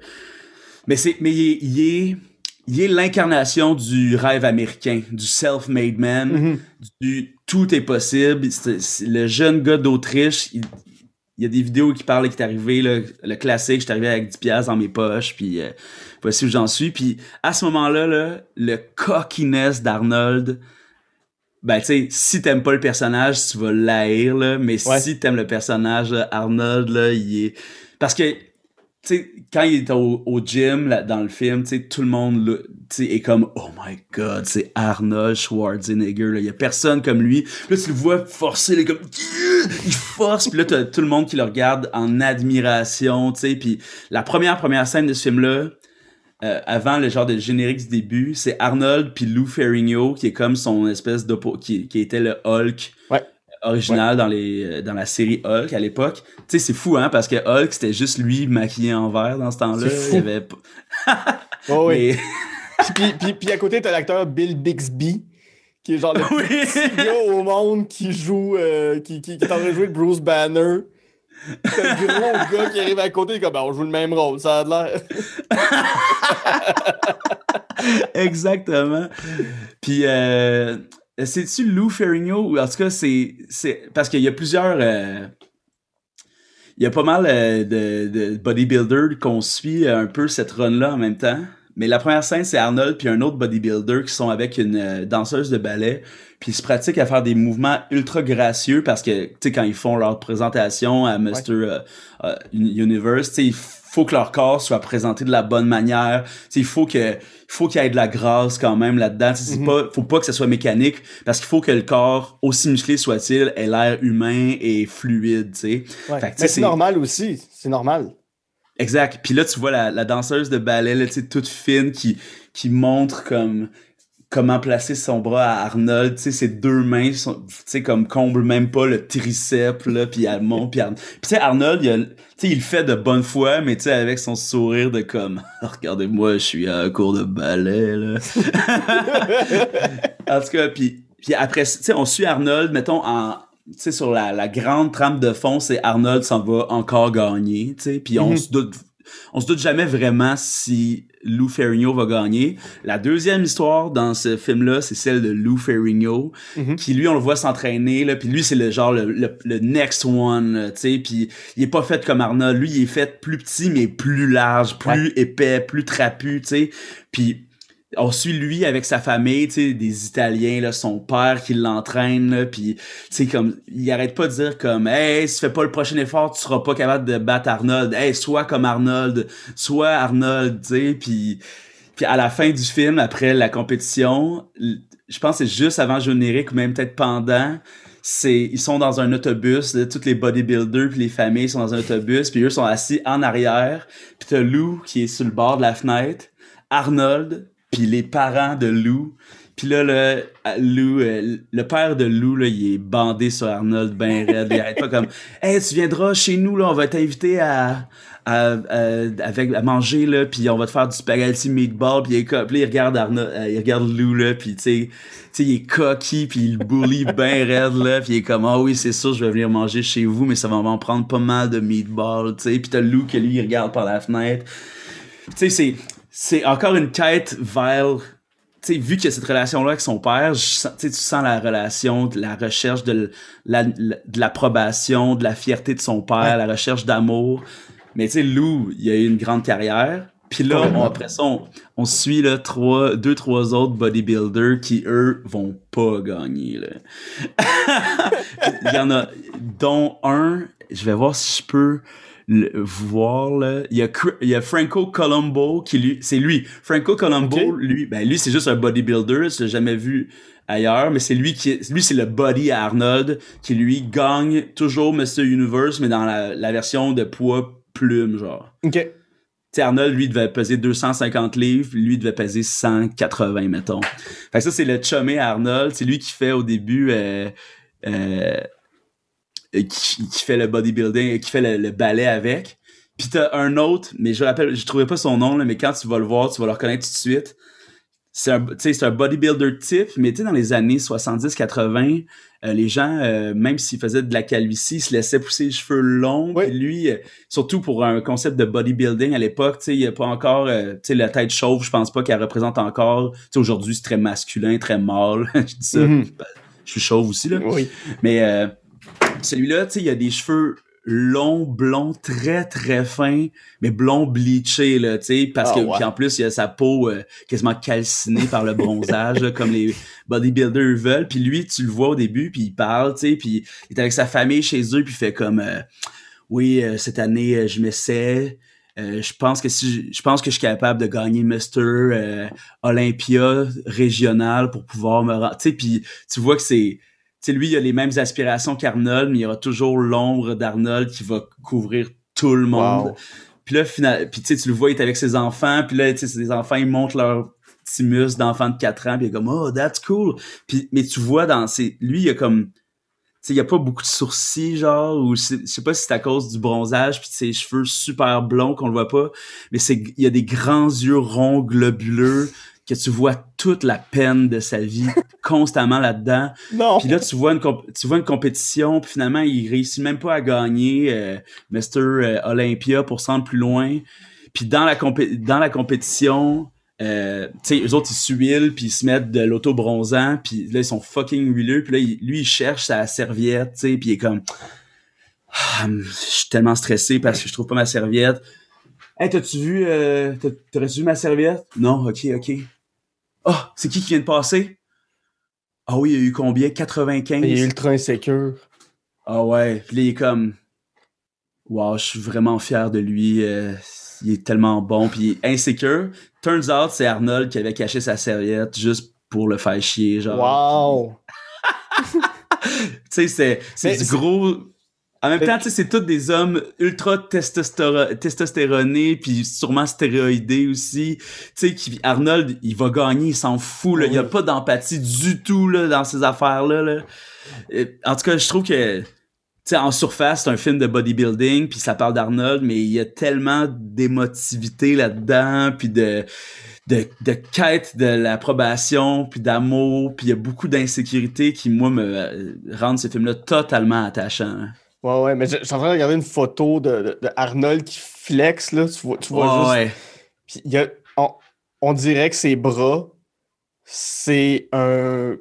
Mais c'est, mais il est, il est il est l'incarnation du rêve américain, du self-made man, mm-hmm. du tout est possible. le jeune gars d'Autriche, il, y a des vidéos qui parlent qui est arrivé, le classique, j'étais arrivé avec 10 pièces dans mes poches, puis euh, voici où j'en suis. Puis à ce moment-là, là, le cockiness d'Arnold, ben tu sais, si t'aimes pas le personnage, tu vas l'haïr, mais si t'aimes le personnage, Arnold, là, il est... Parce que sais, quand il est au, au gym là, dans le film, tu sais, tout le monde est comme Oh my god, c'est Arnold Schwarzenegger. Il y a personne comme lui. Là, tu le vois forcer, il comme il force. Puis là, t'as tout le monde qui le regarde en admiration. Tu puis la première première scène de ce film-là, euh, avant le genre de générique du début, c'est Arnold puis Lou Ferrigno qui est comme son espèce de qui, qui était le Hulk. Ouais original dans les euh, dans la série Hulk à l'époque. Tu sais, c'est fou hein parce que Hulk c'était juste lui maquillé en vert dans ce temps-là. Il y avait oh, (laughs) oui. puis, puis, puis, à côté t'as l'acteur Bill Bixby qui est genre le (laughs) petit gars au monde qui joue euh, qui, qui, qui est en train de jouer Bruce Banner. C'est un gros (laughs) gars qui arrive à côté comme ben, on joue le même rôle, ça a l'air. Exactement. Puis euh, c'est-tu Lou Ferrigno ou en tout cas c'est parce qu'il y a plusieurs euh, il y a pas mal euh, de, de bodybuilders qu'on suit un peu cette run là en même temps. Mais la première scène c'est Arnold puis un autre bodybuilder qui sont avec une danseuse de ballet puis ils se pratiquent à faire des mouvements ultra gracieux parce que tu sais quand ils font leur présentation à Mr Universe, tu sais faut que leur corps soit présenté de la bonne manière. il faut que faut qu'il y ait de la grâce quand même là-dedans. C'est mm pas faut pas que ce soit mécanique parce qu'il faut que le corps aussi musclé soit-il ait l'air humain et fluide, tu sais. c'est normal aussi, c'est normal. Exact. Puis là tu vois la, danseuse de ballet là, toute fine qui qui montre comme comment placer son bras à Arnold, tu sais, ses deux mains, tu sais, comme comble même pas le triceps, là, puis elle monte, puis Arnold... tu sais, Arnold, il, tu sais, il fait de bonne foi, mais tu sais, avec son sourire de comme, (laughs) regardez-moi, je suis à un cours de ballet, là. (laughs) en tout cas, puis, puis après, tu sais, on suit Arnold, mettons, en, sais, sur la, la grande trame de fond, c'est Arnold s'en va encore gagner, tu sais, puis on mhm. se doute on se doute jamais vraiment si Lou Ferrigno va gagner. La deuxième histoire dans ce film-là, c'est celle de Lou Ferrigno, mhm. qui lui, on le voit s'entraîner, là, puis lui, c'est le genre, le, next one, tu sais, puis il est pas fait comme Arnold. Lui, il est fait plus petit, mais plus large, plus épais, plus trapu, tu sais. Puis on suit lui avec sa famille, tu sais, des Italiens, là, son père qui l'entraîne, puis tu sais, comme, il arrête pas de dire comme, hey, si tu fais pas le prochain effort, tu seras pas capable de battre Arnold. Hey, sois comme Arnold, sois Arnold, tu sais, puis puis à la fin du film, après la compétition, je pense que c'est juste avant le générique ou même peut-être pendant, c'est ils sont dans un autobus, là, tous les bodybuilders puis les familles sont dans un autobus, puis eux sont assis en arrière, puis t'as Lou qui est sur le bord de la fenêtre, Arnold, puis les parents de Lou. Puis là, le, Lou, euh, le père de Lou, là, il est bandé sur Arnold ben (laughs) raide. Il arrête pas comme « Hey, tu viendras chez nous, là, on va t'inviter à, à, avec, à manger, là, puis on va te faire du spaghetti meatball. » Puis il, est, il regarde Arnold, euh, il regarde Lou, là, puis tu sais, il est cocky, puis il bully (laughs) ben raide, là, puis il est comme « Ah oui, c'est sûr, je vais venir manger chez vous, mais ça va m'en prendre pas mal de meatball, tu sais. » Puis t'as Lou qui, lui, il regarde par la fenêtre. Tu sais, c'est encore une quête vers tu sais, vu qu'il y a cette relation-là avec son père, tu sens la relation, de la recherche de l'approbation, de la fierté de son père, la recherche d'amour. Mais tu sais, Lou, il a eu une grande carrière. Puis là, après ça, on, suit là, trois, deux, trois autres bodybuilders qui, eux, vont pas gagner. (laughs) il y en a, dont un, je vais voir si je peux voir là. Il y a, il y a Franco Colombo qui lui, c'est lui. Franco Colombo, lui, ben lui c'est juste un bodybuilder, je l'ai jamais vu ailleurs, mais c'est lui qui, lui c'est le body à Arnold qui lui gagne toujours Mr Universe, mais dans la, la version de poids plume genre. Ok. T'sais, Arnold, lui, devait peser 250 livres, lui devait peser 180, mettons. Fait que ça, c'est le chumé Arnold. C'est lui qui fait au début euh, euh, qui, qui, fait le bodybuilding, qui fait le, ballet avec. Puis t'as un autre, mais je rappelle, je trouvais pas son nom, là, mais quand tu vas le voir, tu vas le reconnaître tout de suite. C'est un, un bodybuilder type, mais tu dans les années 70-80, euh, les gens, euh, même s'ils faisaient de la calvitie, ils se laissaient pousser les cheveux longs. Puis lui, euh, surtout pour un concept de bodybuilding à l'époque, il n'y a pas encore, tu sais, la tête chauve, je pense pas qu'elle représente encore. Tu aujourd'hui, c'est très masculin, très mâle. (laughs) je dis ça. Mm-hmm. Je suis chauve aussi, là. Oui. Mais celui-là, tu sais, il a des cheveux longs, blonds, très, très fins, mais blonds bleachés, là, tu sais, parce ah, que, en plus, il a sa peau euh, quasiment calcinée par le bronzage, comme les bodybuilders veulent. Puis lui, tu le vois au début, puis il parle, tu sais, puis il est avec sa famille chez eux, puis il fait comme, euh, oui, euh, cette année, je m'essaie. je pense que si je pense que je suis capable de gagner Mister Olympia régional pour pouvoir me rendre. Tu sais, puis tu vois que c'est sais, lui, il a les mêmes aspirations qu'Arnold, mais il y aura toujours l'ombre d'Arnold qui va couvrir tout le monde. Puis là, final, puis tu le vois, il est avec ses enfants, puis là, tu sais, ses enfants, ils montrent leur petit muscle d'enfant de 4 ans, puis il est comme, oh, that's cool. Puis, mais tu vois dans ses, lui, il a comme, tu sais, il y a pas beaucoup de sourcils, genre, ou je sais pas si c'est à cause du bronzage, puis ses cheveux super blonds qu'on le voit pas, mais c'est, il y a des grands yeux ronds globuleux, que tu vois toute la peine de sa vie (laughs) constamment là-dedans. Non. Puis là, tu vois une, tu vois une compétition, puis finalement, il réussit même pas à gagner euh, Mr. Euh, Olympia pour se rendre plus loin. Puis dans la, dans la compétition, euh, tu sais, eux autres, ils s'huilent, puis ils se mettent de l'auto-bronzant, puis là, ils sont fucking huileux, puis là, lui, il cherche sa serviette, tu sais, puis il est comme... Ah, je suis tellement stressé parce que je trouve pas ma serviette. Hey, t'as-tu vu, euh, t'aurais-tu vu ma serviette? Non, ok, ok. Ah, c'est qui qui vient de passer? Ah oui, il y a eu combien? 95? Il est ultra insécure. Ah ouais, puis là, il est comme... Wow, je suis vraiment fier de lui. Euh, il est tellement bon, puis il est insécure. Turns out, c'est Arnold qui avait caché sa serviette juste pour le faire chier, genre. Wow! (laughs) tu sais, c'est du gros en même temps, tu sais, c'est tous des hommes ultra testostéronés, puis sûrement stéroïdés aussi. Tu sais, Arnold, il va gagner, il s'en fout, là. Il y a pas d'empathie du tout, là, dans ces affaires-là, là. En tout cas, je trouve que, tu sais, en surface, c'est un film de bodybuilding, puis ça parle d'Arnold, mais il y a tellement d'émotivité là-dedans, puis de, de, de quête de l'approbation, puis d'amour, puis il y a beaucoup d'insécurité qui, moi, me euh, rendent ce film-là totalement attachant. Ouais, ouais, mais je suis en train de regarder une photo de, de, Arnold qui flex, là. Tu vois, tu vois juste. Puis y a, on, on, dirait que ses bras, c'est un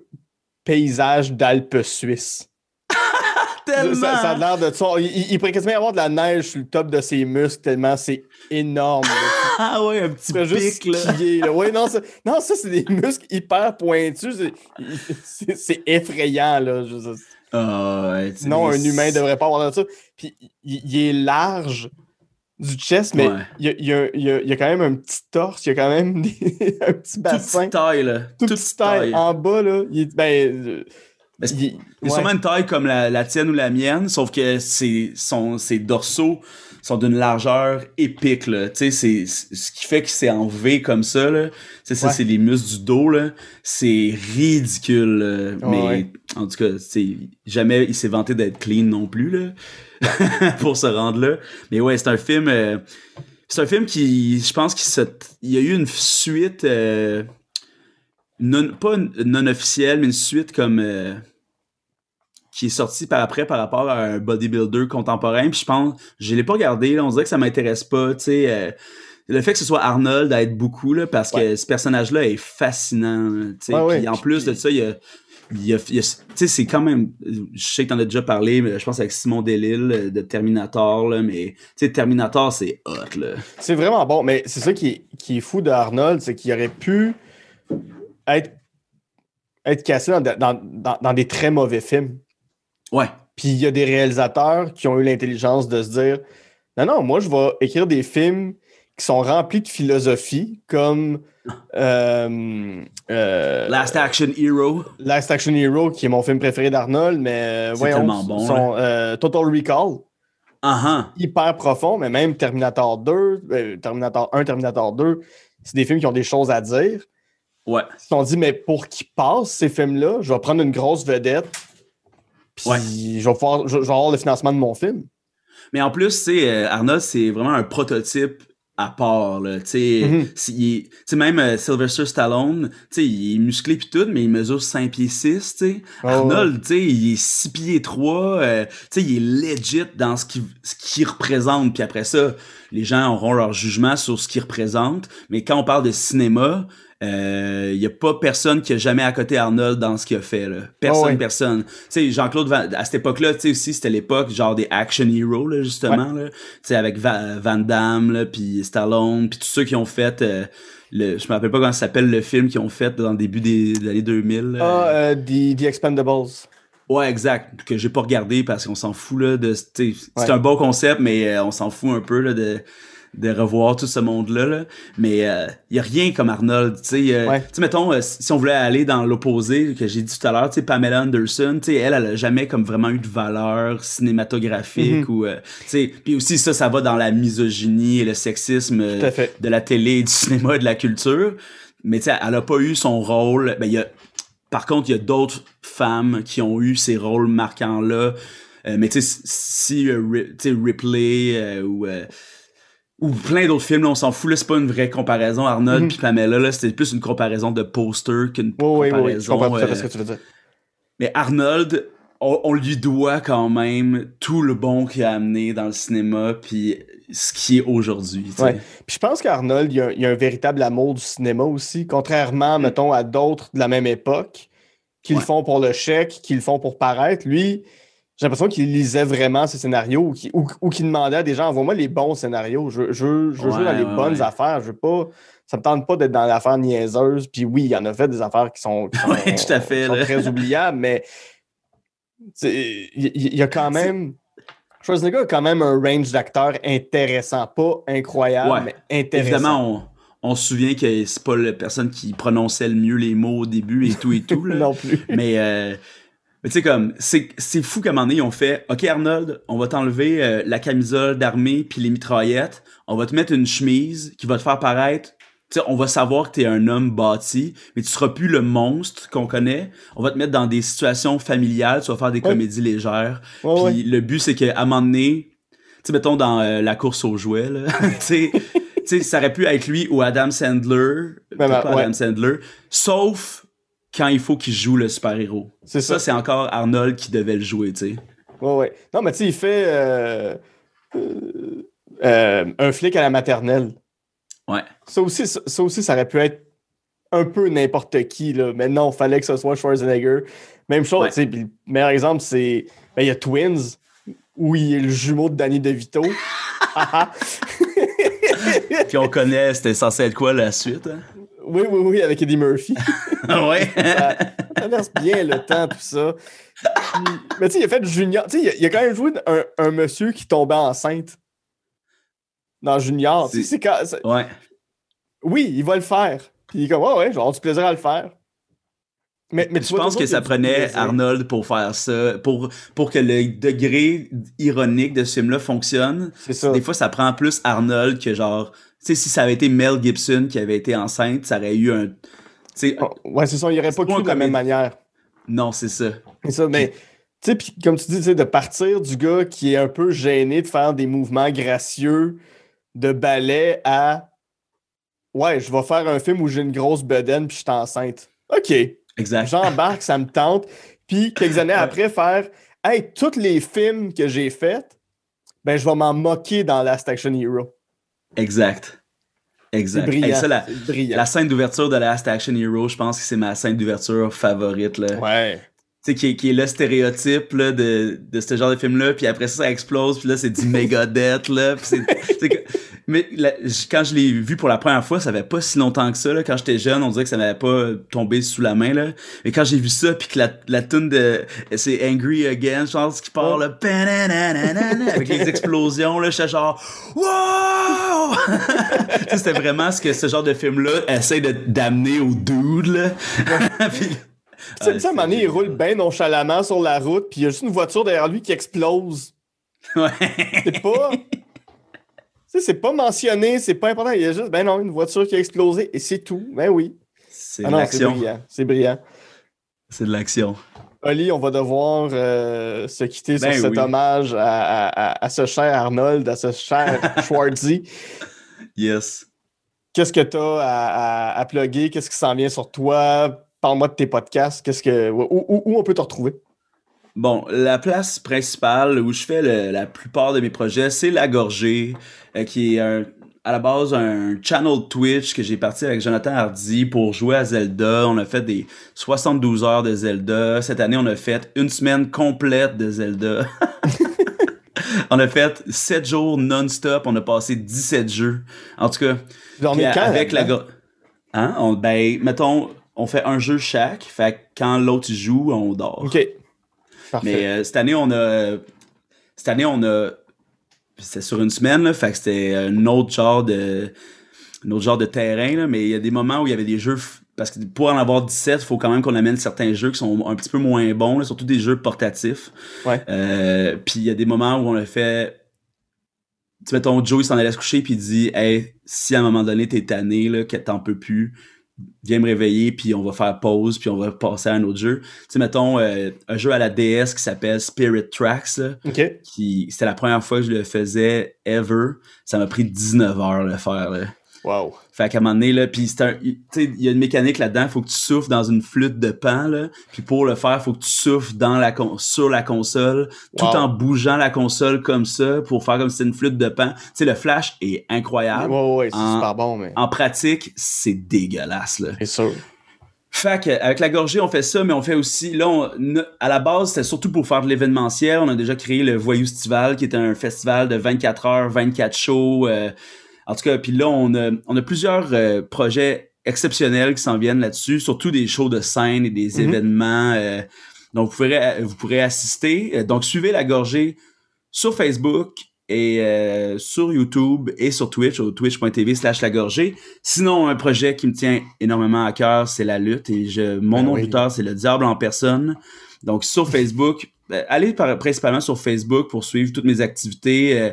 paysage d'Alpes suisses. (laughs) tellement. Ça, ça a l'air de ça. Il, il pourrait quasiment y avoir de la neige sur le top de ses muscles tellement c'est énorme. là. (laughs) Ah ouais, un petit pic, là. là. Ouais, non, ça, non, ça c'est des (laughs) muscles hyper pointus. C'est- effrayant, là. Je- sais, non, un humain devrait pas avoir de ça. Puis il, est large du chest, mais il, y a, il y a- il y a- il y a quand même un petit torse, il y a quand même (laughs) des- un petit Toute bassin. petite taille, là. Tout Toute petit taille. En bas, là, il est. Ben. il- ouais. sûrement une taille comme la, la tienne ou la mienne, sauf que ses, son, ses dorsaux sont d'une largeur épique, là. Tu sais, c'est, c'est- ce qui fait qu'il s'est en V comme ça, là. Tu sais, ça, Ouais. c'est les muscles du dos, là. C'est ridicule, là. Mais, ouais. en tout cas, tu jamais il s'est vanté d'être clean non plus, là. (laughs) pour se rendre là. Mais ouais, c'est un film, euh, c'est un film qui, je pense qu'il il y a eu une suite, euh, non, pas non officielle, mais une suite comme, euh, qui est sortie par après par rapport à un bodybuilder contemporain. Puis je pense, je l'ai pas regardé, là, on dirait que ça m'intéresse pas, tu sais. euh, le fait que ce soit Arnold aide beaucoup, là, parce que ce personnage-là est fascinant, tu sais. Ouais, en puis- plus de ça, il y a, il il c'est quand même, je sais que t'en as déjà parlé, mais je pense avec Simon Delille euh, de Terminator, là, mais, Terminator, c'est hot, là. C'est vraiment bon, mais c'est ça qui est, qui est fou de Arnold, c'est qu'il aurait pu être, être cassé dans, dans- dans- dans des très mauvais films. Ouais. Puis il y a des réalisateurs qui ont eu l'intelligence de se dire Non, non, moi, je vais écrire des films qui sont remplis de philosophie, comme euh, euh, Last Action Hero. Last Action Hero, qui est mon film préféré d'Arnold, mais euh, voyons, tellement bon, son, euh, Total Recall, ah. hyper profond, mais même Terminator 2, euh, Terminator 1, Terminator 2, c'est des films qui ont des choses à dire. Ouais. Ils se sont dit, mais pour qu'ils passent ces films-là, je vais prendre une grosse vedette, puis Ouais. je, vais pouvoir, je, je vais avoir le financement de mon film. Mais en plus, euh, Arnold, c'est vraiment un prototype à part, là. Mhm. il sais, même euh, Sylvester Stallone, il est musclé pis tout, mais il mesure 5 pieds 6, tu sais. Oh, Arnold, il est 6 pieds 3, euh, il est legit dans ce qu'il ce qu'il représente. Puis après ça, les gens auront leur jugement sur ce qu'il représente. Mais quand on parle de cinéma, il y a pas personne qui a jamais à côté Arnold dans ce qu'il a fait, là. Personne, Oh, ouais. personne. Tu sais, Jean-Claude à cette époque-là, tu sais aussi, c'était l'époque genre des action heroes, là, justement, là. Tu sais, avec Va- Van Damme, puis Stallone, puis tous ceux qui ont fait, euh, le, je me rappelle pas comment ça s'appelle le film qu'ils ont fait dans le début des, des années 2000. là. Ah, euh, The, The Expendables. Ouais, exact. Que j'ai pas regardé parce qu'on s'en fout là de. C'est un bon concept, mais euh, on s'en fout un peu là, de, de revoir tout ce monde-là. Là. Mais il y a rien comme Arnold. Tu sais, euh, Ouais. mettons, euh, si on voulait aller dans l'opposé que j'ai dit tout à l'heure, tu sais, Pamela Anderson, tu sais, elle, elle a jamais comme vraiment eu de valeur cinématographique Mhm. ou. euh, tu sais, puis aussi ça, ça va dans la misogynie et le sexisme euh, de la télé, du cinéma et de la culture. Mais tu sais, elle a pas eu son rôle. Ben, y a, par contre, il y a d'autres femmes qui ont eu ces rôles marquants-là. Euh, mais tu sais, si euh, Ri- tu sais, Ripley euh, ou, euh, ou plein d'autres films, là, on s'en fout. Là, c'est pas une vraie comparaison. Arnold Mhm. puis Pamela, là, c'était plus une comparaison de poster qu'une Oui, oui, oui, comparaison. oui. Je comprends tout à fait euh, ce que tu veux dire. mais Arnold, on, on lui doit quand même tout le bon qu'il a amené dans le cinéma puis ce qui est aujourd'hui. Ouais. Puis je pense qu'Arnold, il y, a, il y a un véritable amour du cinéma aussi, contrairement, Mm. mettons, à d'autres de la même époque, qui le Ouais. font pour le chèque, qui le font pour paraître. Lui, j'ai l'impression qu'il lisait vraiment ses scénarios ou qu'il demandait à des gens envoie-moi les bons scénarios. Je, je, veux- je Ouais, dans les ouais, bonnes ouais. affaires. Je veux pas. Ça me tente pas d'être dans l'affaire niaiseuse. Puis oui, il y en a fait des affaires qui sont, qui (laughs) sont- Ouais, tout à fait, sont très oubliables, mais il y, a quand même. Schwarzenegger a quand même un range d'acteurs intéressant, pas incroyable, mais intéressant. Évidemment, on, on se souvient que c'est pas la personne qui prononçait le mieux les mots au début et tout et tout. (laughs) Là. non plus. Mais, euh, mais tu sais, comme, c'est fou qu'à un moment donné, ils ont fait Ok, Arnold, on va t'enlever euh, la camisole d'armée puis les mitraillettes. On va te mettre une chemise qui va te faire paraître. Tu sais, on va savoir que t'es un homme bâti, mais tu seras plus le monstre qu'on connaît. On va te mettre dans des situations familiales, tu vas faire des Ouais. comédies légères. Puis ouais. le but, c'est qu'à un moment donné, tu sais, mettons dans euh, la course aux jouets, là, (laughs) tu sais, ça aurait pu être lui ou Adam Sandler, peut-être bah, pas ouais. Adam Sandler, sauf quand il faut qu'il joue le super-héros. C'est Ça, ça. c'est encore Arnold qui devait le jouer, tu sais. Ouais, ouais. Non, mais tu sais, il fait euh, euh, euh, un flic à la maternelle. Ouais. Ça aussi, ça, ça aussi, ça aurait pu être un peu n'importe qui, là. Mais non, il fallait que ce soit Schwarzenegger. Même chose, Ouais. tu sais, puis le meilleur exemple, c'est. Ben, il y a Twins, où il est le jumeau de Danny DeVito. (laughs) Ah, ah. Puis on connaît, c'était censé être quoi la suite? hein? oui, oui, oui, avec Eddie Murphy. (laughs) ouais. (laughs) ça traverse bien le temps, tout ça. Puis- mais tu sais, il a fait Junior. Tu sais, il a- il a quand même joué un, un monsieur qui tombait enceinte dans Junior. Tu sais, C'est- quand- ouais. Oui, il va le faire. Puis il est comme, ouais, ouais, avoir du plaisir à le faire. Mais, mais tu Je pense que ça prenait. Arnold pour faire ça, pour, pour que le degré ironique de ce film-là fonctionne. C'est ça. Des fois, ça prend plus Arnold que genre, tu sais, si ça avait été Mel Gibson qui avait été enceinte, ça aurait eu un, Oh, ouais, c'est ça, il aurait pas cru de la même manière. non, c'est ça. C'est ça, mais tu sais, comme tu dis, tu sais, de partir du gars qui est un peu gêné de faire des mouvements gracieux de ballet à Ouais, je vais faire un film où j'ai une grosse bedaine puis je suis enceinte. OK. Exact. J'embarque, ça me tente. Puis quelques années après, faire Hey, tous les films que j'ai faits, ben je vais m'en moquer dans Last Action Hero. Exact. Exact. brillant. Hey, ça, la, c'est brillant. la scène d'ouverture de Last Action Hero, je pense que c'est ma scène d'ouverture favorite, là. Ouais. Tu sais, qui, est- qui est le stéréotype là, de, de ce genre de film-là, puis après ça, ça explose, puis là, c'est du (laughs) Megadeth, là, puis c'est... mais la- quand je l'ai vu pour la première fois, ça fait pas si longtemps que ça, là. Quand j'étais jeune, on dirait que ça m'avait pas tombé sous la main, là. Mais quand j'ai vu ça, puis que la, la tune de... C'est Angry Again, je pense, qui part, là, avec les explosions, là, j'étais genre... Wow! (laughs) C'était vraiment ce que ce genre de film-là essaie d'amener au dude, là. (laughs) Puis- Tu sais, Ah, tu sais, à un moment donné, il roule bien nonchalamment sur la route, puis il y a juste une voiture derrière lui qui explose. (laughs) Ouais. C'est pas. Sais, c'est pas mentionné, c'est pas important. Il y a juste, ben non, une voiture qui a explosé et c'est tout. Ben oui. C'est Ah l'action. C'est brillant. C'est de l'action. Oli, on va devoir euh, se quitter Ben sur cet oui. hommage à, à- à- à ce cher Arnold, à ce cher (laughs) Schwarzy. Yes. Qu'est-ce que tu as à, à, à plugger? Qu'est-ce qui s'en vient sur toi? Parle-moi de tes podcasts. Qu'est-ce que, où, où- où on peut te retrouver? Bon, la place principale où je fais le- la plupart de mes projets, c'est La Gorgée, euh, qui est un- à la base un channel Twitch que j'ai parti avec Jonathan Hardy pour jouer à Zelda. On a fait des 72 heures de Zelda. Cette année, on a fait une semaine complète de Zelda. (laughs) on a fait 7 jours non-stop. On a passé 17 jeux. En tout cas, quand? avec la Hein? On, ben, mettons, on fait un jeu chaque. Fait que quand l'autre joue, on dort. OK. Parfait. Mais euh, cette année, on a. Cette année, on a. C'était sur une semaine, là. Fait que c'était un autre genre de. Un autre genre de terrain, là. Mais il y a des moments où il y avait des jeux. Parce que pour en avoir 17, il faut quand même qu'on amène certains jeux qui sont un petit peu moins bons, là, surtout des jeux portatifs. Ouais. Euh, puis il y a des moments où on a fait. Tu mettons, Joe, il s'en allait se coucher, puis il dit Hey, si à un moment donné, t'es tanné, là, que t'en peux plus, viens me réveiller, puis on va faire pause, puis on va passer à un autre jeu. Tu sais, mettons, euh, un jeu à la DS qui s'appelle Spirit Tracks, là, OK. qui c'était la première fois que je le faisais ever. Ça m'a pris 19 heures le faire, là. Wow. Fait qu'à un moment donné, là, pis c'est un, il y a une mécanique là-dedans, faut que tu souffles dans une flûte de pan, là, puis pour le faire, faut que tu souffles dans la con- sur la console, tout en bougeant la console comme ça, pour faire comme si c'était une flûte de pan. Tu sais, le flash est incroyable. Ouais, ouais, ouais, c'est super bon, mais. En pratique, c'est dégueulasse, là. C'est sûr. Fait que, avec la gorgée, on fait ça, mais on fait aussi, là, on- à la base, c'était surtout pour faire de l'événementiel. On a déjà créé le Voyou Stival, qui est un festival de 24 heures, 24 shows. euh, en tout cas, puis là, on a, on a plusieurs euh, projets exceptionnels qui s'en viennent là-dessus, surtout des shows de scène et des Mhm. événements. euh, donc, vous pourrez, vous pourrez assister. Euh, Donc, suivez la gorgée sur Facebook et euh, sur YouTube et sur Twitch, au twitch.tv slash la gorgée. Sinon, un projet qui me tient énormément à cœur, c'est la lutte. Et je, mon Ben nom oui. de lutteur, c'est le diable en personne. Donc, sur (laughs) Facebook, euh, allez par- principalement sur Facebook pour suivre toutes mes activités. Euh,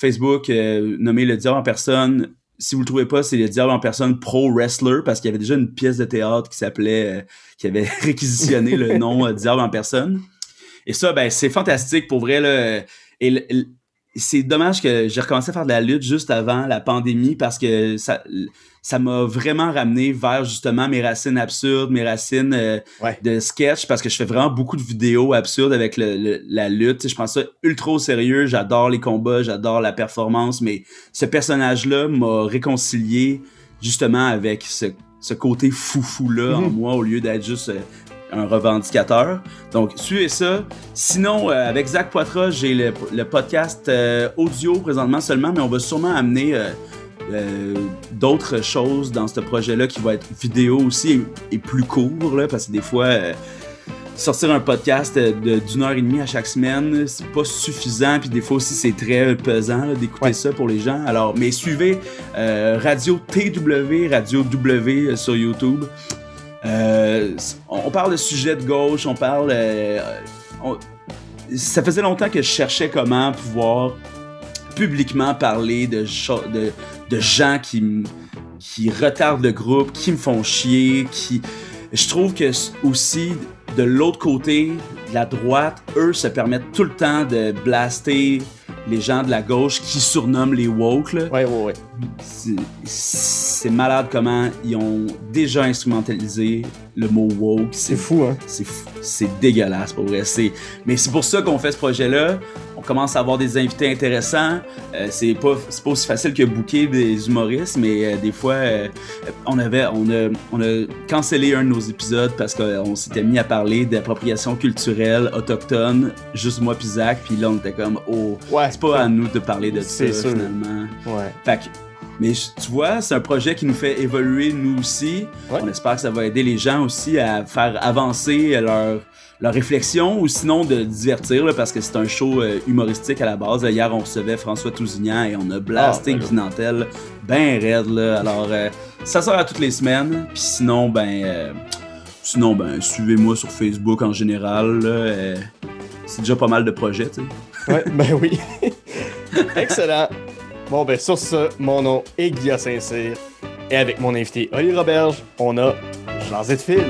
Facebook, euh, nommé le diable en personne. Si vous le trouvez pas, c'est le diable en personne pro wrestler parce qu'il y avait déjà une pièce de théâtre qui s'appelait, euh, qui avait (laughs) réquisitionné le nom euh, diable en personne. Et ça, ben, c'est fantastique pour vrai, là. C'est dommage que j'ai recommencé à faire de la lutte juste avant la pandémie parce que ça ça m'a vraiment ramené vers justement mes racines absurdes, mes racines euh, Ouais. de sketch parce que je fais vraiment beaucoup de vidéos absurdes avec le, le- la lutte. Je prends ça ultra au sérieux, j'adore les combats, j'adore la performance, mais ce personnage-là m'a réconcilié justement avec ce ce côté foufou-là en Mhm. moi au lieu d'être juste euh, un revendicateur. Donc, suivez ça. Sinon, euh, avec Zach Poitras, j'ai le, le podcast euh, audio présentement seulement, mais on va sûrement amener euh, d'autres choses dans ce projet-là qui va être vidéo aussi et, et plus court, là, parce que des fois, sortir un podcast d'une heure et demie à chaque semaine, c'est pas suffisant, puis des fois aussi c'est très pesant d'écouter Ouais. ça pour les gens. Alors, mais suivez euh, Radio TW, Radio W sur YouTube. Euh, on, parle de sujets de gauche, on parle. euh, ça faisait longtemps que je cherchais comment pouvoir publiquement parler de, de, de gens qui, qui retardent le groupe, qui me font chier, qui. Je trouve que aussi, de l'autre côté, de la droite, eux se permettent tout le temps de blaster les gens de la gauche qui surnomment les woke. Là. Ouais, ouais, ouais. C'est- malade comment ils ont déjà instrumentalisé le mot woke. C'est fou, hein. C'est dégueulasse pour vrai. Mais c'est pour ça qu'on fait ce projet-là. On commence à avoir des invités intéressants. Euh, c'est pas pas aussi facile que booker des humoristes, mais euh, des fois euh, on avait on a on a cancellé un de nos épisodes parce qu'on s'était mis à parler d'appropriation culturelle autochtone, juste moi puis Zach, puis là on était comme oh Ouais. c'est pas à nous de parler de ça sûr. finalement. Ouais. Fait que- mais tu vois, c'est un projet qui nous fait évoluer nous aussi. Ouais. On espère que ça va aider les gens aussi à faire avancer leur, leur réflexion ou sinon de divertir là, parce que c'est un show euh, humoristique à la base. Hier, on recevait François Tousignan et on a blasté Ah, ben là. Guy Nantel ben raide. Là. Alors, euh, ça sort à toutes les semaines. Puis sinon, ben, euh, sinon, ben, suivez-moi sur Facebook en général. là, c'est déjà pas mal de projets, tu sais. Ouais, ben oui. (laughs) Excellent. Bon, ben sur ce, mon nom est Guillaume Saint-Cyr. Et avec mon invité Oli Roberge, on a Jean de Fil.